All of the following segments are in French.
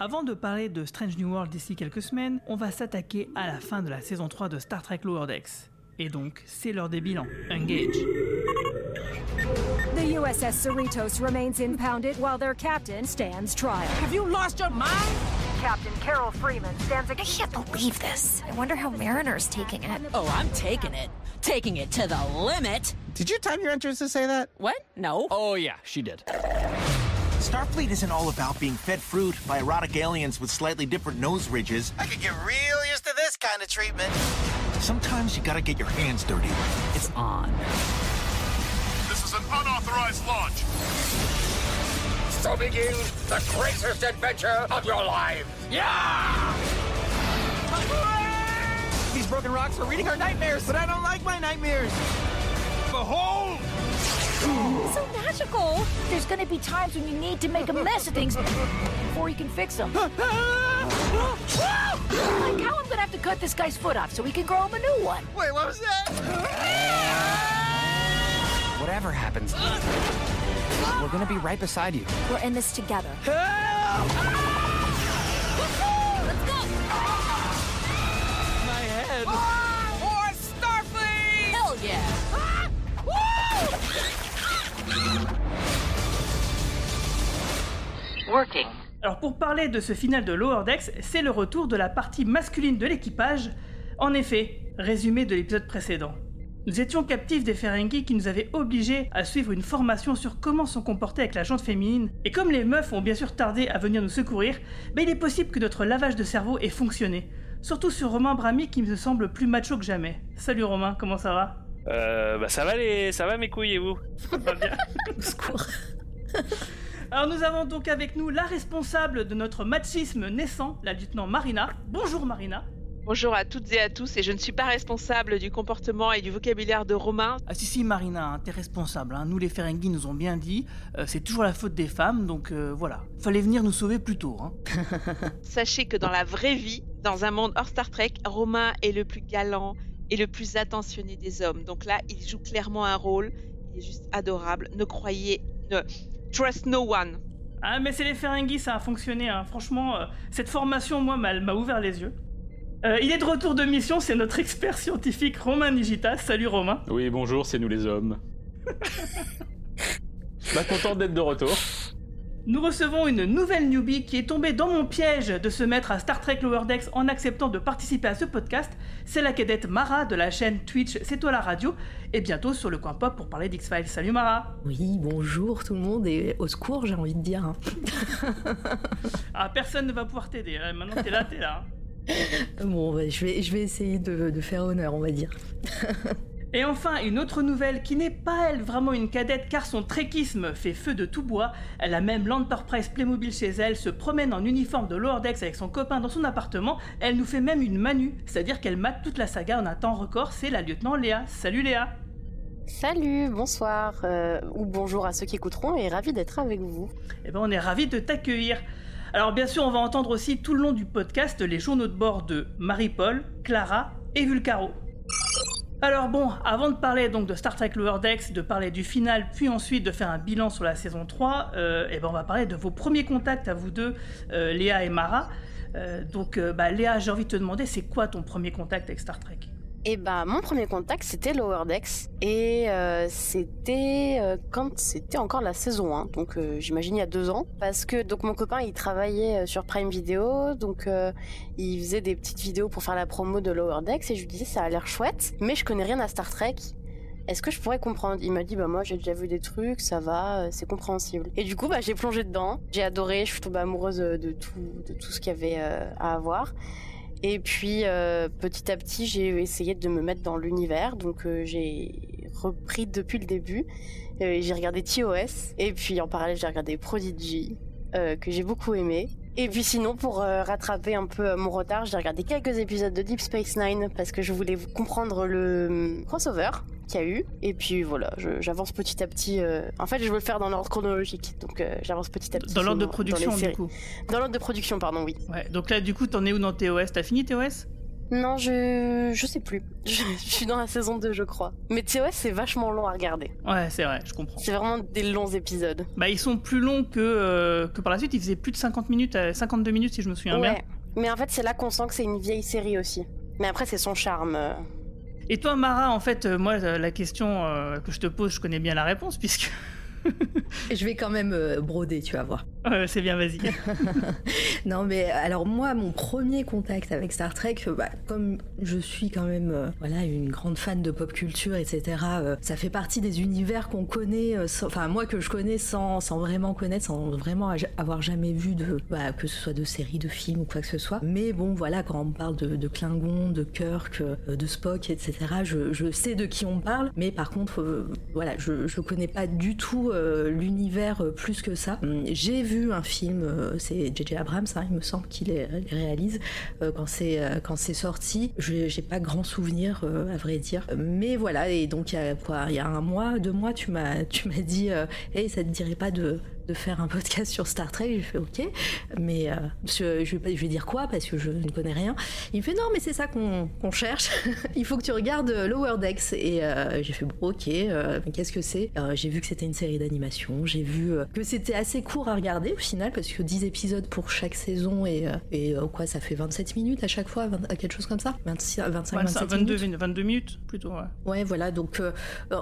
Avant de parler de Strange New World d'ici quelques semaines, on va s'attaquer à la fin de la saison 3 de Star Trek Lower Decks. Et donc, c'est l'heure des bilans. Engage. The USS Cerritos remains impounded while their captain stands trial. Have you lost your mind? Captain Carol Freeman stands I can't believe this. I wonder how Mariner's taking it. Oh, I'm taking it. Taking it to the limit. Did you time your entrance to say that? What? No. Oh, yeah, she did. Starfleet isn't all about being fed fruit by erotic aliens with slightly different nose ridges. I could get real used to this kind of treatment. Sometimes you gotta get your hands dirty. It's on. This is an unauthorized launch. So begins the greatest adventure of your lives. Yeah! These broken rocks are reading our nightmares, but I don't like my nightmares. Behold! So magical. There's gonna be times when you need to make a mess of things before you can fix them. like how I'm gonna have to cut this guy's foot off so we can grow him a new one. Wait, what was that? Whatever happens, we're gonna be right beside you. We're in this together. My head. Oh! Alors pour parler de ce final de Lower Decks, c'est le retour de la partie masculine de l'équipage. En effet, résumé de l'épisode précédent. Nous étions captifs des Ferengi qui nous avaient obligés à suivre une formation sur comment se comporter avec la jante féminine, et comme les meufs ont bien sûr tardé à venir nous secourir, ben il est possible que notre lavage de cerveau ait fonctionné. Surtout sur Romain Brami qui me semble plus macho que jamais. Salut Romain, comment ça va? Euh, bah ça va les, ça va mes couilles et vous? Ça va bien. Alors nous avons donc avec nous la responsable de notre machisme naissant, la lieutenant Marina. Bonjour Marina. Bonjour à toutes et à tous, et je ne suis pas responsable du comportement et du vocabulaire de Romain. Ah si si Marina, hein, t'es responsable. hein. Nous les Ferengi nous ont bien dit, euh, c'est toujours la faute des femmes, donc euh, voilà. Fallait venir nous sauver plus tôt. Hein. Sachez que dans la vraie vie, dans un monde hors Star Trek, Romain est le plus galant et le plus attentionné des hommes. Donc là, il joue clairement un rôle, il est juste adorable. Ne croyez, ne trust no one. Ah mais c'est les Ferengi, ça a fonctionné. hein. Franchement, euh, cette formation, moi, m'a- ouvert les yeux. Euh, il est de retour de mission, c'est notre expert scientifique Romain Nigitas. Salut Romain. Oui, bonjour, c'est nous les hommes. Pas content d'être de retour. Nous recevons une nouvelle newbie qui est tombée dans mon piège de se mettre à Star Trek Lower Decks en acceptant de participer à ce podcast. C'est la cadette Mara de la chaîne Twitch C'est toi la radio et bientôt sur le coin pop pour parler d'X-Files. Salut Mara Oui, bonjour tout le monde et au secours, j'ai envie de dire. hein. Ah, personne ne va pouvoir t'aider. hein. Maintenant t'es là, t'es là. hein. Bon, bah, je, vais, je vais essayer de, de faire honneur, on va dire. Et enfin, une autre nouvelle qui n'est pas elle vraiment une cadette car son trekisme fait feu de tout bois. Elle a même l'Enterprise Playmobil chez elle, se promène en uniforme de Lower Decks avec son copain dans son appartement. Elle nous fait même une manu, c'est-à-dire qu'elle mate toute la saga en un temps record. C'est la lieutenant Léa. Salut Léa Salut, bonsoir, euh, ou bonjour à ceux qui écouteront et ravi d'être avec vous. Eh ben, on est ravis de t'accueillir. Alors, bien sûr, on va entendre aussi tout le long du podcast les journaux de bord de Marie-Paul, Clara et Vulcaro. Alors bon, avant de parler donc de Star Trek Lower Decks, de parler du final, puis ensuite de faire un bilan sur la saison 3, euh, eh ben on va parler de vos premiers contacts à vous deux, euh, Léa et Mara. Euh, donc bah, Léa, j'ai envie de te demander, c'est quoi ton premier contact avec Star Trek? Et bah mon premier contact c'était Lower Decks et euh, c'était euh, quand c'était encore la saison 1, donc euh, j'imagine il y a deux ans, parce que donc mon copain il travaillait sur Prime Video, donc il faisait des petites vidéos pour faire la promo de Lower Decks et je lui disais ça a l'air chouette, mais je connais rien à Star Trek. Est-ce que je pourrais comprendre? Il m'a dit bah moi j'ai déjà vu des trucs, ça va, c'est compréhensible. Et du coup bah j'ai plongé dedans, j'ai adoré, je suis tombée amoureuse de tout, de tout ce qu'il y avait à avoir. Et puis euh, petit à petit, j'ai essayé de me mettre dans l'univers, donc euh, j'ai repris depuis le début. Euh, j'ai regardé TOS, et puis en parallèle, j'ai regardé Prodigy, que j'ai beaucoup aimé. Et puis sinon, pour rattraper un peu mon retard, j'ai regardé quelques épisodes de Deep Space Nine parce que je voulais comprendre le crossover qu'il y a eu. Et puis voilà, j'avance petit à petit. euh, En fait, je veux le faire dans l'ordre chronologique, donc euh, j'avance petit à petit. Dans l'ordre de production, les du coup. Dans l'ordre de production, pardon, oui. Ouais, donc là, du coup, t'en es où dans TOS T'as fini TOS Non, je je sais plus. Je, je suis dans la saison 2, je crois. Mais TOS, c'est vachement long à regarder. Ouais, c'est vrai, je comprends. C'est vraiment des longs épisodes. Bah, ils sont plus longs que, euh, que par la suite. Ils faisaient plus de 50 minutes, euh, 52 minutes si je me souviens bien. Ouais. Mais en fait, c'est là qu'on sent que c'est une vieille série aussi. Mais après, c'est son charme. Et toi, Mara, en fait, euh, moi, euh, la question euh, que je te pose, je connais bien la réponse, puisque. Je vais quand même broder, tu vas voir. C'est bien, vas-y. non mais alors moi mon premier contact avec Star Trek, euh, bah, comme je suis quand même euh, voilà une grande fan de pop culture etc. euh, ça fait partie des univers qu'on connaît, euh, enfin moi que je connais sans, vraiment connaître, sans vraiment avoir jamais vu de bah, que ce soit de séries, de films ou quoi que ce soit. Mais bon voilà quand on parle de, de Klingon, de Kirk, euh, de Spock etc. Je, sais de qui on parle, mais par contre euh, voilà je je connais pas du tout euh, l'univers euh, plus que ça. J'ai vu un film, euh, c'est J.J. Abrams, hein, il me semble qu'il les, réalise euh, quand c'est euh, quand c'est sorti. J'ai pas grand souvenir à vrai dire, mais voilà et donc il y a quoi, il y a un mois, deux mois, tu m'as tu m'as dit, hey ça te dirait pas de de faire un podcast sur Star Trek, j'ai fait ok, mais euh, je, je, vais pas- je vais dire quoi parce que je ne connais rien. Il me fait non mais c'est ça qu'on cherche, il faut que tu regardes euh, Lower Decks et euh, j'ai fait bon, ok, euh, mais qu'est-ce que c'est? J'ai vu que c'était une série d'animation, j'ai vu que c'était assez court à regarder au final parce que 10 épisodes pour chaque saison et, et quoi ça fait 27 minutes à chaque fois, 20 quelque chose comme ça? 26, 25, 25, 27 22, minutes. 22 minutes, plutôt, ouais. Ouais, voilà. Donc,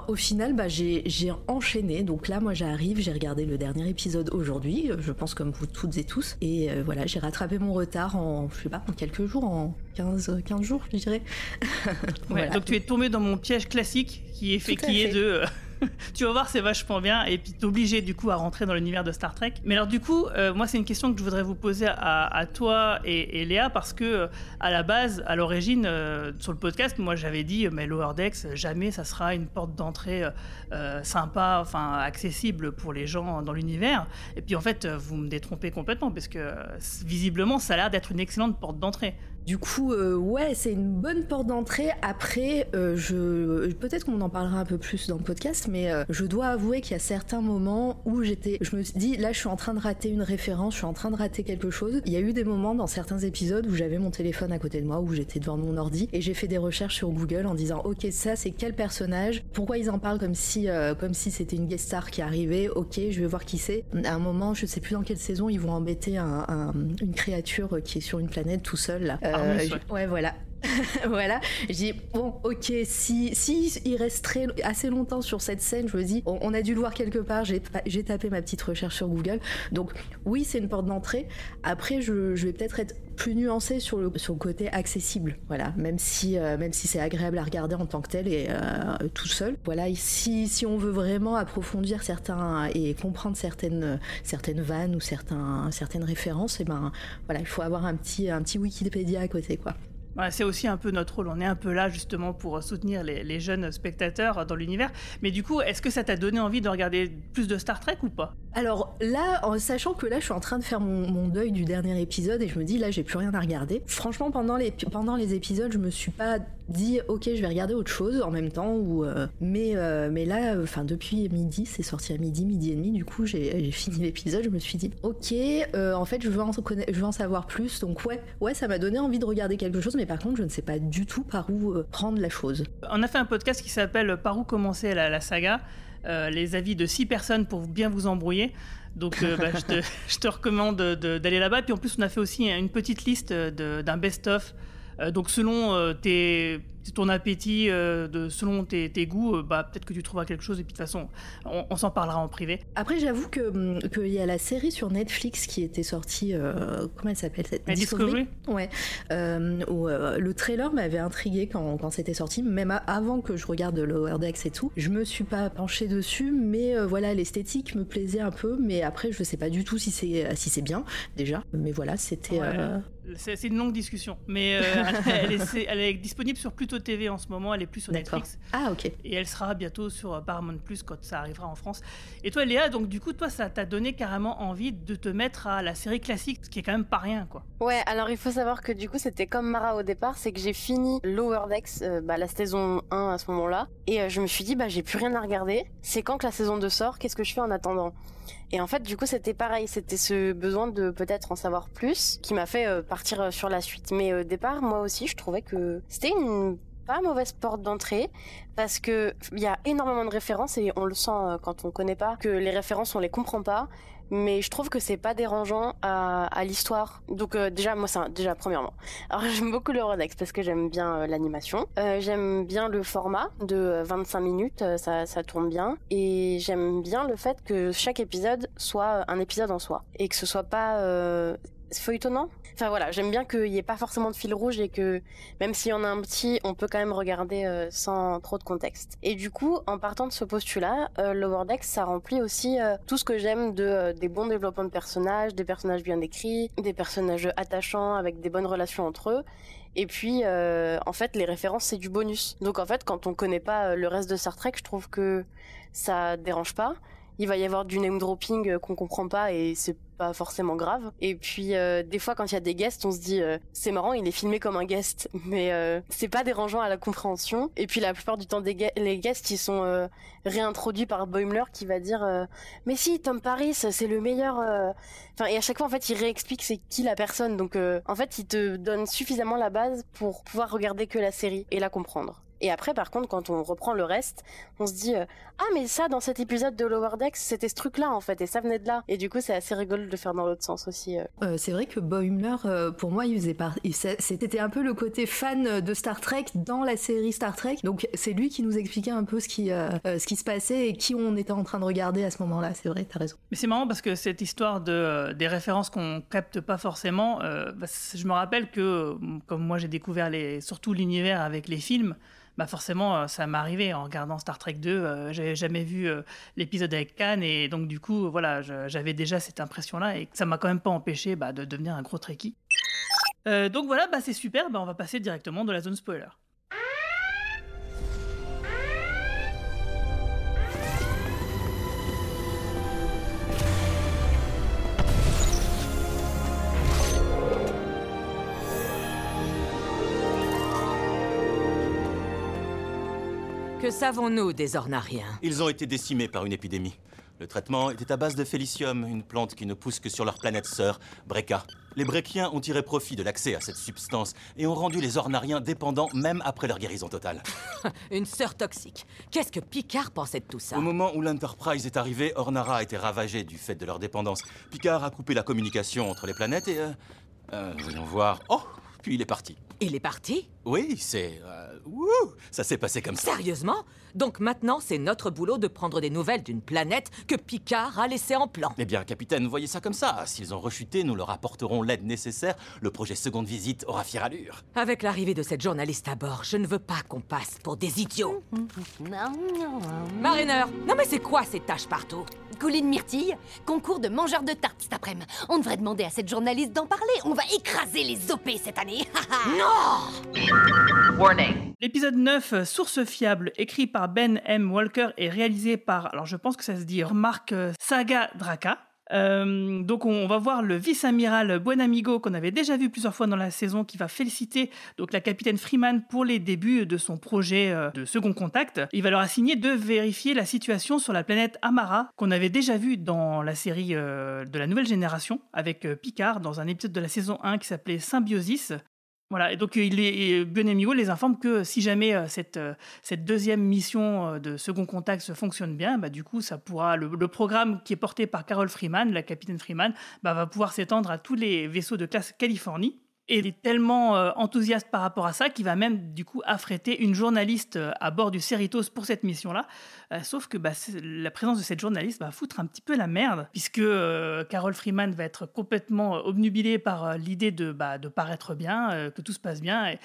au final, bah, j'ai j'ai enchaîné. Donc là, moi, j'arrive, j'ai regardé le dernier épisode aujourd'hui. euh, Je pense comme vous toutes et tous. Et euh, voilà, j'ai rattrapé mon retard en, je sais pas, en quelques jours, en 15, 15 jours, je dirais. Ouais. Donc tu es tombé dans mon piège classique qui est fait, qui est fait. de. tu vas voir, c'est vachement bien, et puis t'es obligé du coup à rentrer dans l'univers de Star Trek. Mais alors du coup, euh, moi c'est une question que je voudrais vous poser à, toi et, Léa parce que euh, à la base, à l'origine, euh, sur le podcast, moi j'avais dit, mais Lower Decks, jamais ça sera une porte d'entrée sympa, enfin accessible pour les gens dans l'univers. Et puis en fait, vous me détrompez complètement parce que visiblement, ça a l'air d'être une excellente porte d'entrée. Du coup, euh, ouais, c'est une bonne porte d'entrée. Après, euh, je peut-être qu'on en parlera un peu plus dans le podcast, mais euh, je dois avouer qu'il y a certains moments où j'étais, je me suis dit, là, je suis en train de rater une référence, je suis en train de rater quelque chose. Il y a eu des moments dans certains épisodes où j'avais mon téléphone à côté de moi, où j'étais devant mon ordi, et j'ai fait des recherches sur Google en disant, ok, ça, c'est quel personnage? Pourquoi ils en parlent comme si, euh, comme si c'était une guest star qui arrivait Ok, je vais voir qui c'est. À un moment, je sais plus dans quelle saison, ils vont embêter un- un- une créature qui est sur une planète tout seul là. Armus, Euh, ouais. je- ouais, voilà. voilà, je dis bon, ok, si, si il reste très- assez longtemps sur cette scène, je me dis, on, on a dû le voir quelque part. J'ai pa- j'ai tapé ma petite recherche sur Google, donc oui, c'est une porte d'entrée. Après, je, je vais peut-être être plus nuancée sur le, côté accessible, voilà, même si, euh, même si c'est agréable à regarder en tant que tel et euh, tout seul. Voilà, si, si on veut vraiment approfondir certains et comprendre certaines, certaines vannes ou certains, certaines références, et ben voilà, il faut avoir un petit, un petit Wikipédia à côté, quoi. Ouais, c'est aussi un peu notre rôle. On est un peu là justement pour soutenir les, jeunes spectateurs dans l'univers. Mais du coup, est-ce que ça t'a donné envie de regarder plus de Star Trek ou pas? Alors là, en sachant que là, je suis en train de faire mon, mon deuil du dernier épisode et je me dis là, j'ai plus rien à regarder. Franchement, pendant les pendant les épisodes, je me suis pas dit ok, je vais regarder autre chose en même temps ou euh, mais euh, mais là, enfin depuis midi, c'est sorti à midi, midi et demi. Du coup, j'ai fini l'épisode. Je me suis dit ok, euh, en fait, je veux en connaître, je veux en savoir plus. Donc ouais, ouais, ça m'a donné envie de regarder quelque chose, mais par contre, je ne sais pas du tout par où prendre la chose. On a fait un podcast qui s'appelle Par où commencer la, la saga Les avis de six personnes pour bien vous embrouiller. Donc euh, bah, je, te, je te recommande de- d'aller là-bas. Puis en plus, on a fait aussi une petite liste d'un best-of. Euh, donc selon euh, tes, ton appétit, euh, de, selon tes, tes goûts, euh, bah, peut-être que tu trouveras quelque chose. Et puis de toute façon, on, on s'en parlera en privé. Après, j'avoue que hum, qu'il y a la série sur Netflix qui était sortie. euh, comment elle s'appelle cette La Discovery? Ouais. Où, le trailer m'avait intrigué quand, quand c'était sorti, même avant que je regarde Lower Decks et tout. Je me suis pas penchée dessus, mais voilà, l'esthétique me plaisait un peu. Mais après, je sais pas du tout si c'est si c'est bien déjà. Mais voilà, c'était. Ouais. C'est une longue discussion, mais elle, est, c'est- elle est disponible sur Pluto TV en ce moment, elle est plus sur. Netflix. Ah, ok. Et elle sera bientôt sur Paramount Plus quand ça arrivera en France. Et toi, Léa, donc du coup, toi, ça t'a donné carrément envie de te mettre à la série classique, ce qui est quand même pas rien, quoi. Ouais, alors il faut savoir que du coup c'était comme Mara au départ, c'est que j'ai fini Lower Decks, euh, bah, la saison 1 à ce moment-là, et euh, je me suis dit bah j'ai plus rien à regarder, c'est quand que la saison 2 sort, qu'est-ce que je fais en attendant? Et en fait du coup c'était pareil, c'était ce besoin de peut-être en savoir plus qui m'a fait euh, partir euh, sur la suite. Mais au départ moi aussi je trouvais que c'était une pas mauvaise porte d'entrée parce que il y a énormément de références et on le sent euh, quand on connaît pas que les références on les comprend pas mais je trouve que c'est pas dérangeant à, l'histoire. Donc euh, déjà moi un- déjà premièrement. Alors j'aime beaucoup le Rodex parce que j'aime bien euh, l'animation, Euh, j'aime bien le format de euh, 25 minutes, ça ça tourne bien et j'aime bien le fait que chaque épisode soit un épisode en soi et que ce soit pas feuilletonnant. Enfin voilà, j'aime bien qu'il n'y ait pas forcément de fil rouge et que même s'il y en a un petit, on peut quand même regarder euh, sans trop de contexte. Et du coup, en partant de ce postulat, euh, Lower Decks, ça remplit aussi euh, tout ce que j'aime de euh, des bons développements de personnages, des personnages bien écrits, des personnages attachants avec des bonnes relations entre eux. Et puis, en fait, les références, c'est du bonus. Donc, en fait, quand on connaît pas le reste de Star Trek, je trouve que ça dérange pas. Il va y avoir du name dropping euh, qu'on comprend pas et c'est pas forcément grave. Et puis euh, des fois quand il y a des guests, on se dit euh, c'est marrant, il est filmé comme un guest, mais euh, c'est pas dérangeant à la compréhension. Et puis la plupart du temps les guests ils sont euh, réintroduits par Boimler qui va dire euh, mais si Tom Paris c'est le meilleur. Enfin et à chaque fois en fait il réexplique c'est qui la personne. Donc en fait il te donne suffisamment la base pour pouvoir regarder que la série et la comprendre. Et après, par contre, quand on reprend le reste, on se dit euh, ah mais ça dans cet épisode de Lower Decks c'était ce truc là en fait et ça venait de là. Et du coup c'est assez rigolo de le faire dans l'autre sens aussi. euh. Euh, c'est vrai que Boimler, euh, pour moi, il faisait part- C'était un peu le côté fan de Star Trek dans la série Star Trek. Donc c'est lui qui nous expliquait un peu ce qui, ce qui se passait et qui on était en train de regarder à ce moment-là. C'est vrai, t'as raison. Mais c'est marrant parce que cette histoire de, des références qu'on capte pas forcément, euh, bah, je me rappelle que, comme moi j'ai découvert les, surtout l'univers avec les films, bah forcément euh, ça m'est arrivé en regardant Star Trek 2, euh, j'avais jamais vu euh, l'épisode avec Khan et donc du coup voilà j'avais déjà cette impression-là et ça m'a quand même pas empêché bah, de devenir un gros Trekkie. Euh, donc voilà, bah, c'est super, bah, on va passer directement de la zone spoiler. Que savons-nous des ornariens? Ils ont été décimés par une épidémie. Le traitement était à base de Félicium, une plante qui ne pousse que sur leur planète sœur, Breca. Les Brekiens ont tiré profit de l'accès à cette substance et ont rendu les Ornariens dépendants même après leur guérison totale. Une sœur toxique. Qu'est-ce que Picard pensait de tout ça? Au moment où l'Enterprise est arrivée, Ornara a été ravagée du fait de leur dépendance. Picard a coupé la communication entre les planètes et... euh, euh, voyons voir... Oh Puis il est parti. Il est parti? Oui, c'est... euh, wouh, ça s'est passé comme ça. Sérieusement? Donc maintenant, c'est notre boulot de prendre des nouvelles d'une planète que Picard a laissée en plan. Eh bien, capitaine, voyez ça comme ça. S'ils ont rechuté, nous leur apporterons l'aide nécessaire. Le projet seconde visite aura fière allure. Avec l'arrivée de cette journaliste à bord, je ne veux pas qu'on passe pour des idiots. Mariner Non mais c'est quoi ces tâches partout? Colline Myrtille, concours de mangeurs de tartes cet après-midi. On devrait demander à cette journaliste d'en parler. On va écraser les OP cette année. non L'épisode 9, euh, Source fiable, écrit par Ben M. Walker et réalisé par, alors je pense que ça se dit Marc euh, Saga Draka. Euh, donc on va voir le vice-amiral Buenamigo qu'on avait déjà vu plusieurs fois dans la saison qui va féliciter donc la capitaine Freeman pour les débuts de son projet euh, de second contact. Il va leur assigner de vérifier la situation sur la planète Amara qu'on avait déjà vu dans la série de la nouvelle génération avec Picard dans un épisode de la saison 1 qui s'appelait Symbiosis. Voilà, et donc euh, il est, Benemigo les informe que si jamais euh, cette, euh, cette deuxième mission de second contact se fonctionne bien, bah, du coup, ça pourra, le, le programme qui est porté par Carol Freeman, la capitaine Freeman, bah, va pouvoir s'étendre à tous les vaisseaux de classe Californie. Et il est tellement euh, enthousiaste par rapport à ça qu'il va même du coup affréter une journaliste euh, à bord du Cerritos pour cette mission-là. Euh, sauf que bah, la présence de cette journaliste va foutre un petit peu la merde, puisque Carol Freeman va être complètement obnubilée par l'idée de, bah, de paraître bien, que tout se passe bien.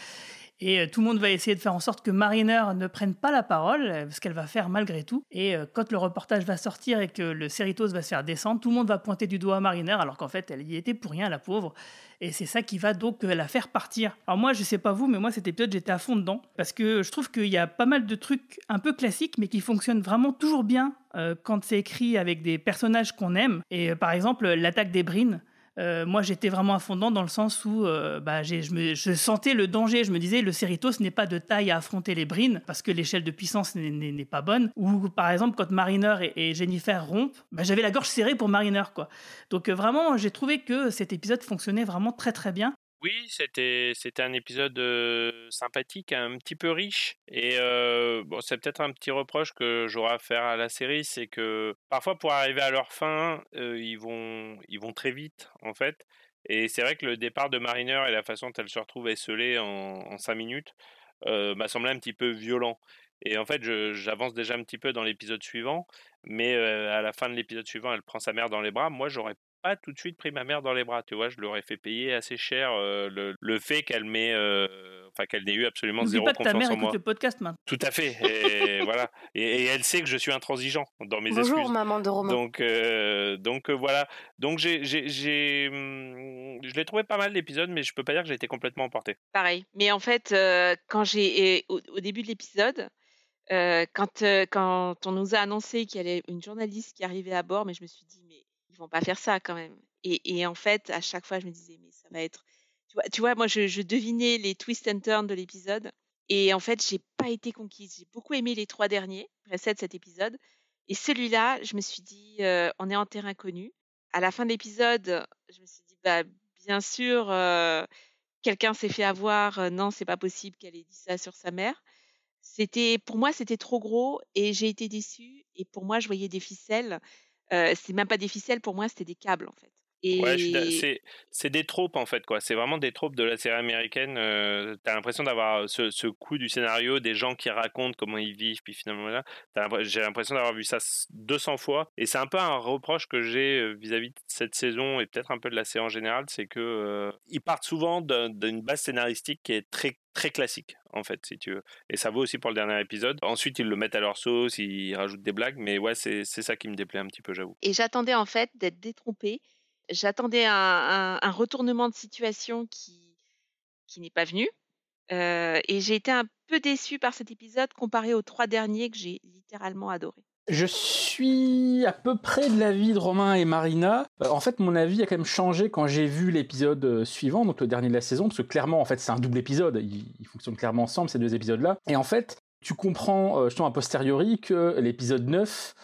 Et euh, tout le monde va essayer de faire en sorte que Mariner ne prenne pas la parole, euh, ce qu'elle va faire malgré tout. Et euh, quand le reportage va sortir et que le Cerritos va se faire descendre, tout le monde va pointer du doigt à Mariner, alors qu'en fait, elle y était pour rien, la pauvre. Et c'est ça qui va donc la faire partir. Alors moi, je sais pas vous, mais moi, cet épisode, j'étais à fond dedans. Parce que je trouve qu'il y a pas mal de trucs un peu classiques, mais qui fonctionnent vraiment toujours bien quand c'est écrit avec des personnages qu'on aime. Et par exemple, l'attaque des Brines. Euh, moi, j'étais vraiment à dans le sens où euh, bah, je, je sentais le danger. Je me disais, le Cerritos n'est pas de taille à affronter les Brines parce que l'échelle de puissance n'est- pas bonne. Ou par exemple, quand Mariner et, et Jennifer rompent, bah, j'avais la gorge serrée pour Mariner. Quoi. Donc euh, vraiment, j'ai trouvé que cet épisode fonctionnait vraiment très très bien. Oui, c'était un épisode sympathique, un petit peu riche. Et bon, c'est peut-être un petit reproche que j'aurai à faire à la série, c'est que parfois pour arriver à leur fin, ils vont ils vont très vite en fait. Et c'est vrai que le départ de Mariner et la façon dont elle se retrouve esselée en, en 5 minutes m'a semblé un petit peu violent. Et en fait, j'avance déjà un petit peu dans l'épisode suivant, mais à la fin de l'épisode suivant, elle prend sa mère dans les bras. Moi, j'aurais pas tout de suite pris ma mère dans les bras, tu vois, je l'aurais fait payer assez cher euh, le, le fait qu'elle m'ait, euh, enfin qu'elle n'ait eu absolument zéro pas que ta mère en moi. le podcast maintenant. Tout à fait, et voilà. Et, et elle sait que je suis intransigeant dans mes Bonjour, excuses. maman de Romain. Donc, euh, donc euh, voilà. Donc j'ai, j'ai, j'ai, hum, je l'ai trouvé pas mal l'épisode, mais je peux pas dire que j'ai été complètement emporté. Pareil. Mais en fait, euh, quand j'ai au, au début de l'épisode, euh, quand euh, quand on nous a annoncé qu'il y avait une journaliste qui arrivait à bord, mais je me suis dit vont pas faire ça quand même. Et, en fait, à chaque fois, je me disais mais ça va être. Tu vois, moi, je, je devinais les twists and turns de l'épisode. Et en fait, j'ai pas été conquise. J'ai beaucoup aimé les trois derniers, précèdent de cet épisode. Et celui-là, je me suis dit, euh, on est en terrain connu. À la fin de l'épisode, je me suis dit, bah, bien sûr, euh, quelqu'un s'est fait avoir. euh, non, c'est pas possible qu'elle ait dit ça sur sa mère. C'était, pour moi, c'était trop gros et j'ai été déçue. Et pour moi, je voyais des ficelles. C'est même pas des ficelles, pour moi, c'était des câbles en fait. Et Ouais, c'est, c'est des tropes en fait, quoi. C'est vraiment des tropes de la série américaine. Euh, t'as l'impression d'avoir ce, ce coup du scénario, des gens qui racontent comment ils vivent, puis finalement là, j'ai l'impression d'avoir vu ça s- 200 fois. Et c'est un peu un reproche que j'ai euh, vis-à-vis de cette saison et peut-être un peu de la série en général, c'est que euh, ils partent souvent d'un- d'une base scénaristique qui est très très classique en fait si tu veux et ça vaut aussi pour le dernier épisode ensuite ils le mettent à leur sauce ils rajoutent des blagues mais ouais c'est c'est ça qui me déplaît un petit peu j'avoue Et j'attendais en fait d'être détrompée. J'attendais un, retournement de situation qui, n'est pas venu. Euh, et j'ai été un peu déçue par cet épisode comparé aux trois derniers que j'ai littéralement adorés. Je suis à peu près de l'avis de Romain et Marina. Euh, en fait, mon avis a quand même changé quand j'ai vu l'épisode euh, suivant, donc le dernier de la saison, parce que clairement, en fait, c'est un double épisode. Ils, fonctionnent clairement ensemble, ces deux épisodes-là. Et en fait, tu comprends, justement, a posteriori, que l'épisode 9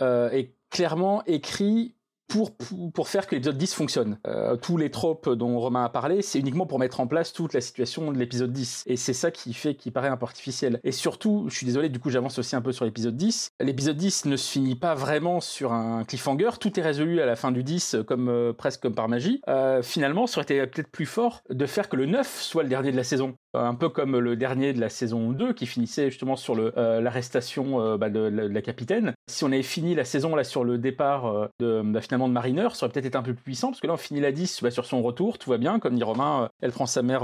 euh, est clairement écrit pour, pour, faire que l'épisode 10 fonctionne. Euh, tous les tropes dont Romain a parlé, c'est uniquement pour mettre en place toute la situation de l'épisode 10. Et c'est ça qui fait qu'il paraît un peu artificiel. Et surtout, je suis désolé, du coup j'avance aussi un peu sur l'épisode 10. L'épisode 10 ne se finit pas vraiment sur un cliffhanger, tout est résolu à la fin du 10 comme euh, presque comme par magie. Euh, finalement, ça aurait été peut-être plus fort de faire que le 9 soit le dernier de la saison. Euh, Un peu comme le dernier de la saison 2 qui finissait justement sur euh, l'arrestation euh, bah, de, la- capitaine. Si on avait fini la saison là sur le départ de, bah, finalement de Mariner, ça aurait peut-être été un peu plus puissant parce que là on finit la 10 bah, sur son retour, tout va bien, comme dit Romain, elle prend sa mère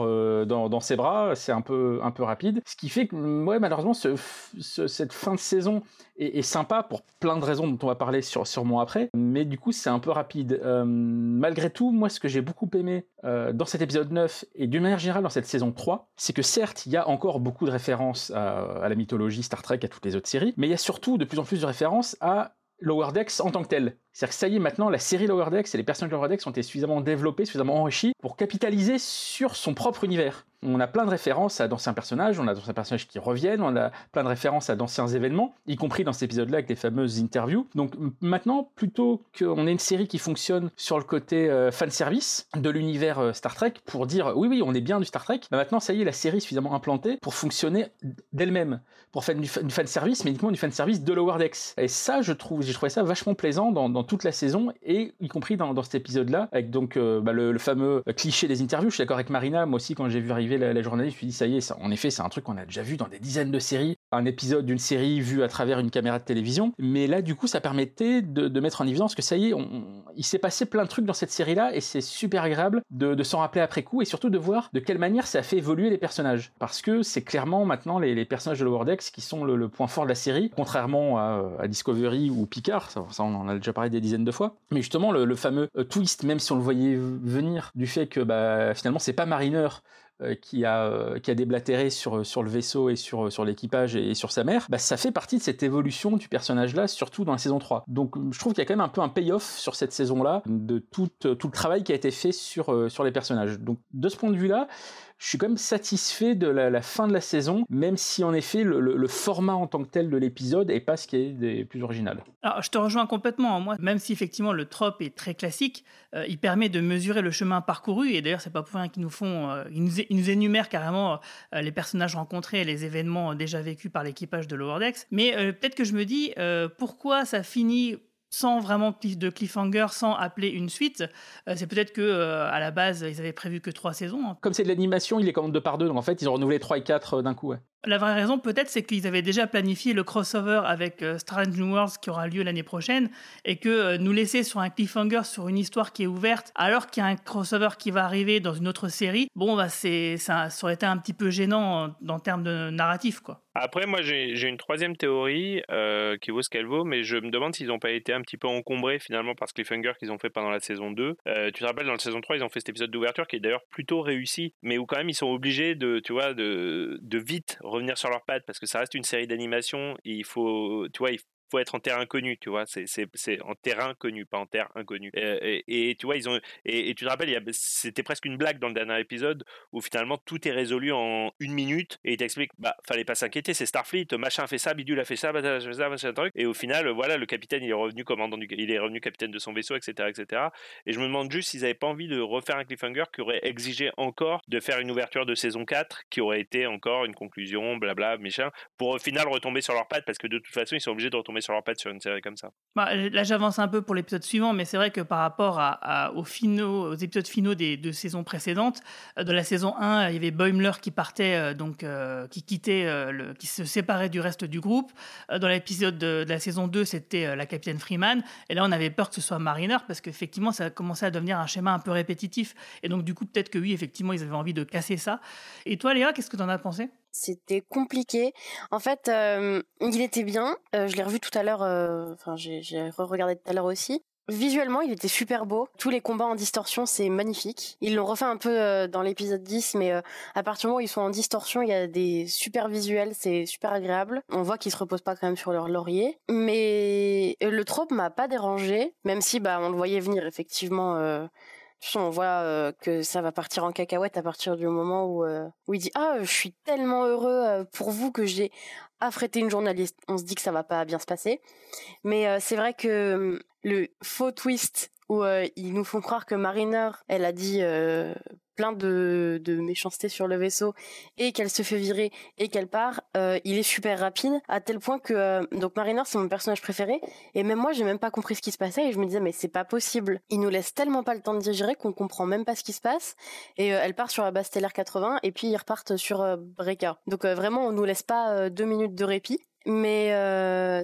dans, ses bras, c'est un peu, un peu rapide. Ce qui fait que mm, malheureusement ce, ce- cette fin de saison est, sympa pour plein de raisons dont on va parler sur, sûrement après, mais du coup c'est un peu rapide. Malgré tout, moi ce que j'ai beaucoup aimé dans cet épisode 9 et d'une manière générale dans cette saison 3, c'est que certes il y a encore beaucoup de références à, la mythologie Star Trek, à toutes les autres séries, mais il y a surtout de plus en plus de références à Lower Decks en tant que tel. C'est-à-dire que ça y est, maintenant, la série Lower Decks et les personnages de Lower Decks ont été suffisamment développés, suffisamment enrichis pour capitaliser sur son propre univers. On a plein de références à d'anciens personnages, on a d'anciens personnages qui reviennent, on a plein de références à d'anciens événements, y compris dans cet épisode-là avec les fameuses interviews. Donc maintenant, plutôt qu'on ait une série qui fonctionne sur le côté euh, fanservice de l'univers euh, Star Trek pour dire oui, oui, on est bien du Star Trek, bah maintenant, ça y est, la série est suffisamment implantée pour fonctionner d'elle-même, pour faire du, fa- du fanservice, mais uniquement du fanservice de Lower Decks. Et ça, je trouve, j'ai trouvé ça vachement plaisant dans toute la saison, et y compris dans, cet épisode-là, avec donc euh, bah, le, fameux cliché des interviews. Je suis d'accord avec Marina, moi aussi, quand j'ai vu arriver la, la journaliste, je me suis dit, ça y est, ça, en effet, c'est un truc qu'on a déjà vu dans des dizaines de séries. Un épisode d'une série vu à travers une caméra de télévision. Mais là, du coup, ça permettait de, mettre en évidence que ça y est, il s'est passé plein de trucs dans cette série-là et c'est super agréable de, s'en rappeler après coup et surtout de voir de quelle manière ça a fait évoluer les personnages. Parce que c'est clairement maintenant les, personnages de Lower Decks qui sont le, point fort de la série, contrairement à, Discovery ou Picard, ça, on en a déjà parlé des dizaines de fois. Mais justement, le, fameux euh, twist, même si on le voyait venir, du fait que bah, finalement c'est pas Mariner qui, a, euh, qui a déblatéré sur, sur le vaisseau et sur, sur l'équipage et, sur sa mère, bah, ça fait partie de cette évolution du personnage-là, surtout dans la saison 3. Donc je trouve qu'il y a quand même un peu un payoff sur cette saison-là, de tout, tout le travail qui a été fait sur, sur les personnages. Donc de ce point de vue-là, je suis quand même satisfait de la, fin de la saison, même si en effet le, format en tant que tel de l'épisode est pas ce qui est des plus original. Alors je te rejoins complètement. Moi, même si effectivement le trope est très classique, euh, il permet de mesurer le chemin parcouru. Et d'ailleurs, c'est pas pour rien qu'ils nous font, euh, ils, nous, énumèrent carrément euh, les personnages rencontrés et les événements déjà vécus par l'équipage de Lower Decks. Mais peut-être que je me dis pourquoi ça finit sans vraiment de cliffhanger, sans appeler une suite. Euh, c'est peut-être que euh, à la base, ils avaient prévu que trois saisons. Hein. Comme c'est de l'animation, il est quand même deux par deux, donc en fait, ils ont renouvelé trois et quatre euh, d'un coup. La vraie raison, peut-être, c'est qu'ils avaient déjà planifié le crossover avec Strange New Worlds qui aura lieu l'année prochaine et que nous laisser sur un cliffhanger sur une histoire qui est ouverte alors qu'il y a un crossover qui va arriver dans une autre série, bon, bah, c'est, ça, aurait été un petit peu gênant en, en termes de narratif, quoi. Après, moi, j'ai une troisième théorie euh, qui vaut ce qu'elle vaut, mais je me demande s'ils n'ont pas été un petit peu encombrés finalement par ce cliffhanger qu'ils ont fait pendant la saison 2. Euh, tu te rappelles, dans la saison 3, ils ont fait cet épisode d'ouverture qui est d'ailleurs plutôt réussi, mais où quand même ils sont obligés de, tu vois, de, de vite revenir sur leurs pattes parce que ça reste une série d'animation. Il faut, tu vois, il faut être en terre inconnue, tu vois? C'est, en terrain connu, pas en terre inconnue. Et, tu vois, ils ont. Et, tu te rappelles, c'était presque une blague dans le dernier épisode où finalement tout est résolu en une minute et il t'explique, bah, fallait pas s'inquiéter, c'est Starfleet, machin fait ça, bidule a fait ça, fait ça, machin truc. Et au final, voilà, le capitaine, il est revenu commandant du, il est revenu capitaine de son vaisseau, etc., etc. Et je me demande juste s'ils avaient pas envie de refaire un cliffhanger qui aurait exigé encore de faire une ouverture de saison 4 qui aurait été encore une conclusion, blabla, machin, pour au final retomber sur leurs pattes parce que de toute façon, ils sont obligés de retomber sur leur patte sur une série comme ça. Bah, là, j'avance un peu pour l'épisode suivant, mais c'est vrai que par rapport aux, épisodes finaux des deux saisons précédentes, euh, de la saison 1, il y avait Boimler qui partait, euh, donc euh, qui quittait, qui se séparait du reste du groupe. dans l'épisode de, la saison 2, c'était la capitaine Freeman. Et là, on avait peur que ce soit Mariner parce qu'effectivement, ça a commencé à devenir un schéma un peu répétitif. Et donc, du coup, peut-être que oui, effectivement, ils avaient envie de casser ça. Et toi, Léa, qu'est-ce que tu en as pensé? C'était compliqué. En fait, euh, il était bien. Euh, je l'ai revu tout à l'heure. Euh, enfin, j'ai re-regardé tout à l'heure aussi. Visuellement, il était super beau. Tous les combats en distorsion, c'est magnifique. Ils l'ont refait un peu dans l'épisode 10, mais à partir du moment où ils sont en distorsion, il y a des super visuels, c'est super agréable. On voit qu'ils se reposent pas quand même sur leur laurier. Mais le trope m'a pas dérangé, même si bah on le voyait venir effectivement on voit euh, que ça va partir en cacahuète à partir du moment où, euh, il dit ah je suis tellement heureux euh, pour vous que j'ai affrété une journaliste. On se dit que ça va pas bien se passer, mais c'est vrai que hum, le faux twist où ils nous font croire que Mariner elle a dit plein de, méchanceté sur le vaisseau et qu'elle se fait virer et qu'elle part, euh, il est super rapide à tel point que euh, donc Mariner c'est mon personnage préféré et même moi j'ai même pas compris ce qui se passait et je me disais mais c'est pas possible. Il nous laisse tellement pas le temps de digérer qu'on comprend même pas ce qui se passe et euh, elle part sur la base stellaire 80 et puis ils repartent sur Breaker. Donc vraiment on nous laisse pas deux minutes de répit. Mais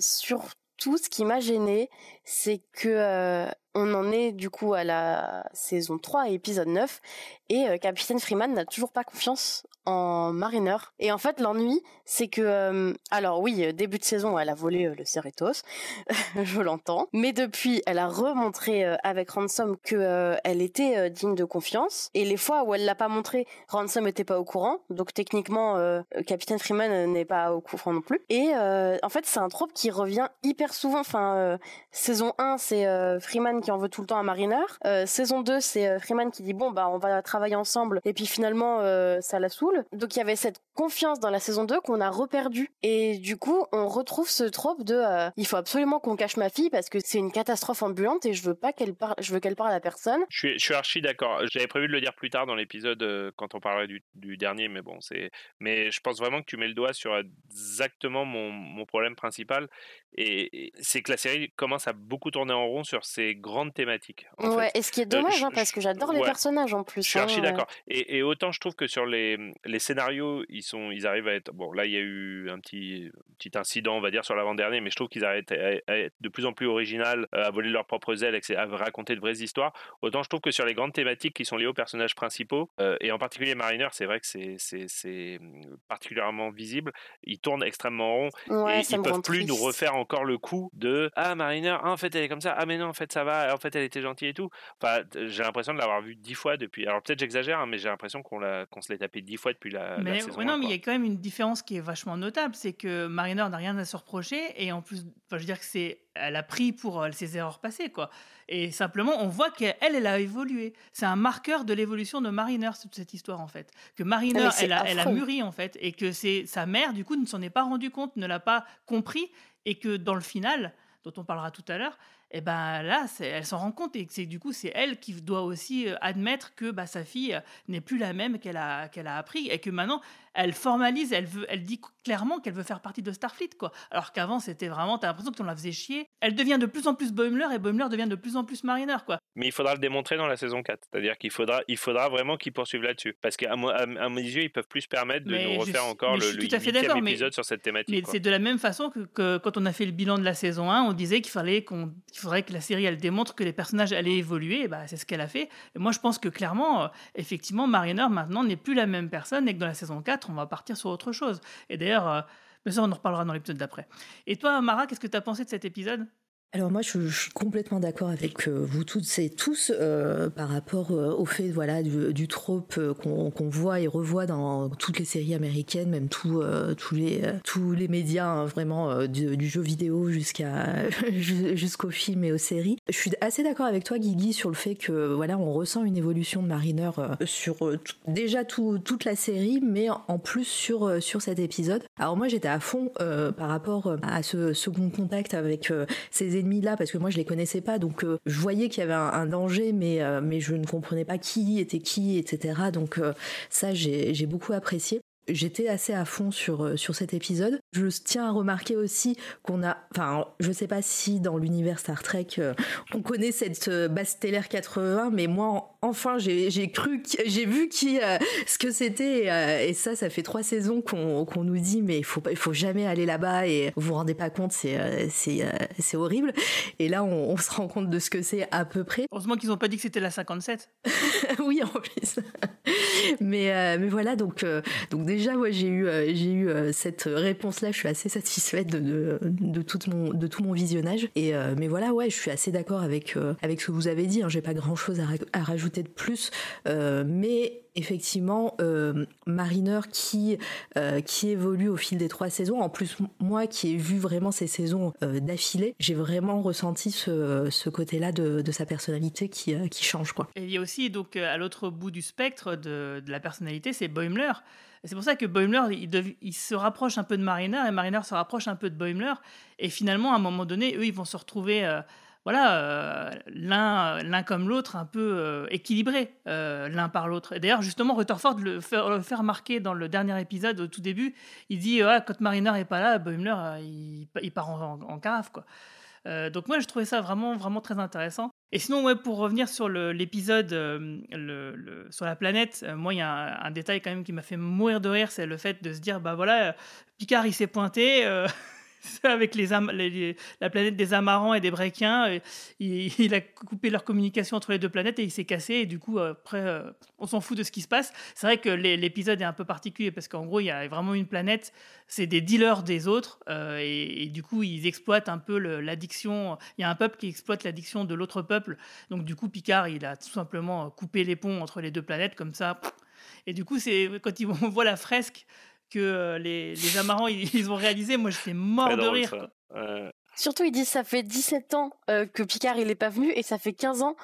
surtout ce qui m'a gêné, c'est que on en est du coup à la saison 3, épisode 9, et euh, Capitaine Freeman n'a toujours pas confiance en Mariner. Et en fait, l'ennui, c'est que, euh, alors oui, euh, début de saison, elle a volé le Cerritos, je l'entends, mais depuis, elle a remontré avec Ransom que elle était digne de confiance. Et les fois où elle l'a pas montré, Ransom était pas au courant, donc techniquement, Capitaine Freeman n'est pas au courant non plus. Et en fait, c'est un trope qui revient hyper souvent. Enfin, saison 1, c'est Freeman qui en veut tout le temps à Mariner. saison 2, c'est Freeman qui dit bon bah on va travailler ensemble et puis finalement ça la saoule donc il y avait cette confiance dans la saison 2 qu'on a reperdu. Et du coup, on retrouve ce trope de euh, il faut absolument qu'on cache ma fille parce que c'est une catastrophe ambulante et je veux pas qu'elle parle, je veux qu'elle parle à personne. Je suis, archi d'accord. J'avais prévu de le dire plus tard dans l'épisode euh, quand on parlerait du, dernier, mais bon, c'est. Mais je pense vraiment que tu mets le doigt sur exactement mon, mon problème principal. Et, c'est que la série commence à beaucoup tourné en rond sur ces grandes thématiques. en Ouais, fait. et ce qui est Euh, dommage, hein, parce que j'adore les personnages en plus. Je suis hein, archi d'accord. Et, et autant je trouve que sur les, les scénarios, ils, sont, ils arrivent à être. Bon, là, il y a eu un petit, petit incident, on va dire, sur l'avant-dernier, mais je trouve qu'ils arrivent à, à être de plus en plus original, euh, à voler de leurs propres ailes, à raconter de vraies histoires. Autant je trouve que sur les grandes thématiques qui sont liées aux personnages principaux, euh, et en particulier Mariner, c'est vrai que c'est- c'est c'est, hum, particulièrement visible. Ils tournent extrêmement rond Ouais, et ils me peuvent plus nous refaire encore le coup de Ah, Mariner, ah, en fait, elle est comme ça. Ah, mais non, en fait, ça va. En fait, elle était gentille et tout. Enfin, j'ai l'impression de l'avoir vu dix fois depuis. Alors, peut-être j'exagère, hein, mais j'ai l'impression qu'on se l'est tapé dix fois depuis la, la Mais saison ouais, non, 1, mais il y a quand même une différence qui est vachement notable, c'est que Mariner n'a rien à se reprocher et en plus, je veux dire que c'est, elle a pris pour euh, ses erreurs passées, quoi. Et simplement, on voit qu'elle, elle a évolué. C'est un marqueur de l'évolution de Mariner toute cette histoire en fait. Que Mariner, elle a, elle a mûri en fait, et que c'est sa mère du coup ne s'en est pas rendu compte, ne l'a pas compris, et que dans le final, dont on parlera tout à l'heure, et ben là, elle s'en rend compte et c'est du coup c'est elle qui doit aussi euh, admettre que bah, sa fille euh, n'est plus la même qu'elle a qu'elle a appris et que maintenant elle formalise, elle veut, elle dit clairement qu'elle veut faire partie de Starfleet quoi. Alors qu'avant c'était vraiment, t'as l'impression qu'on la faisait chier. Elle devient de plus en plus Boimler et Boimler devient de plus en plus Mariner quoi. Mais il faudra le démontrer dans la saison 4. C'est-à-dire qu'il faudra, il faudra vraiment qu'ils poursuivent là-dessus. Parce qu'à mo- à, mes yeux, ils peuvent plus se permettre de Mais nous refaire suis- encore le, le d'accord, mais- épisode sur cette thématique. Mais c'est de la même façon que, que quand on a fait le bilan de la saison 1, on disait qu'il fallait qu'on, faudrait que la série elle démontre que les personnages allaient évoluer. Et bah, c'est ce qu'elle a fait. Et moi, je pense que clairement, euh, effectivement, Mariner maintenant n'est plus la même personne et que dans la saison 4, on va partir sur autre chose. Et d'ailleurs, euh, mais ça, on en reparlera dans l'épisode d'après. Et toi, Mara, qu'est-ce que tu as pensé de cet épisode? Alors moi, je, suis complètement d'accord avec euh, vous toutes et tous euh, par rapport euh, au fait voilà du, du trope qu'on voit et revoit dans toutes les séries américaines, même euh, tous les tous les médias hein, vraiment du, jeu vidéo jusqu'à ju- jusqu'au film et aux séries. Je suis assez d'accord avec toi, Guigui, sur le fait que voilà on ressent une évolution de Mariner sur tout- déjà tout- toute la série, mais en plus sur sur cet épisode. Alors moi, j'étais à fond par rapport à ce second contact avec ces ennemis là parce que moi je les connaissais pas. Donc euh, je voyais qu'il y avait un, danger mais euh, mais je ne comprenais pas qui était qui etc donc euh, ça j'ai beaucoup apprécié. J'étais assez à fond sur, sur cet épisode. Je tiens à remarquer aussi qu'on a, enfin, je sais pas si dans l'univers Star Trek, on connaît cette base stellaire 80, mais moi, enfin, j'ai cru, j'ai vu qui, euh, ce que c'était, et, euh, et ça, ça fait trois saisons qu'on nous dit, mais il faut, il faut jamais aller là-bas, et vous vous rendez pas compte, c'est euh, c'est horrible. Et là, on, on se rend compte de ce que c'est à peu près. Heureusement qu'ils n'ont pas dit que c'était la 57. oui, en plus. mais, mais voilà, donc, donc déjà, ouais, j'ai eu, j'ai eu cette réponse-là. Je suis assez satisfaite de, de, de, toute mon, de tout mon visionnage. Et, mais voilà, ouais, je suis assez d'accord avec, avec ce que vous avez dit. Hein, j'ai pas grand-chose à, ra- à rajouter de plus. Euh, mais effectivement, euh, Mariner qui, euh, qui évolue au fil des trois saisons. En plus, moi qui ai vu vraiment ces saisons euh, d'affilée, j'ai vraiment ressenti ce, ce côté-là de, de sa personnalité qui, qui change. Quoi. Et il y a aussi, donc, à l'autre bout du spectre de, de la personnalité, c'est Boimler. C'est pour ça que Boimler, il, se rapproche un peu de Mariner et Mariner se rapproche un peu de Boimler. Et finalement, à un moment donné, eux, ils vont se retrouver, voilà, euh, l'un comme l'autre, un peu euh, équilibrés euh, l'un par l'autre. D'ailleurs, justement, Rutherford le fait, le remarquer dans le dernier épisode, au tout début, il dit, ouais, quand Mariner est pas là, Boimler, il, part en, en, carafe, quoi. Donc moi, je trouvais ça vraiment, vraiment très intéressant. Et sinon, ouais, pour revenir sur l'épisode sur la planète, moi, il y a un, un détail quand même qui m'a fait mourir de rire, c'est le fait de se dire, bah voilà, Picard, il s'est pointé. avec les, la planète des amarants et des bréquiens, euh, il, a coupé leur communication entre les deux planètes et il s'est cassé. Et du coup, euh, après, euh, on s'en fout de ce qui se passe. C'est vrai que l'é- l'épisode est un peu particulier parce qu'en gros, il y a vraiment une planète, c'est des dealers des autres. et, du coup, ils exploitent un peu l'addiction. Il y a un peuple qui exploite l'addiction de l'autre peuple. Donc, du coup, Picard, il a tout simplement coupé les ponts entre les deux planètes comme ça. Et du coup, c'est quand ils- on voit la fresque que euh, les, les amarants ils, ils ont réalisé, moi j'étais mort Très de drôle, rire. ça. quoi. Ouais. Surtout, ils disent ça fait 17 ans euh, que Picard il est pas venu et ça fait 15 ans.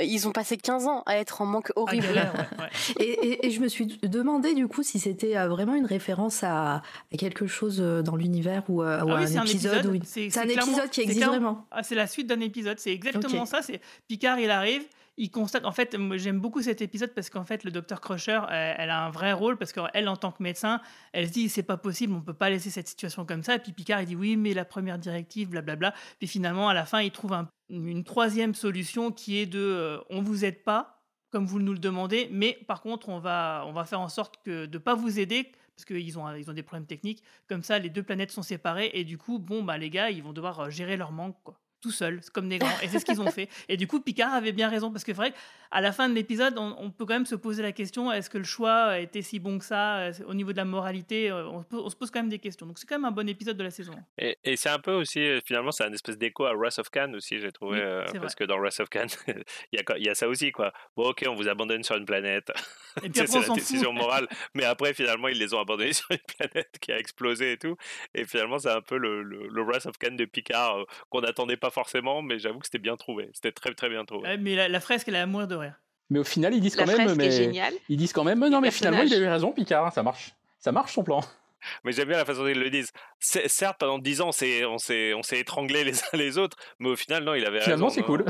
euh, ils ont passé 15 ans à être en manque horrible. Et, et- et je me suis demandé du coup si c'était euh, vraiment une référence à, à quelque chose euh, dans l'univers ou, euh, ou Ah oui, un, c'est un épisode. épisode. ou une- C'est un épisode qui existe vraiment. Ah, c'est la suite d'un épisode. C'est exactement ça. C'est Picard, il arrive, il constate, en fait, j'aime beaucoup cet épisode parce qu'en fait, le docteur Crusher, elle, elle a un vrai rôle parce qu'elle, en tant que médecin, elle se dit c'est pas possible, on peut pas laisser cette situation comme ça. Et puis Picard, il dit oui, mais la première directive, blablabla. Puis finalement, à la fin, il trouve un- une troisième solution qui est de euh, on vous aide pas comme vous nous le demandez, mais par contre, on va, on va faire en sorte que de pas vous aider parce qu'ils ont, ils ont des problèmes techniques. Comme ça, les deux planètes sont séparées et du coup, bon, bah, les gars, ils vont devoir euh, gérer leur manque, quoi. Tout seuls, comme des grands. Et c'est ce qu'ils ont fait. Et du coup, Picard avait bien raison parce que c'est vrai qu'à la fin de l'épisode, on, on peut quand même se poser la question est-ce que le choix était si bon que ça euh, Au niveau de la moralité, euh, on, se pose- on se pose quand même des questions. Donc, c'est quand même un bon épisode de la saison. Et, et c'est un peu aussi, euh, finalement, c'est un espèce d'écho à Wrath of Khan aussi, j'ai trouvé. Oui, euh, parce que dans Wrath of Khan, il y, a, il y a ça aussi, quoi. Bon, ok, on vous abandonne sur une planète. C'est la décision morale. Mais après, finalement, ils les ont abandonnés sur une planète qui a explosé et tout. Et finalement, c'est un peu le, le, le Wrath of Khan de Picard euh, qu'on n'attendait pas forcément, mais j'avoue que c'était bien trouvé. C'était très, très bien trouvé. Ouais, mais la, la fresque, elle est à mourir de rire. Mais au final, ils disent La quand même. Mais... Ils disent quand même. Non, mais finalement, il a eu raison, Picard. hein, ça marche. Ça marche son plan. Mais j'aime bien la façon dont ils le disent. Certes, pendant 10 ans, on s'est- on s'est on s'est étranglés les uns les autres, mais au final, non, il avait Finalement, raison. c'est cool.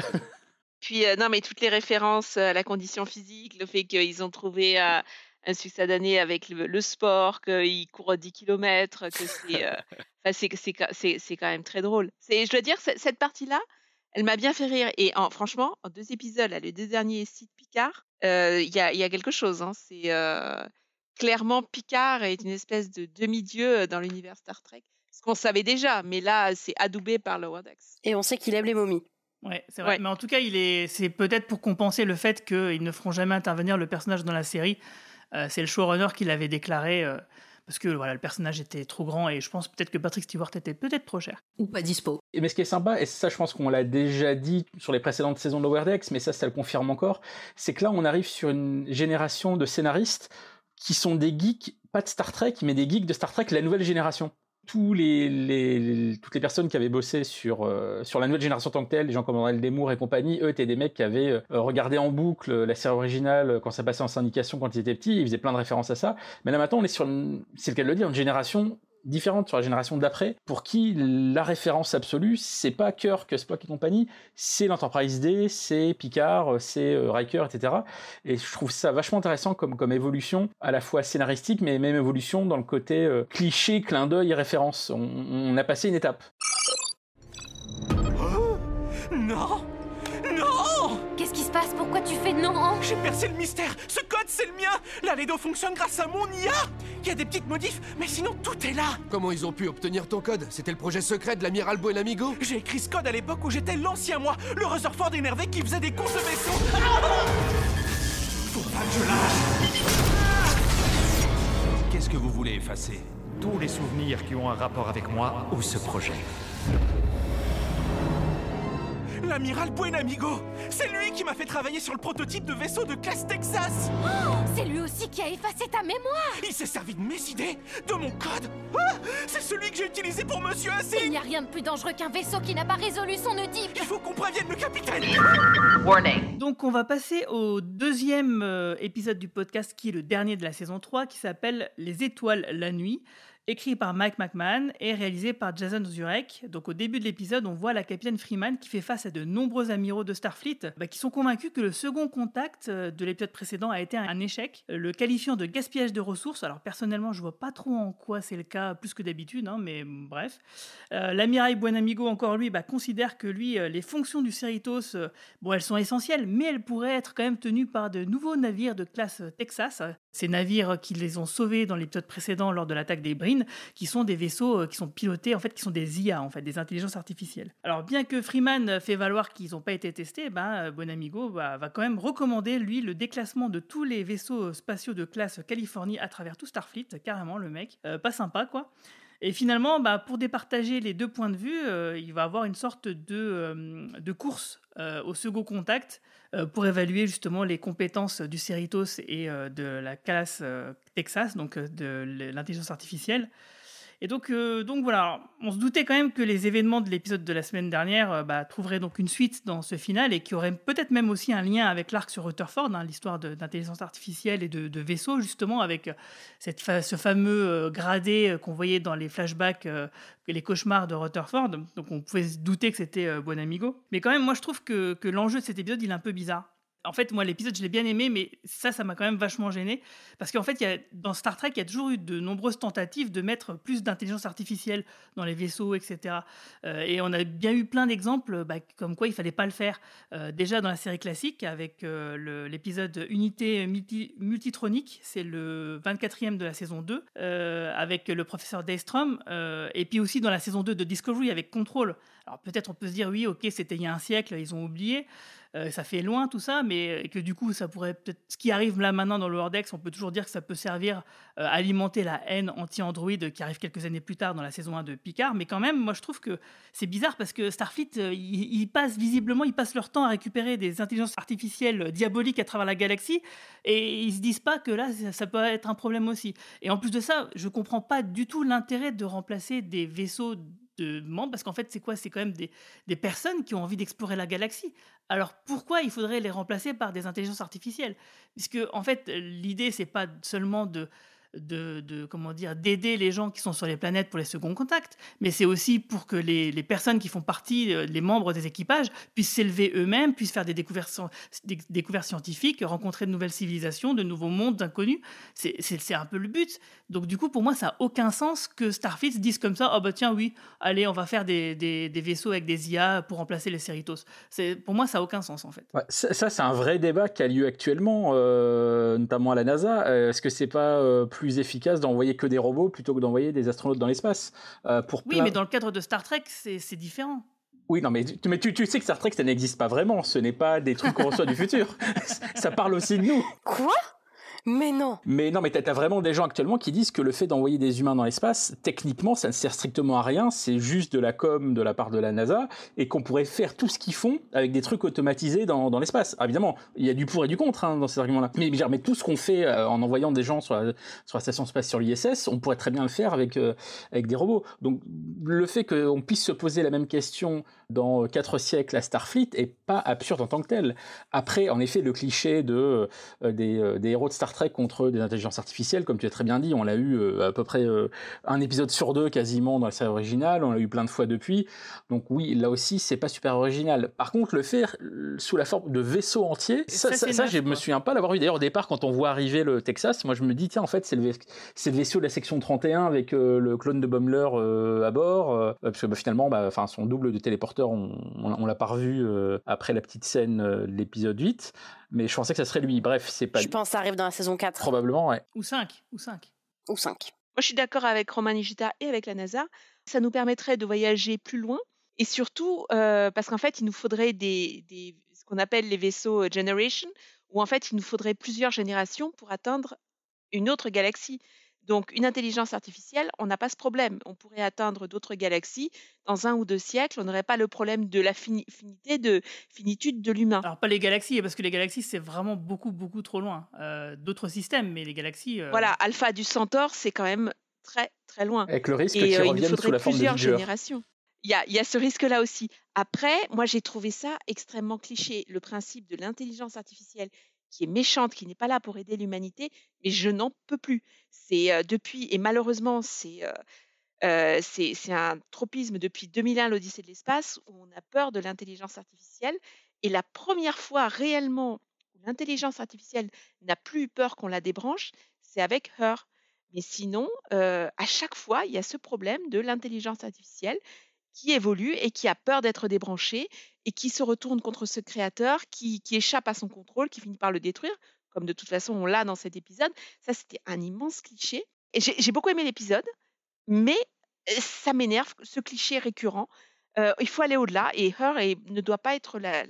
Puis, euh, non, mais toutes les références à la condition physique, le fait qu'ils ont trouvé euh, un succès d'année avec le, le sport, qu'ils courent 10 km, que c'est euh, enfin, c'est c'est ca- c'est- c'est quand même très drôle. C'est- Je dois dire, cette, partie-là, elle m'a bien fait rire. Et en, franchement, en deux épisodes, là, les deux derniers sites Picard, euh, il y, a, il y a quelque chose. hein. C'est euh, clairement Picard est une espèce de demi-dieu dans l'univers Star Trek. Ce qu'on savait déjà, mais là, c'est adoubé par le Wordex. Et on sait qu'il aime les momies. Ouais, c'est vrai. Mais en tout cas, il est, c'est peut-être pour compenser le fait qu'ils ne feront jamais intervenir le personnage dans la série. Euh, c'est le showrunner qui l'avait déclaré euh, parce que voilà, le personnage était trop grand et je pense peut-être que Patrick Stewart était peut-être trop cher. Ou pas dispo. Mais ce qui est sympa, et ça je pense qu'on l'a déjà dit sur les précédentes saisons de Lower Decks, mais ça, ça le confirme encore, c'est que là on arrive sur une génération de scénaristes qui sont des geeks, pas de Star Trek, mais des geeks de Star Trek, la nouvelle génération. Les, toutes les personnes qui avaient bossé sur, euh, la nouvelle génération tant que telle, les gens comme André Desmours et compagnie, eux étaient des mecs qui avaient euh, regardé en boucle la série originale quand ça passait en syndication quand ils étaient petits, ils faisaient plein de références à ça. Mais là maintenant, on est sur, c'est le cas de le dire, une génération différente sur la génération d'après, pour qui la référence absolue, c'est pas Kirk, Spock et compagnie, c'est l'Enterprise D, c'est Picard, c'est euh, Riker, etc. Et je trouve ça vachement intéressant comme, comme évolution, à la fois scénaristique, mais même évolution dans le côté euh, cliché, clin d'œil référence. On, a passé une étape. Non Non se passe Pourquoi tu fais non J'ai percé le mystère. Ce code, c'est le mien. La Ledo fonctionne grâce à mon IA Il y a des petites modifs, mais sinon tout est là. Comment ils ont pu obtenir ton code? C'était le projet secret de l'amiral Buenamigo? J'ai écrit ce code à l'époque où j'étais l'ancien moi, le Rutherford énervé qui faisait des courses de vaisseau Faut pas que je lâche. Qu'est-ce que vous voulez effacer? Tous les souvenirs qui ont un rapport avec moi ou ce projet. L'amiral Buenamigo. C'est lui qui m'a fait travailler sur le prototype de vaisseau de classe Texas. Oh, c'est lui aussi qui a effacé ta mémoire. Il s'est servi de mes idées, de mon code. Ah C'est celui que j'ai utilisé pour Monsieur Assis. Il n'y a rien de plus dangereux qu'un vaisseau qui n'a pas résolu son Oedipe. Il faut qu'on prévienne le capitaine. Donc on va passer au deuxième euh, épisode du podcast qui est le dernier de la saison 3 qui s'appelle Les étoiles la nuit, écrit par Mike McMahon et réalisé par Jason Zurek. Donc au début de l'épisode, on voit la capitaine Freeman qui fait face à de nombreux amiraux de Starfleet bah, qui sont convaincus que le second contact euh, de l'épisode précédent a été un, échec, le qualifiant de gaspillage de ressources. Alors personnellement, je vois pas trop en quoi c'est le cas plus que d'habitude, hein, mais bref. Euh, L'amiral Buenamigo, encore lui, bah, considère que lui, euh, les fonctions du Cerritos, euh, bon, elles sont essentielles, mais elles pourraient être quand même tenues par de nouveaux navires de classe Texas. Ces navires qui les ont sauvés dans l'épisode précédent lors de l'attaque des Brines, qui sont des vaisseaux euh, qui sont pilotés, en fait, qui sont des IA, en fait, des intelligences artificielles. Alors, bien que Freeman euh, fait valoir qu'ils n'ont pas été testés, ben, euh, Buenamigo bah, va quand même recommander, lui, le déclassement de tous les vaisseaux spatiaux de classe Californie à travers tout Starfleet, carrément, le mec. Pas sympa, quoi. Et finalement, bah, pour départager les deux points de vue, il va avoir une sorte de, de course au second contact pour évaluer justement les compétences du Cerritos et euh, de la classe euh, Texas, donc euh, de l'intelligence artificielle. Et donc, euh, donc voilà, on se doutait quand même que les événements de l'épisode de la semaine dernière euh, bah, trouveraient donc une suite dans ce final et qui aurait peut-être même aussi un lien avec l'arc sur Rutherford, hein, l'histoire d'intelligence artificielle et de, de vaisseaux justement, avec euh, cette ce fameux gradé qu'on voyait dans les flashbacks, les cauchemars de Rutherford. Donc on pouvait se douter que c'était euh, Buenamigo. Mais quand même, moi je trouve que, que l'enjeu de cet épisode, il est un peu bizarre. En fait, moi, l'épisode, je l'ai bien aimé, mais ça, ça m'a quand même vachement gêné. Parce qu'en fait, y a, dans Star Trek, il y a toujours eu de nombreuses tentatives de mettre plus d'intelligence artificielle dans les vaisseaux, etc. Euh, et on a bien eu plein d'exemples bah, comme quoi il fallait pas le faire. Euh, déjà dans la série classique, avec euh, l'épisode Unité multi- Multitronique, c'est le 24e de la saison 2, euh, avec le professeur Daystrom. et puis aussi dans la saison 2 de Discovery, avec Control. Alors peut-être on peut se dire, oui, ok, c'était il y a un siècle, ils ont oublié. Euh, ça fait loin tout ça, mais que du coup, ça pourrait peut-être. Ce qui arrive là maintenant dans le Wordex, on peut toujours dire que ça peut servir euh, à alimenter la haine anti-Android qui arrive quelques années plus tard dans la saison 1 de Picard. Mais quand même, moi je trouve que c'est bizarre parce que Starfleet, euh, ils ils passent visiblement, ils passent leur temps à récupérer des intelligences artificielles diaboliques à travers la galaxie et ils se disent pas que là, ça, ça peut être un problème aussi. Et en plus de ça, je comprends pas du tout l'intérêt de remplacer des vaisseaux parce qu'en fait, c'est quoi? C'est quand même des, personnes qui ont envie d'explorer la galaxie. Alors pourquoi il faudrait les remplacer par des intelligences artificielles? Puisque en fait, l'idée c'est pas seulement de comment dire d'aider les gens qui sont sur les planètes pour les seconds contacts, mais c'est aussi pour que les, personnes qui font partie, euh, les membres des équipages, puissent s'élever eux-mêmes, puissent faire des découvertes, des découvertes scientifiques, rencontrer de nouvelles civilisations, de nouveaux mondes, C'est c'est un peu le but. Donc du coup, pour moi, ça n'a aucun sens que Starfleet se dise comme ça, oh bah tiens, oui, allez, on va faire des, des- des vaisseaux avec des IA pour remplacer les Cerritos. C'est- Pour moi, ça n'a aucun sens en fait. Ouais, ça, ça, c'est un vrai débat qui a lieu actuellement, euh, notamment à la NASA. Euh, Est-ce que c'est pas euh, plus efficace d'envoyer que des robots plutôt que d'envoyer des astronautes dans l'espace? Euh, pour Oui, plein- mais dans le cadre de Star Trek, c'est c'est différent. Oui, non, mais, tu- mais tu, tu sais que Star Trek, ça n'existe pas vraiment. Ce n'est pas des trucs qu'on reçoit du futur. Ça parle aussi de nous. Quoi? Mais non Mais non, mais t'as as vraiment des gens actuellement qui disent que le fait d'envoyer des humains dans l'espace, techniquement, ça ne sert strictement à rien. C'est juste de la com de la part de la NASA et qu'on pourrait faire tout ce qu'ils font avec des trucs automatisés dans, l'espace. Ah, évidemment, il y a du pour et du contre hein, dans ces arguments-là. Mais, mais tout ce qu'on fait euh, en envoyant des gens sur la, station spatiale sur l'ISS, on pourrait très bien le faire avec, euh, avec des robots. Donc, le fait qu'on puisse se poser la même question dans quatre siècles à Starfleet est pas absurde en tant que tel. Après, en effet, le cliché de, euh, des, euh, des héros de Star Trek contre des intelligences artificielles, comme tu as très bien dit, on l'a eu euh, à peu près euh, un épisode sur deux quasiment dans la série originale, on l'a eu plein de fois depuis. Donc oui, là aussi, c'est pas super original. Par contre, le faire sous la forme de vaisseaux entiers, ça, ça, ça, c'est ça, neuf, je me souviens pas l'avoir eu. D'ailleurs, au départ, quand on voit arriver le Texas, moi je me dis, tiens, en fait, c'est le, vais- c'est le vaisseau de la section 31 avec euh, le clone de Bommler euh, à bord, euh, parce que bah, finalement, bah, son double de téléporteur, on, on, on l'a pas revu après la petite scène de l'épisode 8, mais je pensais que ça serait lui. Bref, c'est pas Je pense que ça arrive dans la saison 4. Probablement, ouais. Ou 5, ou 5. Ou 5. Moi, je suis d'accord avec Romain Nigita et avec la NASA. Ça nous permettrait de voyager plus loin et surtout euh, parce qu'en fait, il nous faudrait des, des- ce qu'on appelle les vaisseaux euh, Generation, où en fait, il nous faudrait plusieurs générations pour atteindre une autre galaxie. Donc, une intelligence artificielle, on n'a pas ce problème. On pourrait atteindre d'autres galaxies dans un ou deux siècles. On n'aurait pas le problème de la fini- finité, de finitude de l'humain. Alors pas les galaxies, parce que les galaxies c'est vraiment beaucoup beaucoup trop loin. Euh, D'autres systèmes, mais les galaxies. euh, Voilà, Alpha du Centaure, c'est quand même très très loin. Avec le risque Et qu'ils euh, il nous reviennent sous faudrait la forme de plusieurs générations. Il y a, il y a ce risque-là aussi. Après, moi, j'ai trouvé ça extrêmement cliché, le principe de l'intelligence artificielle qui est méchante, qui n'est pas là pour aider l'humanité, mais je n'en peux plus. C'est euh, depuis, et malheureusement, c'est euh, euh, un tropisme depuis 2001, l'Odyssée de l'espace, où on a peur de l'intelligence artificielle. Et la première fois réellement où l'intelligence artificielle n'a plus eu peur qu'on la débranche, c'est avec Her. Mais sinon, euh, à chaque fois, il y a ce problème de l'intelligence artificielle qui évolue et qui a peur d'être débranchée et qui se retourne contre ce créateur, qui, qui échappe à son contrôle, qui finit par le détruire, comme de toute façon on l'a dans cet épisode. Ça, c'était un immense cliché. J'ai beaucoup aimé l'épisode, mais ça m'énerve, ce cliché récurrent. Il faut aller au-delà et Her ne doit pas être la-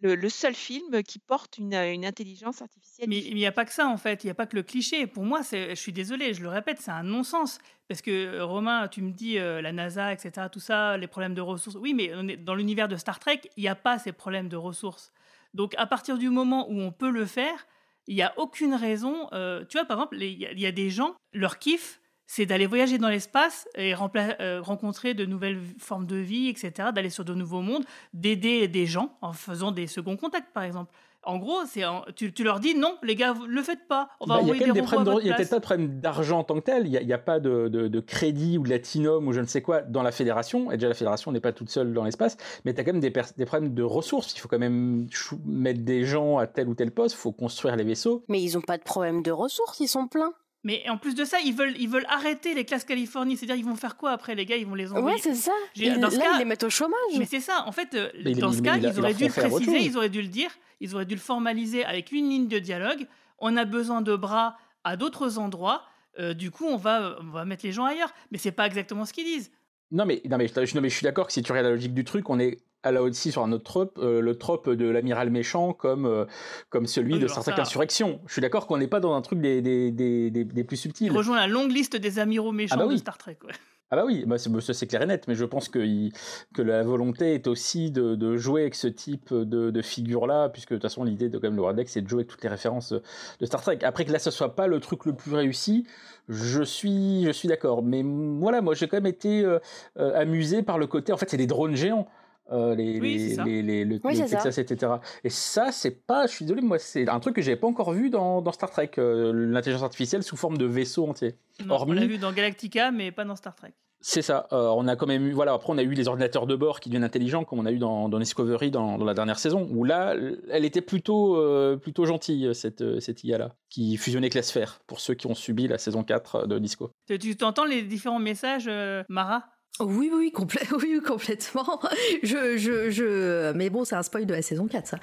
le, le seul film qui porte une, une intelligence artificielle. Mais il n'y a pas que ça en fait, il n'y a pas que le cliché. Pour moi, je suis désolé, je le répète, c'est un non-sens. Parce que euh, Romain, tu me dis euh, la NASA, etc., tout ça, les problèmes de ressources. Oui, mais on est- dans l'univers de Star Trek, il n'y a pas ces problèmes de ressources. Donc à partir du moment où on peut le faire, il n'y a aucune raison. euh, tu vois, par exemple, il y, y a des gens, leur kiff, c'est d'aller voyager dans l'espace et rempla- euh, rencontrer de nouvelles formes de vie, etc., d'aller sur de nouveaux mondes, d'aider des gens en faisant des seconds contacts, par exemple. En gros, c'est tu, tu leur dis non, les gars, le faites pas. On va Bah, il y a des des robots à problèmes de- votre il y a peut-être pas de problème d'argent en tant que tel, il n'y a, il y a pas de, de- de crédit ou de latinum ou je ne sais quoi dans la fédération, et déjà la fédération n'est pas toute seule dans l'espace, mais tu as quand même des, pers- des problèmes de ressources, il faut quand même chou- mettre des gens à tel ou tel poste, il faut construire les vaisseaux. Mais ils ont pas de problème de ressources, ils sont pleins. Mais en plus de ça, ils veulent, ils veulent arrêter les classes Californie. C'est-à-dire, ils vont faire quoi après, les gars? Ils vont les envoyer. Ouais, c'est ça. Ils- dans ce là, cas- ils les mettent au chômage. Mais c'est ça. En fait, euh, Mais dans il- ce cas, il- il ils auraient dû le préciser, ils auraient dû le dire, ils auraient dû le formaliser avec une ligne de dialogue. On a besoin de bras à d'autres endroits. euh, du coup, on va, on va mettre les gens ailleurs. Mais c'est pas exactement ce qu'ils disent. Non mais, non mais, je- non, mais je suis d'accord que si tu regardes la logique du truc, on est là aussi sur un autre trope, euh, le trope de l'amiral méchant comme, euh, comme celui Oui, de alors Star Trek ça- Insurrection. Je suis d'accord qu'on n'est pas dans un truc des, des, des, des, des plus subtils. Il rejoint la longue liste des amiraux méchants Ah bah de. Star Trek. ouais. Ah bah oui, bah c'est, c'est clair et net, mais je pense que, il- que la volonté est aussi de, de jouer avec ce type de, de figure-là, puisque de toute façon l'idée de quand même le Wardex c'est de jouer avec toutes les références de Star Trek. Après que là ce soit pas le truc le plus réussi, je suis, je suis d'accord. Mais voilà, moi j'ai quand même été euh, amusé par le côté, en fait c'est des drones géants. Euh, les, Oui, les, les, les, le- Oui, ça. Texas, etc. Et ça, c'est pas, je suis désolé, moi, c'est un truc que j'avais pas encore vu dans, dans Star Trek, euh, l'intelligence artificielle sous forme de vaisseau entier. Non, On l'a vu dans Galactica, mais pas dans Star Trek. c'est ça. Euh, on a quand même eu, voilà. Après, on a eu les ordinateurs de bord qui deviennent intelligents, comme on a eu dans, dans Discovery dans, dans la dernière saison, où là, elle était plutôt, euh, plutôt gentille cette, cette IA là, qui fusionnait avec la sphère. Pour ceux qui ont subi la saison 4 de Disco. Tu, tu t'entends les différents messages, euh, Mara? Oui, oui, complè- oui, complètement. Je, je, je... Mais bon, c'est un spoil de la saison 4, ça.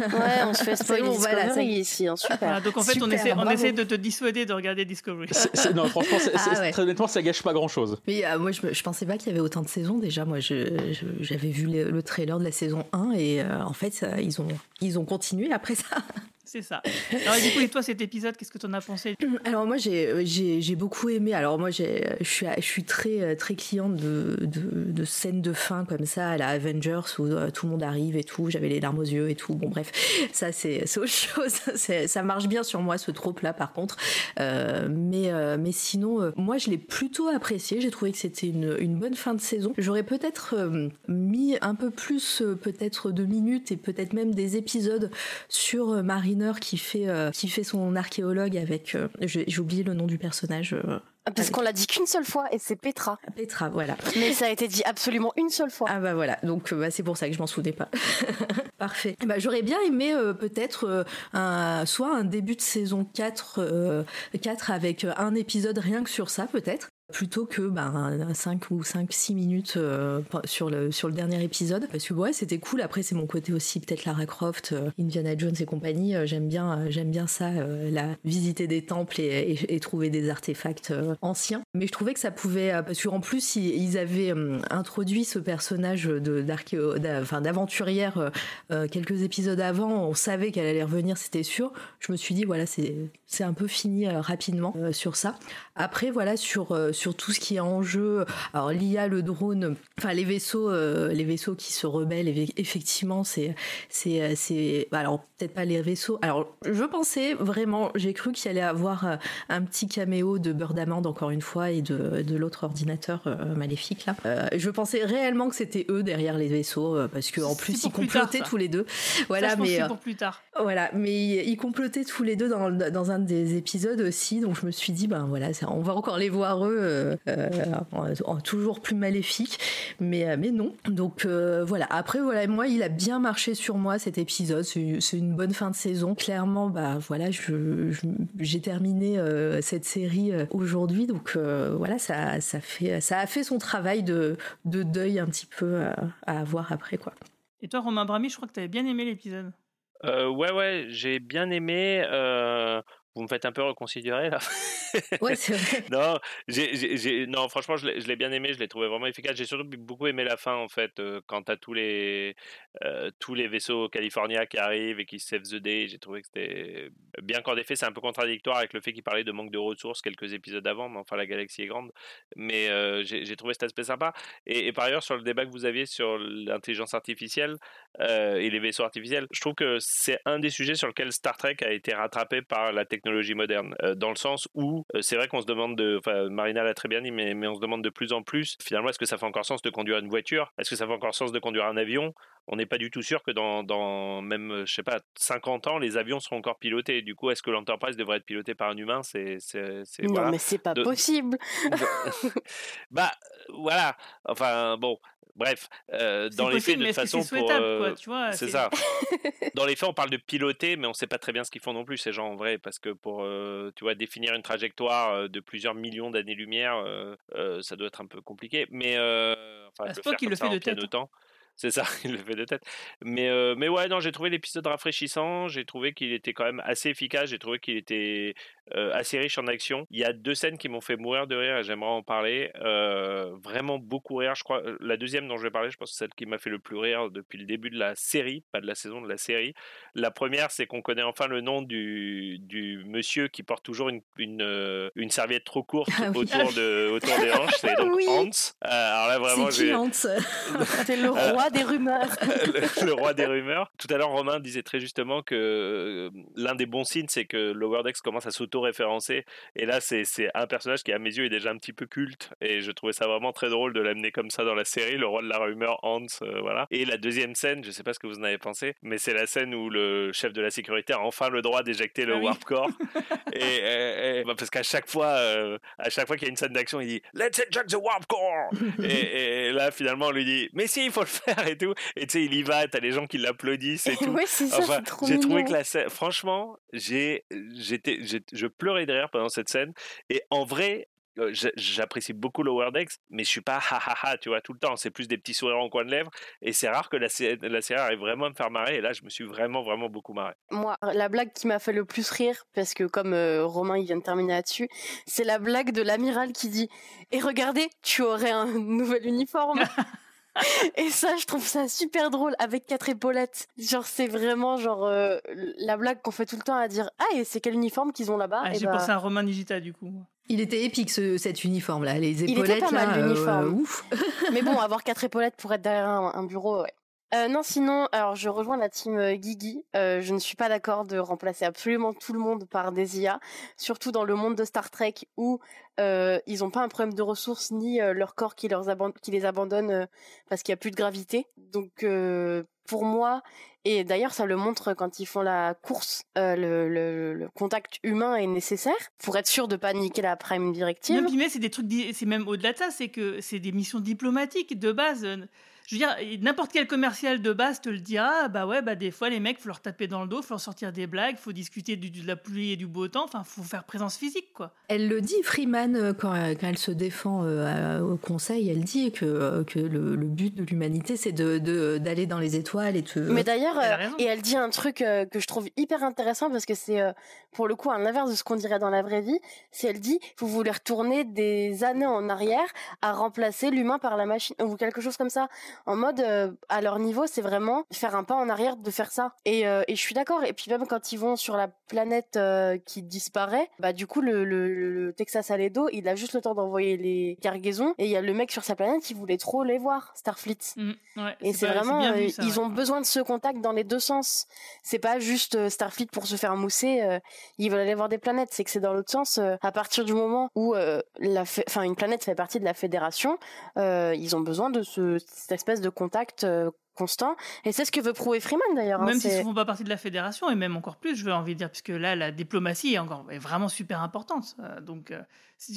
Ouais, on se fait spoiler bon, voilà, Discovery ici, hein, super. Donc en fait, on essaie, on essaie de te dissuader de regarder Discovery. Non, franchement, c'est- Ah ouais. très honnêtement, ça gâche pas grand chose. Mais euh, moi, je, je pensais pas qu'il y avait autant de saisons déjà. Moi, je- je- j'avais vu le, le trailer de la saison 1 et euh, en fait, ça, ils, ont, ils ont continué après ça. Ça. Alors du coup, et toi, cet épisode, qu'est-ce que tu en as pensé Alors moi j'ai j'ai beaucoup aimé. Alors moi j'ai je suis je suis très très cliente de, scènes de fin comme ça à la Avengers où euh, tout le monde arrive et tout. J'avais les larmes aux yeux et tout. Bon bref, ça c'est autre chose. Ça marche bien sur moi ce trope là par contre. Euh, mais euh, mais sinon euh, moi je l'ai plutôt apprécié. J'ai trouvé que c'était une bonne fin de saison. J'aurais peut-être euh, mis un peu plus euh, peut-être de minutes et peut-être même des épisodes sur euh, Qui fait euh, qui fait son archéologue avec euh, j'ai j'ai oublié le nom du personnage euh, Parce qu'on l'a dit qu'une seule fois et c'est Petra. Petra voilà. Mais ça a été dit absolument une seule fois. ah bah voilà. Donc bah, c'est pour ça que je m'en souvenais pas. Parfait. Bah, j'aurais bien aimé peut-être un soit un début de saison 4 euh, 4 avec un épisode rien que sur ça peut-être plutôt que un 5 ou 5 6 minutes euh, sur le sur le dernier épisode. Parce que ouais c'était cool. Après c'est mon côté aussi peut-être Lara Croft euh, Indiana Jones et compagnie euh, j'aime bien j'aime bien ça la visiter des temples et, trouver des artefacts anciens. Mais je trouvais que ça pouvait parce qu'en plus ils, avaient introduit ce personnage de d'aventurière quelques épisodes avant. On savait qu'elle allait revenir c'était sûr. Je me suis dit voilà c'est c'est un peu fini rapidement sur ça. Après voilà sur sur tout ce qui est en jeu. Alors l'IA le drone enfin les vaisseaux euh, les vaisseaux qui se rebellent eff- effectivement c'est c'est euh, c'est alors peut-être pas les vaisseaux. Alors je pensais vraiment j'ai cru qu'il allait avoir euh, un petit caméo de Birdamand encore une fois et de, de l'autre ordinateur maléfique là. Euh, je pensais réellement que c'était eux derrière les vaisseaux parce que en plus ils tard, complotaient tous les deux. Voilà Ça, je mais c'est pour plus tard. voilà, mais ils, ils complotaient tous les deux dans, dans un des épisodes aussi, donc je me suis dit, ben voilà, ça- on va encore les voir eux, euh, euh, en- toujours plus maléfiques, mais, euh, mais non. Donc euh, voilà, après, voilà, moi, il a bien marché sur moi cet épisode, c'est une bonne fin de saison. Clairement, bah voilà, j'ai terminé euh, cette série euh, aujourd'hui, donc euh, voilà, ça, ça, fait, ça a fait son travail de, de deuil un petit peu euh, à avoir après, quoi. Et toi, Romain Brami, je crois que tu avais bien aimé l'épisode. Euh, ouais, ouais, j'ai bien aimé. euh, Vous me faites un peu reconsidérer là. Ouais, c'est vrai. non, j'ai- non, franchement, je l'ai, bien aimé, je l'ai trouvé vraiment efficace. J'ai surtout beaucoup aimé la fin en fait, euh, quand t'as tous les euh, tous les vaisseaux californiens qui arrivent et qui save the day. J'ai trouvé que c'était bien qu'en effet, c'est un peu contradictoire avec le fait qu'il parlait de manque de ressources quelques épisodes avant, mais enfin la galaxie est grande. Mais euh, j'ai, j'ai trouvé cet aspect sympa. Et, et par ailleurs, sur le débat que vous aviez sur l'intelligence artificielle euh, et les vaisseaux artificiels, je trouve que c'est un des sujets sur lequel Star Trek a été rattrapé par la technologie technologie moderne, euh, dans le sens où euh, c'est vrai qu'on se demande de, enfin Marina l'a très bien dit, mais, mais on se demande de plus en plus, finalement, est-ce que ça fait encore sens de conduire une voiture? Est-ce que ça fait encore sens de conduire un avion? On n'est pas du tout sûr que dans, dans même, euh, je sais pas, 50 ans, les avions seront encore pilotés. Du coup, est-ce que l'Enterprise devrait être pilotée par un humain? C'est, Non, voilà. mais c'est pas De- possible. bah voilà. Enfin bon. Bref, euh, dans les faits, de toute façon, c'est euh, tu vois, c'est c'est- ça. Dans les faits, on parle de piloter, mais on sait pas très bien ce qu'ils font non plus ces gens en vrai, parce que pour, euh, tu vois, définir une trajectoire euh, de plusieurs millions d'années-lumière, euh, euh, ça doit être un peu compliqué. Mais euh, enfin, le faire comme le ça fait en de tête, pianotant, C'est ça, il le fait de tête. Mais, euh, mais ouais, non, j'ai trouvé l'épisode rafraîchissant. J'ai trouvé qu'il était quand même assez efficace. J'ai trouvé qu'il était euh, assez riche en action. Il y a deux scènes qui m'ont fait mourir de rire et j'aimerais en parler. Euh, vraiment beaucoup rire. Je crois la deuxième dont je vais parler, je pense que c'est celle qui m'a fait le plus rire depuis le début de la série, pas de la saison, de la série. La première, c'est qu'on connaît enfin le nom du, du monsieur qui porte toujours une, une, une serviette trop courte Ah oui. autour, de, autour des hanches. C'est donc Oui. Hans. Alors là, vraiment, C'est qui Hans? C'est le Euh, roi des rumeurs. le, le roi des rumeurs. Tout à l'heure, Romain disait très justement que euh, l'un des bons signes, c'est que Lower Decks commence à s'auto-référencer. Et là, c'est un personnage qui, à mes yeux, est déjà un petit peu culte. Et je trouvais ça vraiment très drôle de l'amener comme ça dans la série, le roi de la rumeur, Hans. euh, voilà. Et la deuxième scène, je sais pas ce que vous en avez pensé, mais c'est la scène où le chef de la sécurité a enfin le droit d'éjecter le Ah oui. Warp Core. et, et- et- bah, parce qu'à chaque fois, euh, à chaque fois qu'il y a une scène d'action, il dit Let's eject the Warp Core. et, et là, finalement, on lui dit Mais si, il faut le faire et tout. Et tu sais, il y va, t'as les gens qui l'applaudissent et tout. Ouais, c'est ça, Enfin, c'est trop j'ai trouvé mignon. que la scène, franchement, j'ai, j'étais, je pleurais de rire pendant cette scène. Et en vrai, euh, j'a- j'apprécie beaucoup Lower Decks, mais je suis pas ha ha ha, tu vois, tout le temps. C'est plus des petits sourires en coin de lèvres. Et c'est rare que la, la série arrive vraiment à me faire marrer. Et là, je me suis vraiment, vraiment beaucoup marré. Moi, la blague qui m'a fait le plus rire, parce que comme euh, Romain il vient de terminer là-dessus, c'est la blague de l'amiral qui dit Et regardez, tu aurais un nouvel uniforme. Et ça, je trouve ça super drôle avec quatre épaulettes. Genre, c'est vraiment genre euh, la blague qu'on fait tout le temps à dire Ah, et c'est quel uniforme qu'ils ont là-bas? Ah, Et J'ai bah, pensé à Romain Nigita du coup. Il était épique ce, cet uniforme là, les Il était épaulettes pas mal, là, euh, l'uniforme. ouf. Mais bon, avoir quatre épaulettes pour être derrière un, un bureau, ouais. Euh, non, sinon, alors je rejoins la team euh, Guigui. Euh, je ne suis pas d'accord de remplacer absolument tout le monde par des IA, surtout dans le monde de Star Trek où euh, ils n'ont pas un problème de ressources ni leur corps qui, les abandonne parce qu'il n'y a plus de gravité. Donc pour moi, et d'ailleurs ça le montre quand ils font la course, le, contact humain est nécessaire pour être sûr de pas niquer la Prime Directive. Mais c'est des trucs, c'est même au-delà de ça, c'est que c'est des missions diplomatiques de base. Je veux dire, n'importe quel commercial de base te le dira, bah ouais, bah des fois les mecs, faut leur taper dans le dos, faut leur sortir des blagues, faut discuter du- de la pluie et du beau temps, enfin, faut faire présence physique, quoi. Elle le dit, Freeman, euh, quand, euh, quand elle se défend euh, au conseil, elle dit que, que le, le but de l'humanité, c'est de- de- d'aller dans les étoiles et de... Mais d'ailleurs, euh, et elle dit un truc euh, que je trouve hyper intéressant parce que c'est euh, pour le coup à l'inverse de ce qu'on dirait dans la vraie vie. C'est elle dit, vous voulez retourner des années en arrière à remplacer l'humain par la machine ou quelque chose comme ça. En mode, euh, à leur niveau, c'est vraiment faire un pas en arrière de faire ça. Et, euh, et je suis d'accord. Et puis même quand ils vont sur la planète euh, qui disparaît, bah du coup le, le, le Texas Aledo, il a juste le temps d'envoyer les cargaisons et il y a le mec sur sa planète qui voulait trop les voir, Starfleet. Mm, ouais, Et c'est vraiment, bien vu, ça, ils ouais. ont besoin de ce contact dans les deux sens. C'est pas juste Starfleet pour se faire mousser. ils veulent aller voir des planètes. C'est que c'est dans l'autre sens. à partir du moment où la, enfin une planète fait partie de la fédération, ils ont besoin de ce, cette espèce de contact euh, constant. Et c'est ce que veut prouver Freeman d'ailleurs. hein, Même s'ils c'est- ne font pas partie de la fédération, et même encore plus, je veux envie de dire, puisque là, la diplomatie est, encore, est vraiment super importante. Euh, donc, euh,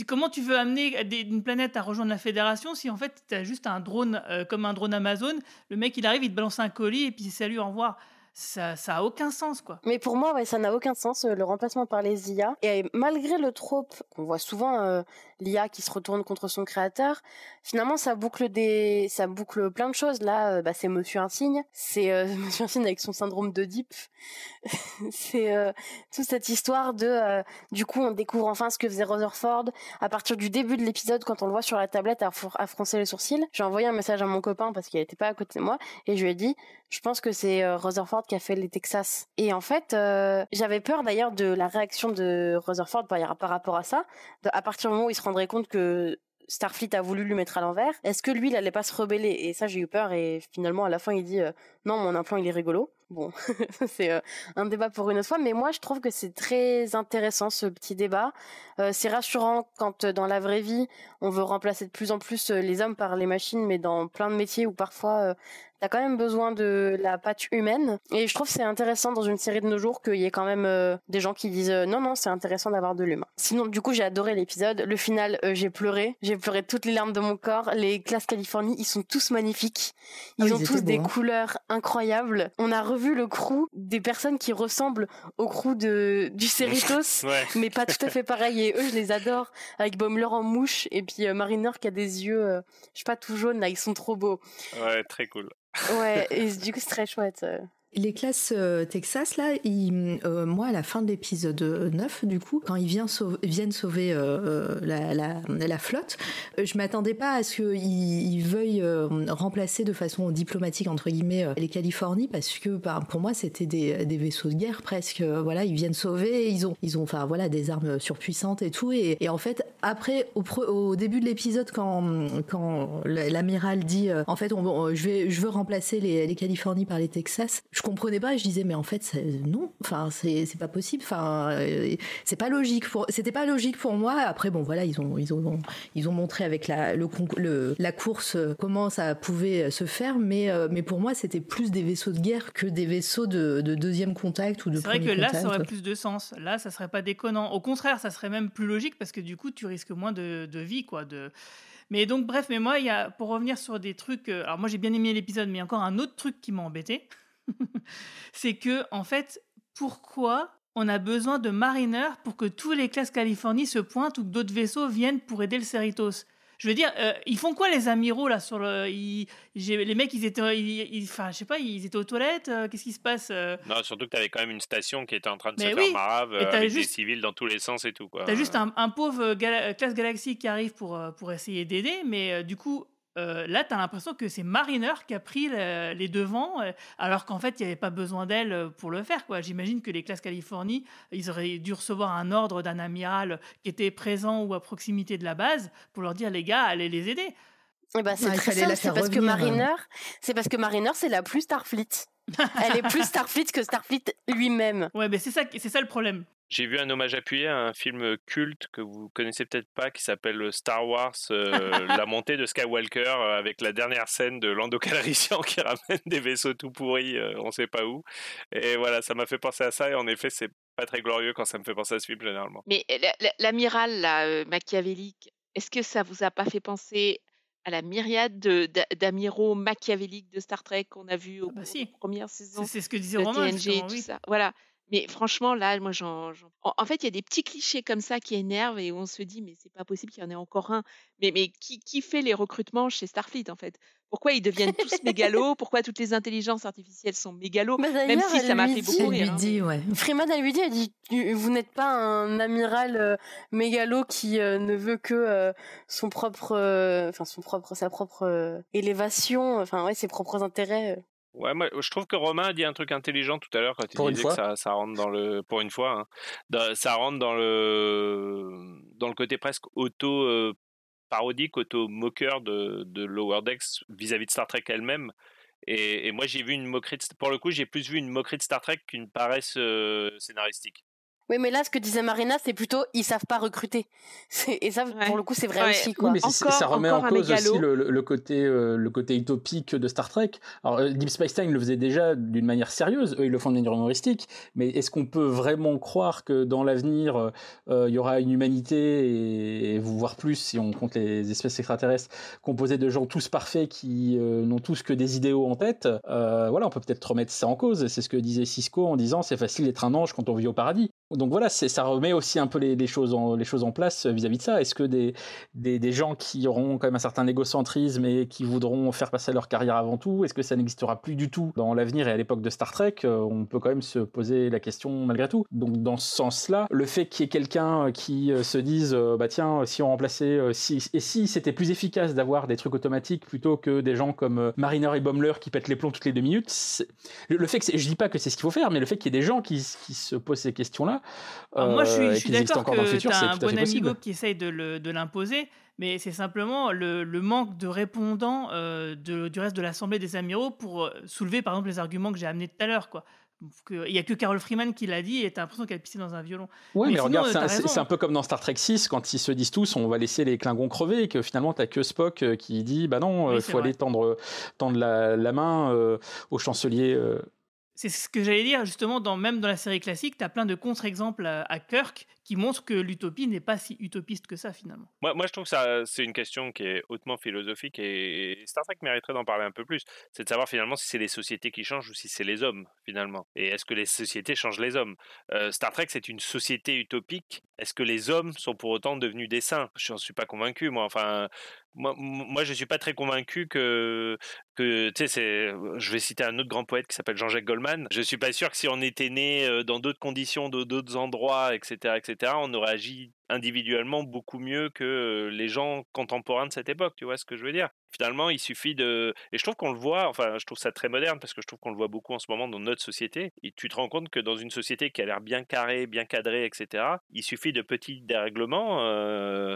comment tu veux amener des- une planète à rejoindre la fédération si en fait, tu as juste un drone, euh, comme un drone Amazon, le mec, il arrive, il te balance un colis, et puis salut, au revoir. Ça, ça a aucun sens, quoi. Mais pour moi, ouais, ça n'a aucun sens, le remplacement par les IA. Et malgré le trope qu'on voit souvent, euh, l'IA qui se retourne contre son créateur, finalement, ça boucle des, ça boucle plein de choses. Là, euh, bah, c'est Monsieur Insigne. C'est euh, Monsieur Insigne avec son syndrome d'Oedipe. c'est euh, toute cette histoire de, du coup, on découvre enfin ce que faisait Rutherford. À partir du début de l'épisode, quand on le voit sur la tablette à, fr- à froncer les sourcils, j'ai envoyé un message à mon copain parce qu'il n'était pas à côté de moi et je lui ai dit, je pense que c'est Rutherford qui a fait les Texas. Et en fait, j'avais peur d'ailleurs de la réaction de Rutherford par, par rapport à ça. De- à partir du moment où il se rendrait compte que Starfleet a voulu lui mettre à l'envers, est-ce que lui, il allait pas se rebeller? Et ça, j'ai eu peur. Et finalement, à la fin, il dit euh, non, mon implant, il est rigolo. Bon, c'est euh, un débat pour une autre fois, mais moi je trouve que c'est très intéressant ce petit débat. Euh, c'est rassurant quand dans la vraie vie on veut remplacer de plus en plus les hommes par les machines, mais dans plein de métiers où parfois t'as quand même besoin de la patte humaine. Et je trouve que c'est intéressant dans une série de nos jours qu'il y ait quand même euh, des gens qui disent euh, non non c'est intéressant d'avoir de l'humain. Sinon du coup j'ai adoré l'épisode. Le final euh, j'ai pleuré, j'ai pleuré toutes les larmes de mon corps. Les classes Californie ils sont tous magnifiques. Ils Ah ont ils tous des beaux, hein. couleurs incroyables. On a revu le crew des personnes qui ressemblent au crew de du Cerritos, Ouais. mais pas tout à fait pareil. Et eux je les adore avec Baumler en mouche et puis euh, Mariner qui a des yeux euh, je sais pas tout jaunes là ils sont trop beaux. Ouais, très cool. Ouais, et du coup, c'est très chouette. Les classes euh, Texas, là, euh, moi, à la fin de l'épisode 9, du coup, quand ils viennent sauver, euh, la, flotte, je m'attendais pas à ce qu'ils ils veuillent remplacer de façon diplomatique, entre guillemets, les Californies, parce que bah, pour moi, c'était des, vaisseaux de guerre presque. Voilà, ils viennent sauver, ils ont, ils ont voilà, des armes surpuissantes et tout. Et, en fait, après, au, début de l'épisode, quand, l'amiral dit, en fait, je, veux remplacer les, les Californies par les Texas, comprenais pas et je disais, mais en fait, non, enfin, c'est c'est pas possible, enfin, euh, c'est pas logique pour, c'était pas logique pour moi. Après, bon, voilà, ils ont, ils ont, ils ont montré avec la, le, le- la course euh, comment ça pouvait se faire, mais, euh, mais pour moi, c'était plus des vaisseaux de guerre que des vaisseaux de, de deuxième contact ou de C'est vrai que là, contact. ça aurait plus de sens. Là, ça serait pas déconnant. Au contraire, ça serait même plus logique parce que du coup, tu risques moins de, de vie, quoi. De... Mais donc, bref, mais moi, il y a, pour revenir sur des trucs. euh, Alors, moi, j'ai bien aimé l'épisode, mais il y a encore un autre truc qui m'a embêté. c'est que, en fait, pourquoi on a besoin de marineurs pour que tous les classes Californie se pointent ou que d'autres vaisseaux viennent pour aider le Cerritos? Je veux dire, euh, ils font quoi les amiraux là sur le ils- Les mecs, ils étaient, ils- ils- enfin, je sais pas, ils étaient aux toilettes. euh, Qu'est-ce qui se passe euh? Non, surtout que tu avais quand même une station qui était en train de Mais se oui, faire marave avec juste- des civils dans tous les sens et tout. quoi. T'as juste un, un pauvre gala- classe Galaxy qui arrive pour, pour essayer d'aider, mais du coup, euh, là, t'as l'impression que c'est Mariner qui a pris le- les devants, euh, alors qu'en fait, il n'y avait pas besoin d'elle euh, pour le faire. quoi. J'imagine que les classes Californie, ils auraient dû recevoir un ordre d'un amiral qui était présent ou à proximité de la base pour leur dire, les gars, allez les aider. Eh ben, c'est Ouais, très simple, c'est parce que Mariner, c'est parce que Mariner, c'est la plus Starfleet. Elle est plus Starfleet que Starfleet lui-même. Ouais, mais c'est ça, c'est ça le problème. J'ai vu un hommage appuyé à un film culte que vous connaissez peut-être pas qui s'appelle Star Wars, euh, la montée de Skywalker euh, avec la dernière scène de Lando Calrissian qui ramène des vaisseaux tout pourris, euh, on sait pas où. Et voilà, ça m'a fait penser à ça et en effet, c'est pas très glorieux quand ça me fait penser à ce film généralement. Mais la- la- l'amiral là, euh, machiavélique, est-ce que ça vous a pas fait penser à la myriade de- d'a- d'amiraux machiavéliques de Star Trek qu'on a vu aux, aux premières saisons C'est ce que disait Romain, TNG et justement, tout oui. ça. Voilà. Mais franchement, là, moi, j'en. En, fait, il y a des petits clichés comme ça qui énervent et où on se dit, mais c'est pas possible qu'il y en ait encore un. Mais, mais qui, qui fait les recrutements chez Starfleet, en fait? Pourquoi ils deviennent tous mégalos? Pourquoi toutes les intelligences artificielles sont mégalos? Même D'ailleurs, si ça elle m'a lui fait dit- beaucoup rire. hein. ouais. Freeman, elle lui dit, elle dit, vous n'êtes pas un amiral euh, mégalo qui euh, ne veut que euh, son propre, euh, enfin son propre, sa propre élévation, enfin ouais, ses propres intérêts. Ouais, moi, je trouve que Romain a dit un truc intelligent tout à l'heure quand il Pour disait que ça, ça rentre dans le, pour une fois, hein, dans- ça rentre dans le, dans le côté presque auto euh, parodique, auto moqueur de, de Lower Decks vis-à-vis de Star Trek elle-même. Et, et moi, j'ai vu une moquerie. De, pour le coup, j'ai plus vu une moquerie de Star Trek qu'une paresse euh, scénaristique. Oui, mais là, ce que disait Marina, c'est plutôt ils savent pas recruter. Et ça, pour le coup, c'est vrai Ouais. aussi, Oui, quoi. mais c'est- ça remet en cause aussi le, le- le côté, euh, le côté utopique de Star Trek. Alors, euh, Deep Space Nine le faisait déjà d'une manière sérieuse, eux ils le font de manière humoristique, mais est-ce qu'on peut vraiment croire que dans l'avenir, euh, euh, il y aura une humanité, et, et voire plus si on compte les espèces extraterrestres, composées de gens tous parfaits qui euh, n'ont tous que des idéaux en tête Euh, Voilà, on peut peut-être remettre ça en cause. C'est ce que disait Cisco en disant c'est facile d'être un ange quand on vit au paradis. Donc voilà, ça remet aussi un peu les, choses, en, place vis-à-vis de ça. Est-ce que des, gens qui auront quand même un certain égocentrisme et qui voudront faire passer leur carrière avant tout, est-ce que ça n'existera plus du tout dans l'avenir et à l'époque de Star Trek Euh, On peut quand même se poser la question malgré tout. Donc dans ce sens-là, le fait qu'il y ait quelqu'un qui euh, se dise, euh, bah tiens, si on remplaçait, euh, et si c'était plus efficace d'avoir des trucs automatiques plutôt que des gens comme euh, Mariner et Bommler qui pètent les plombs toutes les deux minutes, le, fait que je dis pas que c'est ce qu'il faut faire, mais le fait qu'il y ait des gens qui, qui se posent ces questions-là, là. Alors moi, je suis, euh, je suis d'accord que tu as un bon amigo qui essaye de l'imposer, mais c'est simplement le, le manque de répondants euh, de- du reste de l'Assemblée des amiraux pour euh, soulever, par exemple, les arguments que j'ai amenés tout à l'heure. quoi. Il n'y a que Carol Freeman qui l'a dit et t'as l'impression qu'elle pissait dans un violon. Ouais, mais, sinon, regarde, c'est un, peu comme dans Star Trek 6, quand ils se disent tous on va laisser les Klingons crever, et que finalement t'as que Spock qui dit bah non, il Oui, faut aller tendre, tendre la, la main euh, au chancelier. euh. C'est ce que j'allais dire, justement, dans, même dans la série classique, tu as plein de contre-exemples à, à Kirk qui montrent que l'utopie n'est pas si utopiste que ça, finalement. Moi, moi, je trouve que ça, c'est une question qui est hautement philosophique et, Star Trek mériterait d'en parler un peu plus. C'est de savoir finalement si c'est les sociétés qui changent ou si c'est les hommes, finalement. Et est-ce que les sociétés changent les hommes? Euh, Star Trek, c'est une société utopique. Est-ce que les hommes sont pour autant devenus des saints? Je n'en suis pas convaincu, moi. Enfin, moi, moi je ne suis pas très convaincu que, tu sais, je vais citer un autre grand poète qui s'appelle Jean-Jacques Goldman. Je suis pas sûr que si on était né euh, dans d'autres conditions, d'autres endroits, etc., etc., on aurait agi individuellement beaucoup mieux que les gens contemporains de cette époque. Tu vois ce que je veux dire? Finalement, il suffit de. Et je trouve qu'on le voit, enfin, je trouve ça très moderne parce que je trouve qu'on le voit beaucoup en ce moment dans notre société. Et tu te rends compte que dans une société qui a l'air bien carrée, bien cadrée, etc., il suffit de petits dérèglements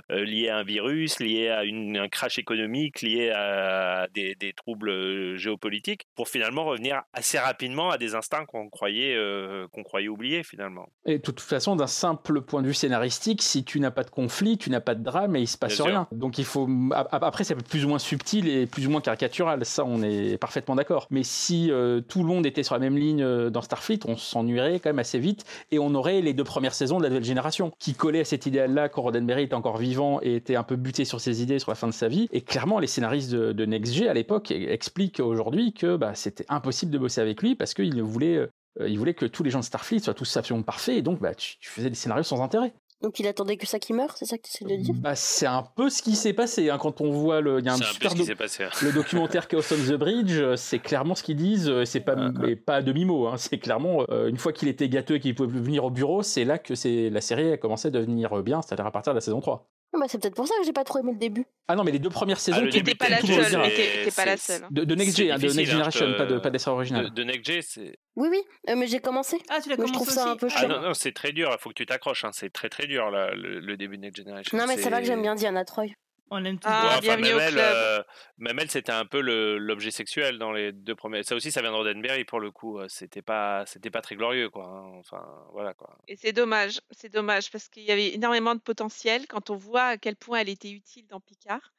liés à un virus, liés à un crash économique, liés à des, troubles géopolitiques pour finalement revenir assez rapidement à des instincts qu'on croyait, euh, qu'on croyait oubliés finalement. Et de toute façon, d'un simple point de vue scénaristique, si tu n'as pas de conflit, tu n'as pas de drame et il se passe Bien sûr. rien. Donc il faut. Après, être plus ou moins subtil et plus ou moins caricatural. Ça, on est parfaitement d'accord. Mais si euh, tout le monde était sur la même ligne euh, dans Starfleet, on s'ennuierait quand même assez vite et on aurait les deux premières saisons de la nouvelle génération qui collaient à cet idéal-là quand Roddenberry était encore vivant et était un peu buté sur ses idées sur la fin de sa vie. Et clairement, les scénaristes de, de Next G à l'époque expliquent aujourd'hui que bah, c'était impossible de bosser avec lui parce qu'il voulait. euh, il voulait que tous les gens de Starfleet soient tous absolument parfaits et donc bah, tu, tu faisais des scénarios sans intérêt. Donc il attendait que ça qui meure, c'est ça que tu essaies de dire Bah, c'est un peu ce qui s'est passé hein, quand on voit le. Il y a un super passé. hein. le documentaire Chaos on the Bridge, euh, c'est clairement ce qu'ils disent. euh, C'est pas, mais pas à demi mot. Hein, c'est clairement euh, une fois qu'il était gâteux et qu'il pouvait plus venir au bureau, c'est là que c'est la série a commencé à devenir bien, c'est-à-dire à partir de la saison 3. Ah bah, C'est peut-être pour ça que j'ai pas trop aimé le début. Ah non, mais les deux premières saisons, début, tout- t'es pas la seule, dira. mais T'es pas la c'est- seule. De, de Next G, hein, de Next hein, Generation, pas de, pas d'essai original. De, de Next G, c'est. Oui, oui, euh, mais j'ai commencé. Ah, tu l'as Mais je trouve ça un peu Ah chiant. non, non, c'est très dur, il faut que tu t'accroches, hein, c'est très très dur là, le, le début de Next Generation. Non, mais c'est vrai que j'aime bien Diana Troy. On aime tous. Ah, Ouais, enfin, bienvenue même au elle, club. euh, même elle, c'était un peu l'objet sexuel dans les deux premiers. Ça aussi, ça vient de Roddenberry pour le coup. euh, C'était pas, c'était pas très glorieux, quoi. hein. Enfin, voilà, quoi. Et c'est dommage, c'est dommage parce qu'il y avait énormément de potentiel quand on voit à quel point elle était utile dans Picard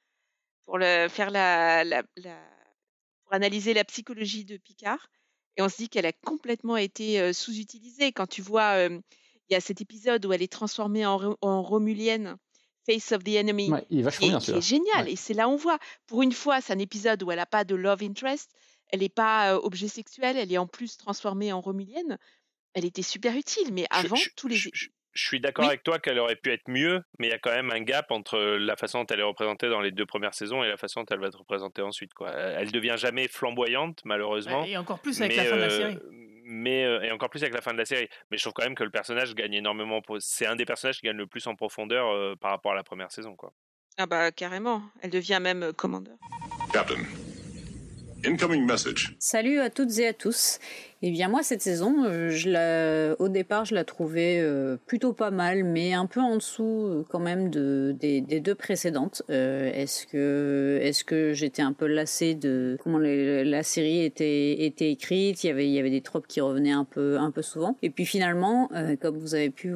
pour le, faire la, la- la- pour analyser la psychologie de Picard. Et on se dit qu'elle a complètement été euh, sous-utilisée. Quand tu vois, euh, il y a cet épisode où elle est transformée en Romulienne, Face of the Enemy, Ouais, il est vachement est- bien qui est génial. Et c'est là on voit. Pour une fois, c'est un épisode où elle n'a pas de love interest, elle n'est pas euh, objet sexuel, elle est en plus transformée en Romulienne. Elle était super utile, mais avant, tous les. Je suis d'accord Oui. avec toi qu'elle aurait pu être mieux, mais il y a quand même un gap entre la façon dont elle est représentée dans les deux premières saisons et la façon dont elle va être représentée ensuite. Quoi. Elle devient jamais flamboyante, malheureusement. Ouais, et encore plus avec mais, la fin de la euh, série. Mais, euh, et encore plus avec la fin de la série. Mais je trouve quand même que le personnage gagne énormément. C'est un des personnages qui gagne le plus en profondeur euh, par rapport à la première saison. Quoi. Ah bah carrément, elle devient même euh, commandeur. Captain, Salut à toutes et à tous. Eh bien moi cette saison, euh, au départ je la trouvais euh, plutôt pas mal, mais un peu en dessous euh, quand même de, des, deux précédentes. Est-ce que j'étais un peu lassée de comment la série était écrite? Il y avait des tropes qui revenaient un peu souvent. Et puis finalement, comme vous avez pu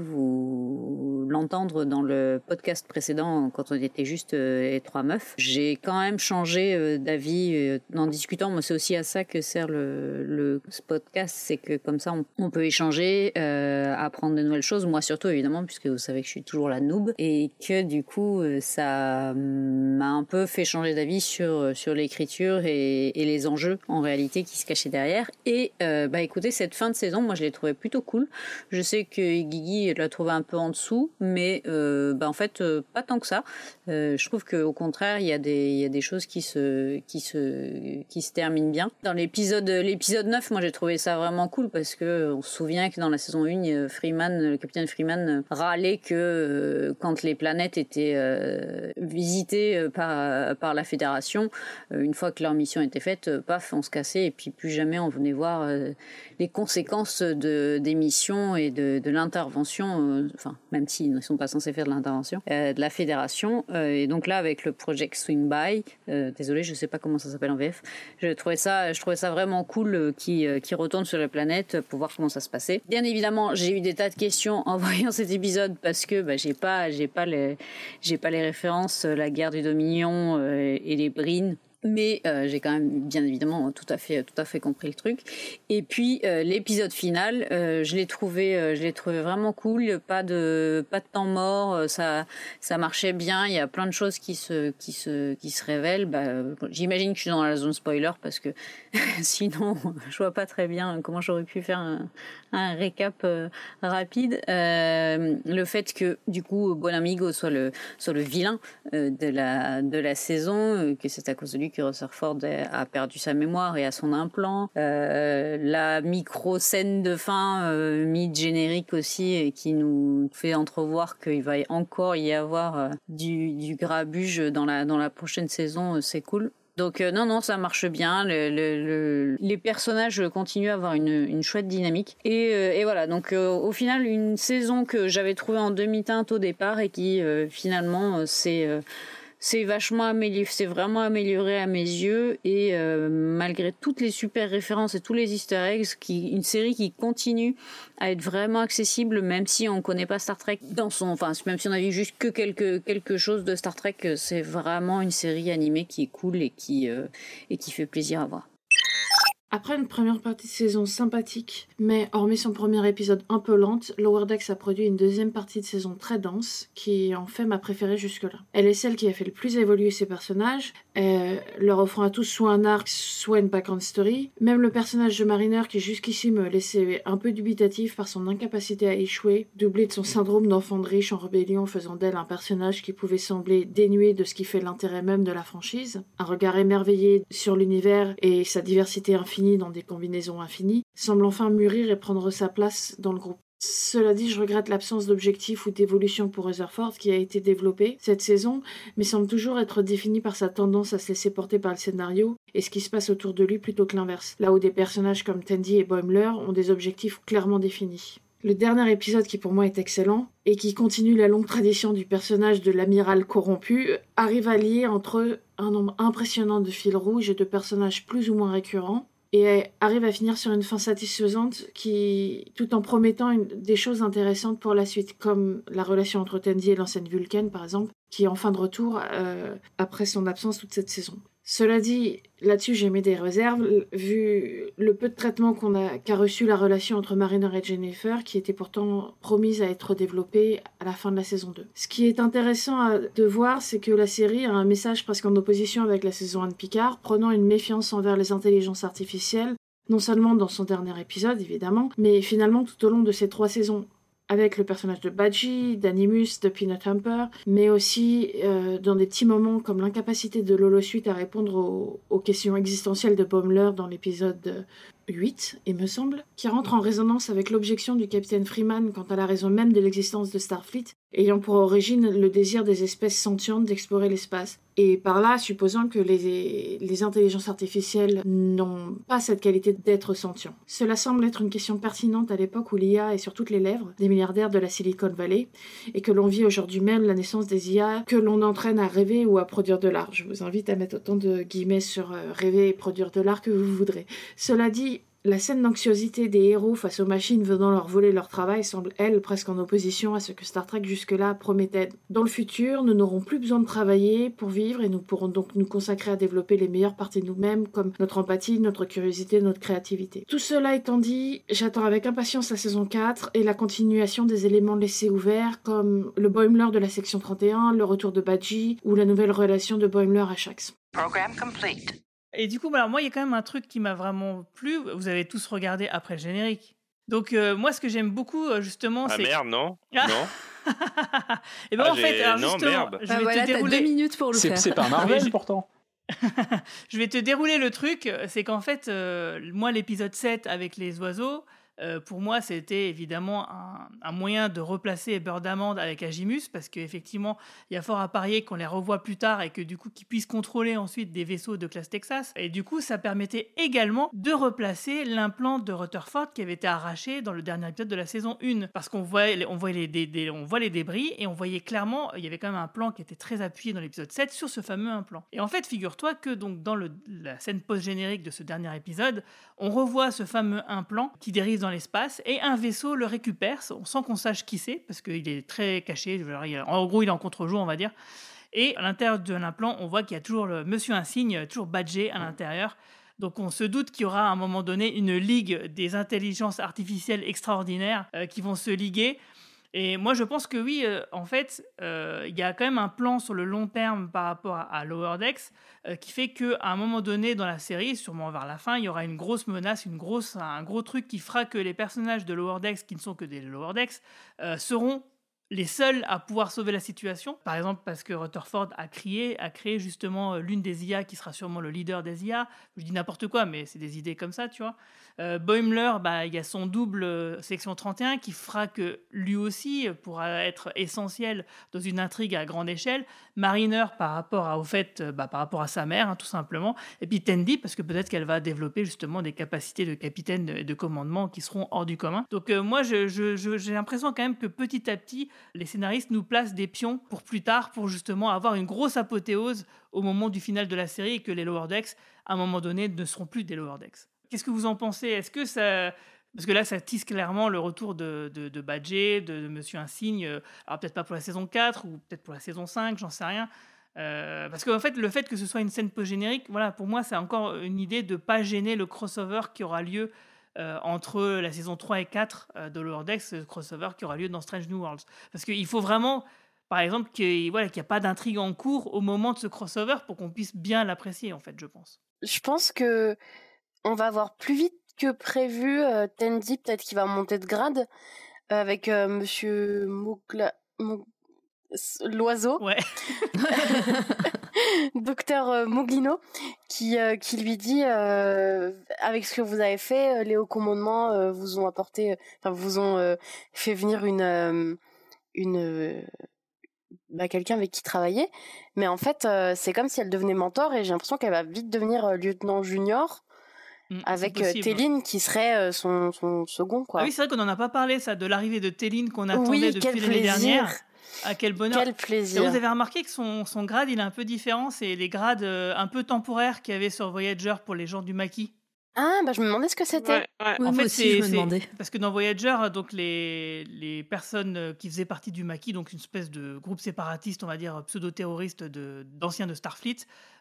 l'entendre dans le podcast précédent quand on était juste les trois meufs, j'ai quand même changé d'avis en discutant. Moi c'est aussi à ça que sert le, le podcast, c'est que comme ça on, on peut échanger, euh, apprendre de nouvelles choses. Moi surtout évidemment puisque vous savez que je suis toujours la noob et que du coup euh, ça m'a un peu fait changer d'avis sur sur l'écriture et, les enjeux en réalité qui se cachaient derrière. Et euh, bah écoutez cette fin de saison, moi je l'ai trouvé plutôt cool. Je sais que Guigui l'a trouvé un peu en dessous, mais euh, bah en fait euh, pas tant que ça. Euh, je trouve que au contraire il y a des il y a des choses qui se qui se termine bien. Dans l'épisode l'épisode 9, moi j'ai trouvé ça vraiment cool parce que on se souvient que dans la saison 1, euh, Freeman, le capitaine Freeman euh, râlait que euh, quand les planètes étaient euh, visitées euh, par par la Fédération, euh, une fois que leur mission était faite, euh, paf, on se cassait et puis plus jamais on venait voir euh, les conséquences de des missions et de, l'intervention, euh, enfin même s'ils ne sont pas censés faire de l'intervention, euh, de la fédération. Euh, et donc là, avec le Project Swing By, euh, désolé, je sais pas comment ça s'appelle en VF, je trouvais ça, je trouvais ça vraiment cool euh, qui qui retourne sur la planète pour voir comment ça se passait. Bien évidemment, j'ai eu des tas de questions en voyant cet épisode parce que bah, j'ai pas, j'ai pas les, j'ai pas les références, euh, la guerre du Dominion euh, et les Brines. Mais euh, j'ai quand même bien évidemment tout à fait tout à fait compris le truc. Et puis euh, l'épisode final, euh, je l'ai trouvé je l'ai trouvé vraiment cool. Pas de pas de temps mort, ça ça marchait bien. Il y a plein de choses qui se qui se qui se révèlent. Bah, J'imagine que je suis dans la zone spoiler parce que sinon je vois pas très bien comment j'aurais pu faire un, récap rapide. Le fait que du coup Bon Amigo soit le soit le vilain de la de la saison, que c'est à cause de lui que Rutherford a perdu sa mémoire et a son implant. Euh, la micro scène de fin euh, mid-générique aussi et qui nous fait entrevoir qu'il va encore y avoir euh, du, grabuge dans la dans la prochaine saison. euh, C'est cool. Donc euh, non, non, ça marche bien. Le, le- le- les personnages continuent à avoir une, une chouette dynamique. Et, euh, et voilà, donc euh, au final, une saison que j'avais trouvée en demi-teinte au départ et qui euh, finalement euh, s'est euh, c'est vachement amélioré, c'est vraiment amélioré à mes yeux et euh, malgré toutes les super références et tous les Easter eggs, qui, une série qui continue à être vraiment accessible, même si on connaît pas Star Trek dans son, enfin même si on a vu juste que quelque quelque chose de Star Trek, c'est vraiment une série animée qui est cool et qui euh, et qui fait plaisir à voir. Après une première partie de saison sympathique, mais hormis son premier épisode un peu lente, Lower Decks a produit une deuxième partie de saison très dense, qui en fait ma préférée jusque-là. Elle est celle qui a fait le plus évoluer ses personnages, leur offrant à tous soit un arc, soit une background story. Même le personnage de Mariner, qui jusqu'ici me laissait un peu dubitatif par son incapacité à échouer, doublé de son syndrome d'enfant de riche en rébellion, faisant d'elle un personnage qui pouvait sembler dénué de ce qui fait l'intérêt même de la franchise. Un regard émerveillé sur l'univers et sa diversité infinie dans des combinaisons infinies, semble enfin mûrir et prendre sa place dans le groupe. Cela dit, je regrette l'absence d'objectif ou d'évolution pour Rutherford qui a été développé cette saison, mais semble toujours être défini par sa tendance à se laisser porter par le scénario et ce qui se passe autour de lui plutôt que l'inverse, là où des personnages comme Tandy et Boimler ont des objectifs clairement définis. Le dernier épisode qui pour moi est excellent et qui continue la longue tradition du personnage de l'amiral corrompu arrive à lier entre un nombre impressionnant de fils rouges et de personnages plus ou moins récurrents et arrive à finir sur une fin satisfaisante qui, tout en promettant des choses intéressantes pour la suite, comme la relation entre Tandy et l'ancienne Vulcaine, par exemple, qui est en fin de retour euh, après son absence toute cette saison. Cela dit, là-dessus j'ai mis des réserves, vu le peu de traitement qu'a reçu la relation entre Mariner et Jennifer, qui était pourtant promise à être développée à la fin de la saison 2. Ce qui est intéressant à- de voir, c'est que la série a un message presque en opposition avec la saison 1 de Picard, prenant une méfiance envers les intelligences artificielles, non seulement dans son dernier épisode évidemment, mais finalement tout au long de ces trois saisons avec le personnage de Badgie, d'Animus, de Peanut Hamper, mais aussi euh, dans des petits moments comme l'incapacité de Lolo Suite à répondre aux, aux questions existentielles de Baumler dans l'épisode 8, il me semble, qui rentre en résonance avec l'objection du capitaine Freeman quant à la raison même de l'existence de Starfleet, ayant pour origine le désir des espèces sentientes d'explorer l'espace. Et par là, supposant que les, les intelligences artificielles n'ont pas cette qualité d'être sentients. Cela semble être une question pertinente à l'époque où l'IA est sur toutes les lèvres des milliardaires de la Silicon Valley et que l'on vit aujourd'hui même la naissance des IA que l'on entraîne à rêver ou à produire de l'art. Je vous invite à mettre autant de guillemets sur euh, rêver et produire de l'art que vous voudrez. Cela dit, la scène d'anxiosité des héros face aux machines venant leur voler leur travail semble, elle, presque en opposition à ce que Star Trek jusque-là promettait. Dans le futur, nous n'aurons plus besoin de travailler pour vivre et nous pourrons donc nous consacrer à développer les meilleures parties de nous-mêmes, comme notre empathie, notre curiosité, notre créativité. Tout cela étant dit, j'attends avec impatience la saison 4 et la continuation des éléments laissés ouverts, comme le Boimler de la section 31, le retour de Badgie ou la nouvelle relation de Boimler à Shax. Program complete. Et du coup, bah, alors moi, il y a quand même un truc qui m'a vraiment plu. Vous avez tous regardé après le générique. Donc, euh, moi, ce que j'aime beaucoup, euh, justement, Ah c'est. merde, non? Ah. Non Et ben Ah, en fait, alors non, justement, merde. je Ah, vais voilà, te dérouler. deux minutes pour le C'est faire. c'est pas Marvel pourtant. je vais te dérouler le truc. C'est qu'en fait, euh, moi, l'épisode 7 avec les oiseaux, euh, pour moi, c'était évidemment un, moyen de replacer Bird Amand avec Agimus, parce qu'effectivement, il y a fort à parier qu'on les revoit plus tard et que du coup, qu'ils puissent contrôler ensuite des vaisseaux de classe Texas. Et du coup, ça permettait également de replacer l'implant de Rutherford qui avait été arraché dans le dernier épisode de la saison 1. Parce qu'on voit, on voit, les, dé- on voit les débris et on voyait clairement, il y avait quand même un plan qui était très appuyé dans l'épisode 7 sur ce fameux implant. Et en fait, figure-toi que donc dans la scène post-générique de ce dernier épisode, on revoit ce fameux implant qui dérive dans l'espace et un vaisseau le récupère sans qu'on sache qui c'est parce qu'il est très caché. En gros, il est en contre-jour, on va dire. Et à l'intérieur de l'implant, on voit qu'il y a toujours le monsieur insigne, toujours badgé à l'intérieur. Donc on se doute qu'il y aura à un moment donné une ligue des intelligences artificielles extraordinaires euh, qui vont se liguer. Et moi je pense que oui, euh, en fait, euh, il y a quand même un plan sur le long terme par rapport à, à Lower Decks euh, qui fait qu'à un moment donné dans la série, sûrement vers la fin, il y aura une grosse menace, une grosse, un gros truc qui fera que les personnages de Lower Decks, qui ne sont que des Lower Decks, seront les seuls à pouvoir sauver la situation. Par exemple, parce que Rutherford a créé, a créé justement euh, l'une des IA qui sera sûrement le leader des IA. Je dis n'importe quoi, mais c'est des idées comme ça, tu vois. Euh, Boimler, bah, il y a son double euh, section 31 qui fera que lui aussi pourra être essentiel dans une intrigue à grande échelle. Mariner par rapport à, au fait, euh, bah, par rapport à sa mère, hein, tout simplement. Et puis Tandy, parce que peut-être qu'elle va développer justement des capacités de capitaine et de commandement qui seront hors du commun. Donc moi, j'ai l'impression quand même que petit à petit, les scénaristes nous placent des pions pour plus tard, pour justement avoir une grosse apothéose au moment du final de la série et que les Lower Decks, à un moment donné, ne seront plus des Lower Decks. Qu'est-ce que vous en pensez? Est-ce que ça... Parce que là, ça tisse clairement le retour de, de, Badger, de, de Monsieur Insigne. euh, Alors peut-être pas pour la saison 4 ou peut-être pour la saison 5, j'en sais rien. Euh, parce qu'en fait, le fait que ce soit une scène post-générique, voilà, pour moi, c'est encore une idée de pas gêner le crossover qui aura lieu euh, entre la saison 3 et 4 euh, de Lower Decks, ce crossover qui aura lieu dans Strange New Worlds. Parce qu'il faut vraiment, par exemple, qu'il voilà, n'y a pas d'intrigue en cours au moment de ce crossover pour qu'on puisse bien l'apprécier, en fait, je pense. Je pense que on va avoir plus vite que prévu euh, Tandy, peut-être qu'il va monter de grade euh, avec Monsieur l'oiseau. Ouais. Docteur euh, Muglino, qui, euh, qui lui dit euh, avec ce que vous avez fait, les hauts commandements vous ont apporté, enfin vous ont fait venir une une bah, quelqu'un avec qui travailler, mais en fait euh, c'est comme si elle devenait mentor et j'ai l'impression qu'elle va vite devenir euh, lieutenant junior avec euh, possible. Téline qui serait son, son second quoi. Ah oui, c'est vrai qu'on n'en a pas parlé, ça, de l'arrivée de Téline qu'on attendait Oui, depuis l'année dernière. Ah, quel bonheur. Quel plaisir. Et vous avez remarqué que son, son grade, il est un peu différent. C'est les grades euh, un peu temporaires qu'il y avait sur Voyager pour les gens du maquis. Ah bah je me demandais ce que c'était. en fait, c'est parce que dans Voyager, donc les, les personnes qui faisaient partie du maquis, donc une espèce de groupe séparatiste, on va dire pseudo-terroriste de- d'anciens de, Starfleet,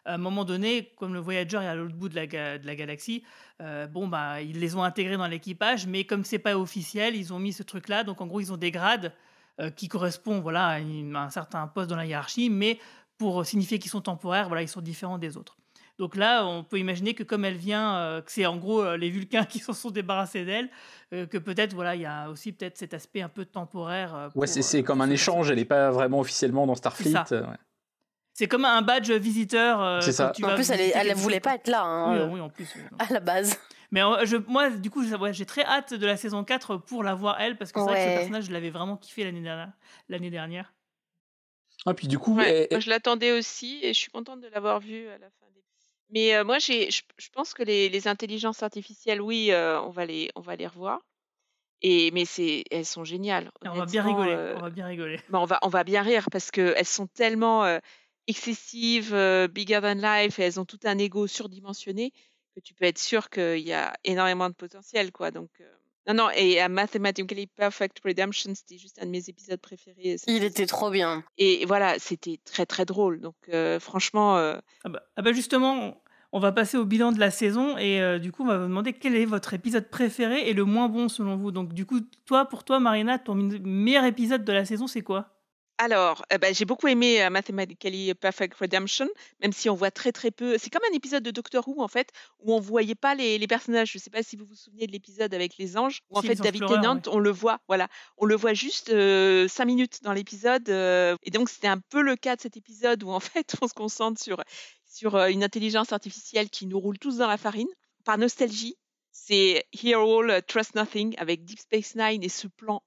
à un moment donné, comme le Voyager est à l'autre bout de la, de la galaxie, euh, bon bah ils les ont intégrés dans l'équipage, mais comme c'est pas officiel, ils ont mis ce truc-là. Donc en gros, ils ont des grades euh, qui correspondent voilà à, une- à un certain poste dans la hiérarchie, mais pour signifier qu'ils sont temporaires, voilà, ils sont différents des autres. Donc là, on peut imaginer que comme elle vient, euh, que c'est en gros euh, les Vulcains qui s'en sont débarrassés d'elle, euh, que peut-être voilà, il y a aussi peut-être cet aspect un peu temporaire. euh, pour, Ouais, c'est euh, c'est comme un échange, elle n'est pas vraiment officiellement dans Starfleet. C'est comme un badge visiteur. euh, C'est ça. tu En plus, elle, quelque voulait pas être là. hein, Oui, euh, oui, en plus. oui. À la base. Mais euh, je, moi, du coup, ouais, j'ai très hâte de la saison 4 pour la voir elle, parce que c'est vrai que ce personnage, je l'avais vraiment kiffé l'année dernière. L'année dernière. Ah, puis du coup, Ouais, elle- moi, je l'attendais aussi et je suis contente de l'avoir vu à la fin des. Mais euh, moi, je, je pense que les, les intelligences artificielles, oui, euh, on va les, on va les revoir. Et mais c'est, elles sont géniales. On va bien rigoler. euh, On va bien rigoler. bah, on va, on va bien rire parce que elles sont tellement euh, excessives, euh, bigger than life, et elles ont tout un ego surdimensionné que tu peux être sûr qu'il y a énormément de potentiel, quoi. Donc euh, non, non. Et à Mathematically Perfect Redemption, c'était juste un de mes épisodes préférés. Il était trop bien. Et voilà, c'était très très drôle. Donc euh, franchement, euh, Ah bah, ah bah justement, on va passer au bilan de la saison et euh, du coup, on va vous demander quel est votre épisode préféré et le moins bon selon vous. Donc, du coup, toi, pour toi, Marina, ton meilleur épisode de la saison, c'est quoi? Alors, euh, bah, j'ai beaucoup aimé euh, Mathematically Perfect Redemption, même si on voit très très peu. C'est comme un épisode de Doctor Who en fait, où on voyait pas les, les personnages. Je sais pas si vous vous souvenez de l'épisode avec les anges, où en Si, fait David Tennant, ouais. on le voit, voilà, on le voit juste euh, cinq minutes dans l'épisode, euh, et donc c'était un peu le cas de cet épisode où en fait on se concentre sur sur une intelligence artificielle qui nous roule tous dans la farine. Par nostalgie, c'est Here All Trust Nothing avec Deep Space Nine et ce plan.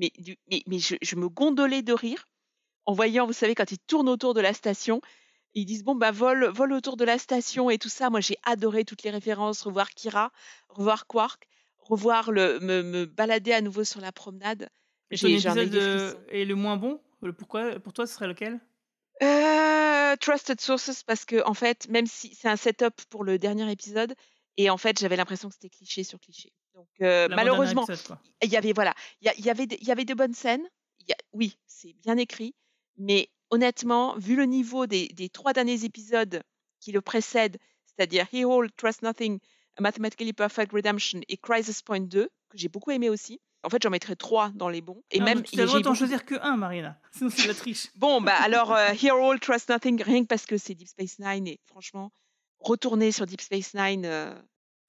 Mais, du- mais, mais je, je me gondolais de rire en voyant, vous savez, quand ils tournent autour de la station, ils disent bon bah vol, vol autour de la station et tout ça. Moi j'ai adoré toutes les références, revoir Kira, revoir Quark, revoir le me, me balader à nouveau sur la promenade. Et J'ai des euh, le moins bon? Pourquoi Pour toi, ce serait lequel? Euh, Trusted Sources parce que en fait, même si c'est un setup pour le dernier épisode, et en fait j'avais l'impression que c'était cliché sur cliché. Donc euh, malheureusement, il y avait voilà, il y, avait il y avait de bonnes scènes. Il y a- oui, c'est bien écrit, mais honnêtement, vu le niveau des, des trois derniers épisodes qui le précèdent, c'est-à-dire He All Trust Nothing, A Mathematically Perfect Redemption et Crisis Point 2, que j'ai beaucoup aimé aussi. En fait, j'en mettrais trois dans les bons. Et Ah, même tu as le droit d'en choisir que un, Marina. Sinon, c'est la triche. Bon, bah alors, euh, All Trust Nothing, rien que parce que c'est Deep Space Nine, et franchement, retourner sur Deep Space Nine. euh,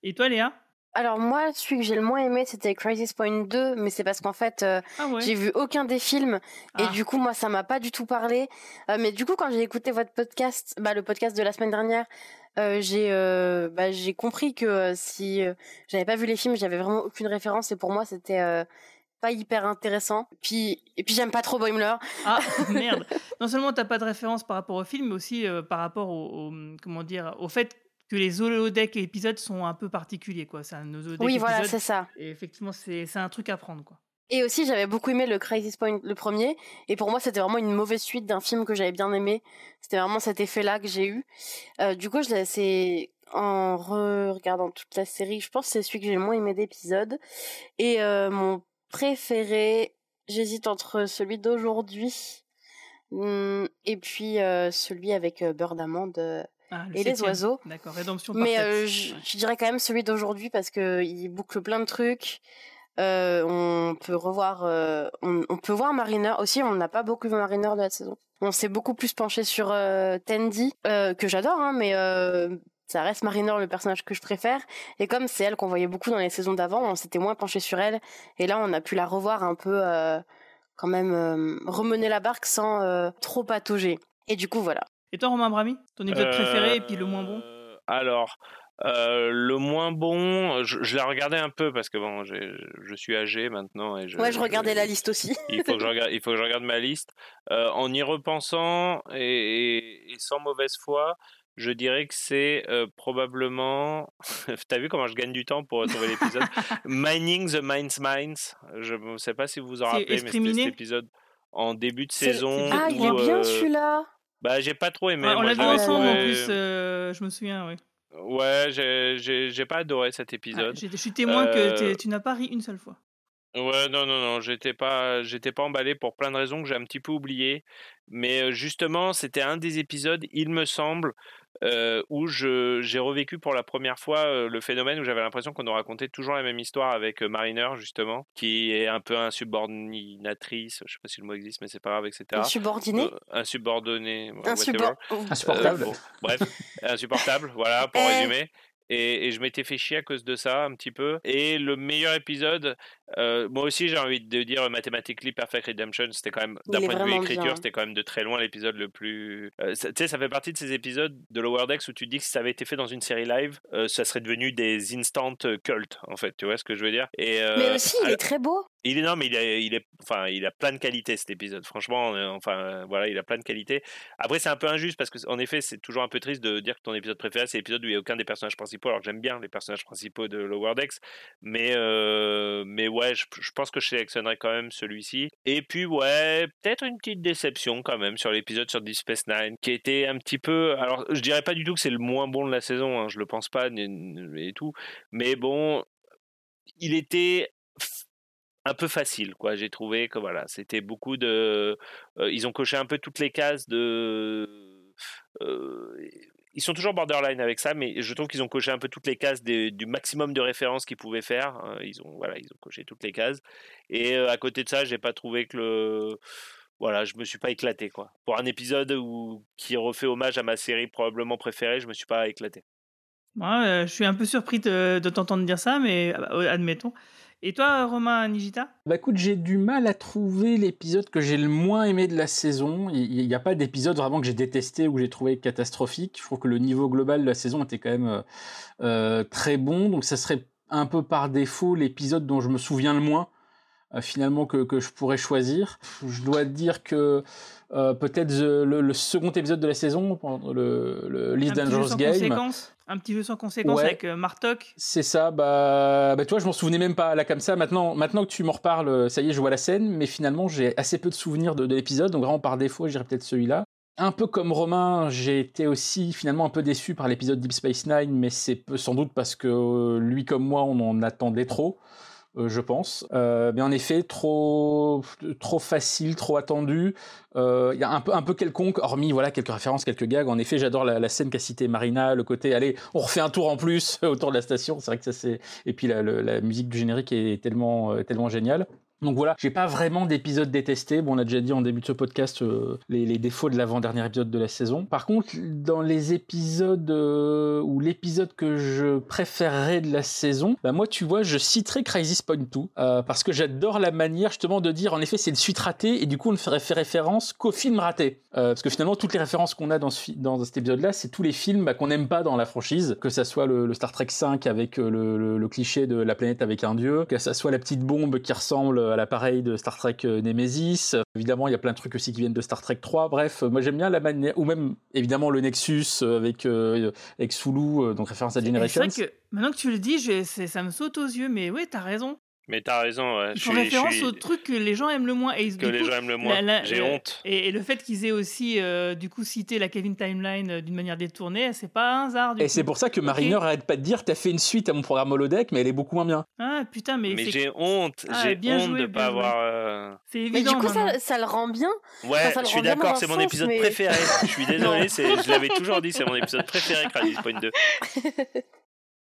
Et toi, Léa? Alors moi, celui que j'ai le moins aimé, c'était Crisis Point 2, mais c'est parce qu'en fait, euh, Ah ouais. j'ai vu aucun des films et Ah. du coup, moi, ça m'a pas du tout parlé. Euh, mais du coup, quand j'ai écouté votre podcast, bah, le podcast de la semaine dernière, euh, j'ai bah, j'ai compris que si j'avais pas vu les films, j'avais vraiment aucune référence et pour moi, c'était pas hyper intéressant. Puis et puis j'aime pas trop Boimler. Ah, merde. Non seulement t'as pas de référence par rapport au film, mais aussi par rapport au, au- comment dire, au fait que les holodeck épisodes sont un peu particuliers, quoi. C'est un holodeck Oui, voilà, c'est ça. Et effectivement, c'est un truc à prendre, quoi. Et aussi, j'avais beaucoup aimé le Crisis Point, le premier. Et pour moi, c'était vraiment une mauvaise suite d'un film que j'avais bien aimé. C'était vraiment cet effet-là que j'ai eu. Euh, du coup, c'est en regardant toute la série, je pense que c'est celui que j'ai le moins aimé d'épisodes. Et euh, mon préféré, j'hésite entre celui d'aujourd'hui hum, et puis euh, celui avec beurre d'amande euh, Ah, le et les oiseaux. D'accord, rédemption Mais euh, je, je dirais quand même celui d'aujourd'hui parce que il boucle plein de trucs. Euh, on peut revoir, euh, on, on peut voir Mariner aussi. On n'a pas beaucoup vu Mariner de la saison. On s'est beaucoup plus penché sur Tandy que j'adore, hein, mais ça reste Mariner le personnage que je préfère. Et comme c'est elle qu'on voyait beaucoup dans les saisons d'avant, on s'était moins penché sur elle. Et là, on a pu la revoir un peu, quand même, remener la barque sans trop patauger. Et du coup, voilà. Et toi, Romain Brami Ton épisode Euh, préféré et puis le moins bon Alors, euh, le moins bon, je, je l'ai regardé un peu parce que bon, je suis âgé maintenant et je, ouais, je regardais la liste aussi. il faut que je regarde, il faut que je regarde ma liste. Euh, en y repensant et, et- et sans mauvaise foi, je dirais que c'est euh, probablement. T'as vu comment je gagne du temps pour trouver l'épisode? Mining the Minds Minds. Je ne sais pas si vous vous en rappelez, mais c'était cet épisode en début de saison. Ah, il est où, bien euh, celui-là. Bah, j'ai pas trop aimé. Ouais, On l'a vu ensemble en plus, euh, je me souviens, oui. Ouais, j'ai- pas adoré cet épisode. J'ai- Je suis témoin que Euh, tu n'as pas ri une seule fois. Ouais, non, non, non, j'étais pas, j'étais pas emballé pour plein de raisons que j'ai un petit peu oubliées. Mais euh, justement, c'était un des épisodes, il me semble, euh, où je, j'ai revécu pour la première fois euh, le phénomène où j'avais l'impression qu'on nous racontait toujours la même histoire avec euh, Mariner, justement, qui est un peu insubordinatrice, je sais pas si le mot existe, mais c'est pas grave, etc. Insubordinée? Euh, Insubordonné, ouais, Insubor- whatever. Insupportable. Euh, bon, bref, insupportable, voilà, pour Eh. résumer. Et, et je m'étais fait chier à cause de ça un petit peu. Et le meilleur épisode, euh, moi aussi j'ai envie de dire Mathematically Perfect Redemption, c'était quand même, d'un point de vue écriture, c'était quand même de très loin l'épisode le plus... euh, tu sais, ça fait partie de ces épisodes de Lower Decks où tu dis que si ça avait été fait dans une série live, euh, ça serait devenu des instant cultes, en fait, tu vois ce que je veux dire? Et, Mais aussi, il alors- est très beau. Il est mais il est, il est, enfin, il a plein de qualités cet épisode. Franchement, euh, enfin, euh, voilà, il a plein de qualités. Après, c'est un peu injuste parce que, en effet, c'est toujours un peu triste de dire que ton épisode préféré c'est l'épisode où il n'y a aucun des personnages principaux. Alors j'aime bien les personnages principaux de Lower Decks, mais, euh, mais ouais, je, pense que je sélectionnerai quand même celui-ci. Et puis, ouais, peut-être une petite déception quand même sur l'épisode sur Deep Space Nine, qui était un petit peu. Alors, je dirais pas du tout que c'est le moins bon de la saison. hein, je le pense pas et tout, mais bon, il était un peu facile quoi j'ai trouvé que voilà c'était beaucoup de ils ont coché un peu toutes les cases de ils sont toujours borderline avec ça mais je trouve qu'ils ont coché un peu toutes les cases du maximum de références qu'ils pouvaient faire hein. ils ont voilà ils ont coché toutes les cases et à côté de ça j'ai pas trouvé que le voilà je me suis pas éclaté quoi pour un épisode où qui refait hommage à ma série probablement préférée je me suis pas éclaté Ouais, je suis un peu surpris de, t'entendre dire ça, mais euh, admettons. Et toi, Romain Nigita? Bah écoute, j'ai du mal à trouver l'épisode que j'ai le moins aimé de la saison. Il n'y a pas d'épisode vraiment que j'ai détesté ou que j'ai trouvé catastrophique. Je trouve que le niveau global de la saison était quand même euh, euh, très bon. Donc ça serait un peu par défaut l'épisode dont je me souviens le moins. euh, finalement que, que je pourrais choisir. Je dois dire que euh, peut-être le, le second épisode de la saison, le, le Least Dangerous Game, un petit jeu sans conséquence Ouais. avec euh, Martok. c'est ça, bah, bah, tu vois, je m'en souvenais même pas là comme ça. Maintenant, maintenant que tu m'en reparles, euh, ça y est, je vois la scène, mais finalement, j'ai assez peu de souvenirs de, de l'épisode, donc vraiment par défaut, j'irais peut-être celui-là. Un peu comme Romain, j'ai été aussi finalement un peu déçu par l'épisode Deep Space Nine, mais c'est sans doute parce que euh, lui comme moi, on en attendait trop. Euh, je pense. Euh, mais en effet, trop, trop facile, trop attendu. Euh, Il y a un peu, un peu quelconque, hormis voilà quelques références, quelques gags. En effet, j'adore la, scène qu'a cité Marina, le côté, allez, on refait un tour en plus autour de la station. C'est vrai que ça c'est. Et puis la, la musique du générique est tellement, euh, tellement géniale. Donc voilà, j'ai pas vraiment d'épisode détesté. Bon, on a déjà dit en début de ce podcast euh, les, défauts de l'avant-dernier épisode de la saison. Par contre, dans les épisodes euh, ou l'épisode que je préférerais de la saison, bah moi, tu vois, je citerai Crisis Point 2 euh, parce que j'adore la manière justement de dire, en effet, c'est une suite ratée et du coup, on ne ferait référence qu'au film raté. Parce que finalement, toutes les références qu'on a dans, ce dans cet épisode-là, c'est tous les films bah, qu'on n'aime pas dans la franchise, que ça soit le, Star Trek 5 avec le, le- le cliché de la planète avec un dieu, que ça soit la petite bombe qui ressemble à l'appareil de Star Trek euh, Nemesis. Euh, Évidemment, il y a plein de trucs aussi qui viennent de Star Trek 3. Bref, euh, moi j'aime bien la manière, ou même évidemment le Nexus euh, avec, euh, avec Sulu, euh, donc référence à Et C'est Generations. vrai que maintenant que tu le dis, je- ça me saute aux yeux, mais oui, t'as raison. Mais t'as raison, ouais. Ils je font suis- référence suis- aux trucs que les gens aiment le moins. Et ils- Que les coup, gens aiment le moins. J'ai honte. Et, et le fait qu'ils aient aussi euh, du coup cité la Kevin Timeline euh, d'une manière détournée, c'est pas un hasard. Du Et c'est pour ça que. Mariner arrête pas de dire t'as fait une suite à mon programme holodeck, mais elle est beaucoup moins bien. Ah putain, mais, Mais j'ai honte, Ah, j'ai honte joué, de pas joué. avoir. euh, C'est Mais évident. du coup, ça, ça le rend bien. Ouais, Enfin, ça le je suis d'accord, c'est mon sens, épisode mais- préféré. Je suis désolé, je l'avais toujours dit, c'est mon épisode préféré, Crisis Point 2.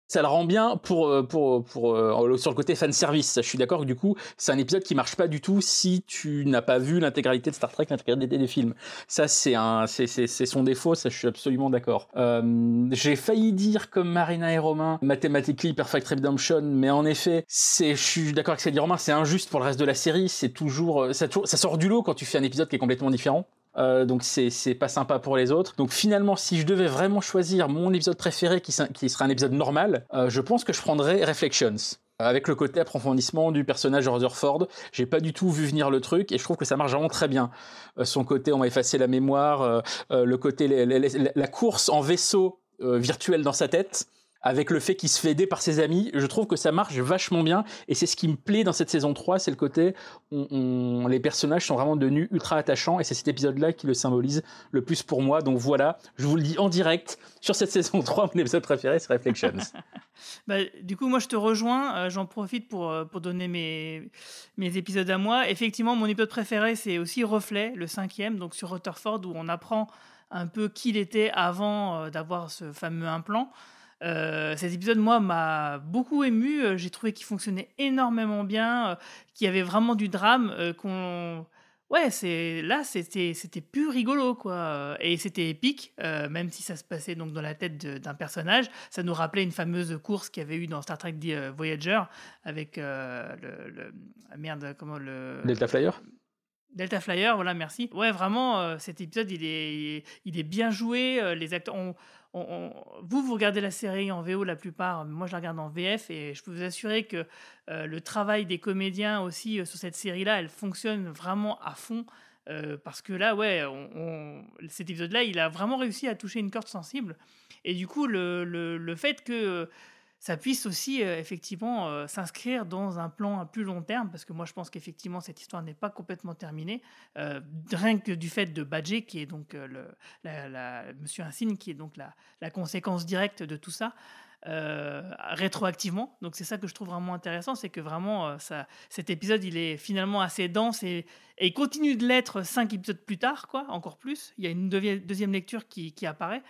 Ça le rend bien pour, euh, pour, pour, euh, sur le côté fan service. Je suis d'accord que du coup, c'est un épisode qui marche pas du tout si tu n'as pas vu l'intégralité de Star Trek, l'intégralité des films. Ça, c'est un, c'est, c'est, son défaut. Ça, je suis absolument d'accord. Euh, j'ai failli dire comme Marina et Romain, Mathematically Perfect Redemption, mais en effet, c'est, je suis d'accord avec ce qu'a dit Romain, c'est injuste pour le reste de la série. C'est euh, toujours- ça sort du lot quand tu fais un épisode qui est complètement différent. Euh, donc c'est pas sympa pour les autres. Donc finalement, si je devais vraiment choisir mon épisode préféré qui, qui serait un épisode normal, euh, je pense que je prendrais Reflections. Avec le côté approfondissement du personnage Rutherford, j'ai pas du tout vu venir le truc et je trouve que ça marche vraiment très bien. Euh, son côté, on m'a effacé la mémoire, euh, euh, le côté, la, course en vaisseau euh, virtuel dans sa tête, avec le fait qu'il se fait aider par ses amis, je trouve que ça marche vachement bien et c'est ce qui me plaît dans cette saison 3, c'est le côté on- les personnages sont vraiment devenus ultra attachants et c'est cet épisode-là qui le symbolise le plus pour moi. Donc voilà, je vous le dis en direct, sur cette saison 3, mon épisode préféré c'est Reflections. Bah, du coup, moi, je te rejoins. euh, J'en profite pour, euh, pour donner mes, mes épisodes à moi. Effectivement, mon épisode préféré, c'est aussi Reflet, le cinquième, donc sur Rutherford, où on apprend un peu qui il était avant euh, d'avoir ce fameux implant. Euh, cet épisode, moi, m'a beaucoup ému. Euh, J'ai trouvé qu'il fonctionnait énormément bien, euh, qu'il y avait vraiment du drame, qu'on... Ouais, c'est là, c'était c'était plus rigolo quoi, et c'était épique, euh, même si ça se passait donc dans la tête d'un personnage. Ça nous rappelait une fameuse course qu'il y avait eu dans Star Trek The Voyager avec euh, le, le- merde comment le Delta Flyer? Delta Flyer, voilà, merci. Ouais, vraiment, euh, cet épisode, il est, il est bien joué. les acteurs, on- vous, vous regardez la série en VO la plupart. Moi, je la regarde en VF et je peux vous assurer que euh, le travail des comédiens aussi euh, sur cette série-là, elle fonctionne vraiment à fond. euh, parce que là, ouais, cet épisode-là, il a vraiment réussi à toucher une corde sensible. Et du coup, le, le- le fait que ça puisse aussi euh, effectivement euh, s'inscrire dans un plan à plus long terme, parce que moi je pense qu'effectivement cette histoire n'est pas complètement terminée, euh, rien que du fait de Badger, qui est donc le, Monsieur Insigne, qui est donc la, conséquence directe de tout ça. rétroactivement donc c'est ça que je trouve vraiment intéressant c'est que vraiment ça, cet épisode il est finalement assez dense et, et il continue de l'être cinq épisodes plus tard quoi encore plus il y a une deuxi- deuxième lecture qui, qui apparaît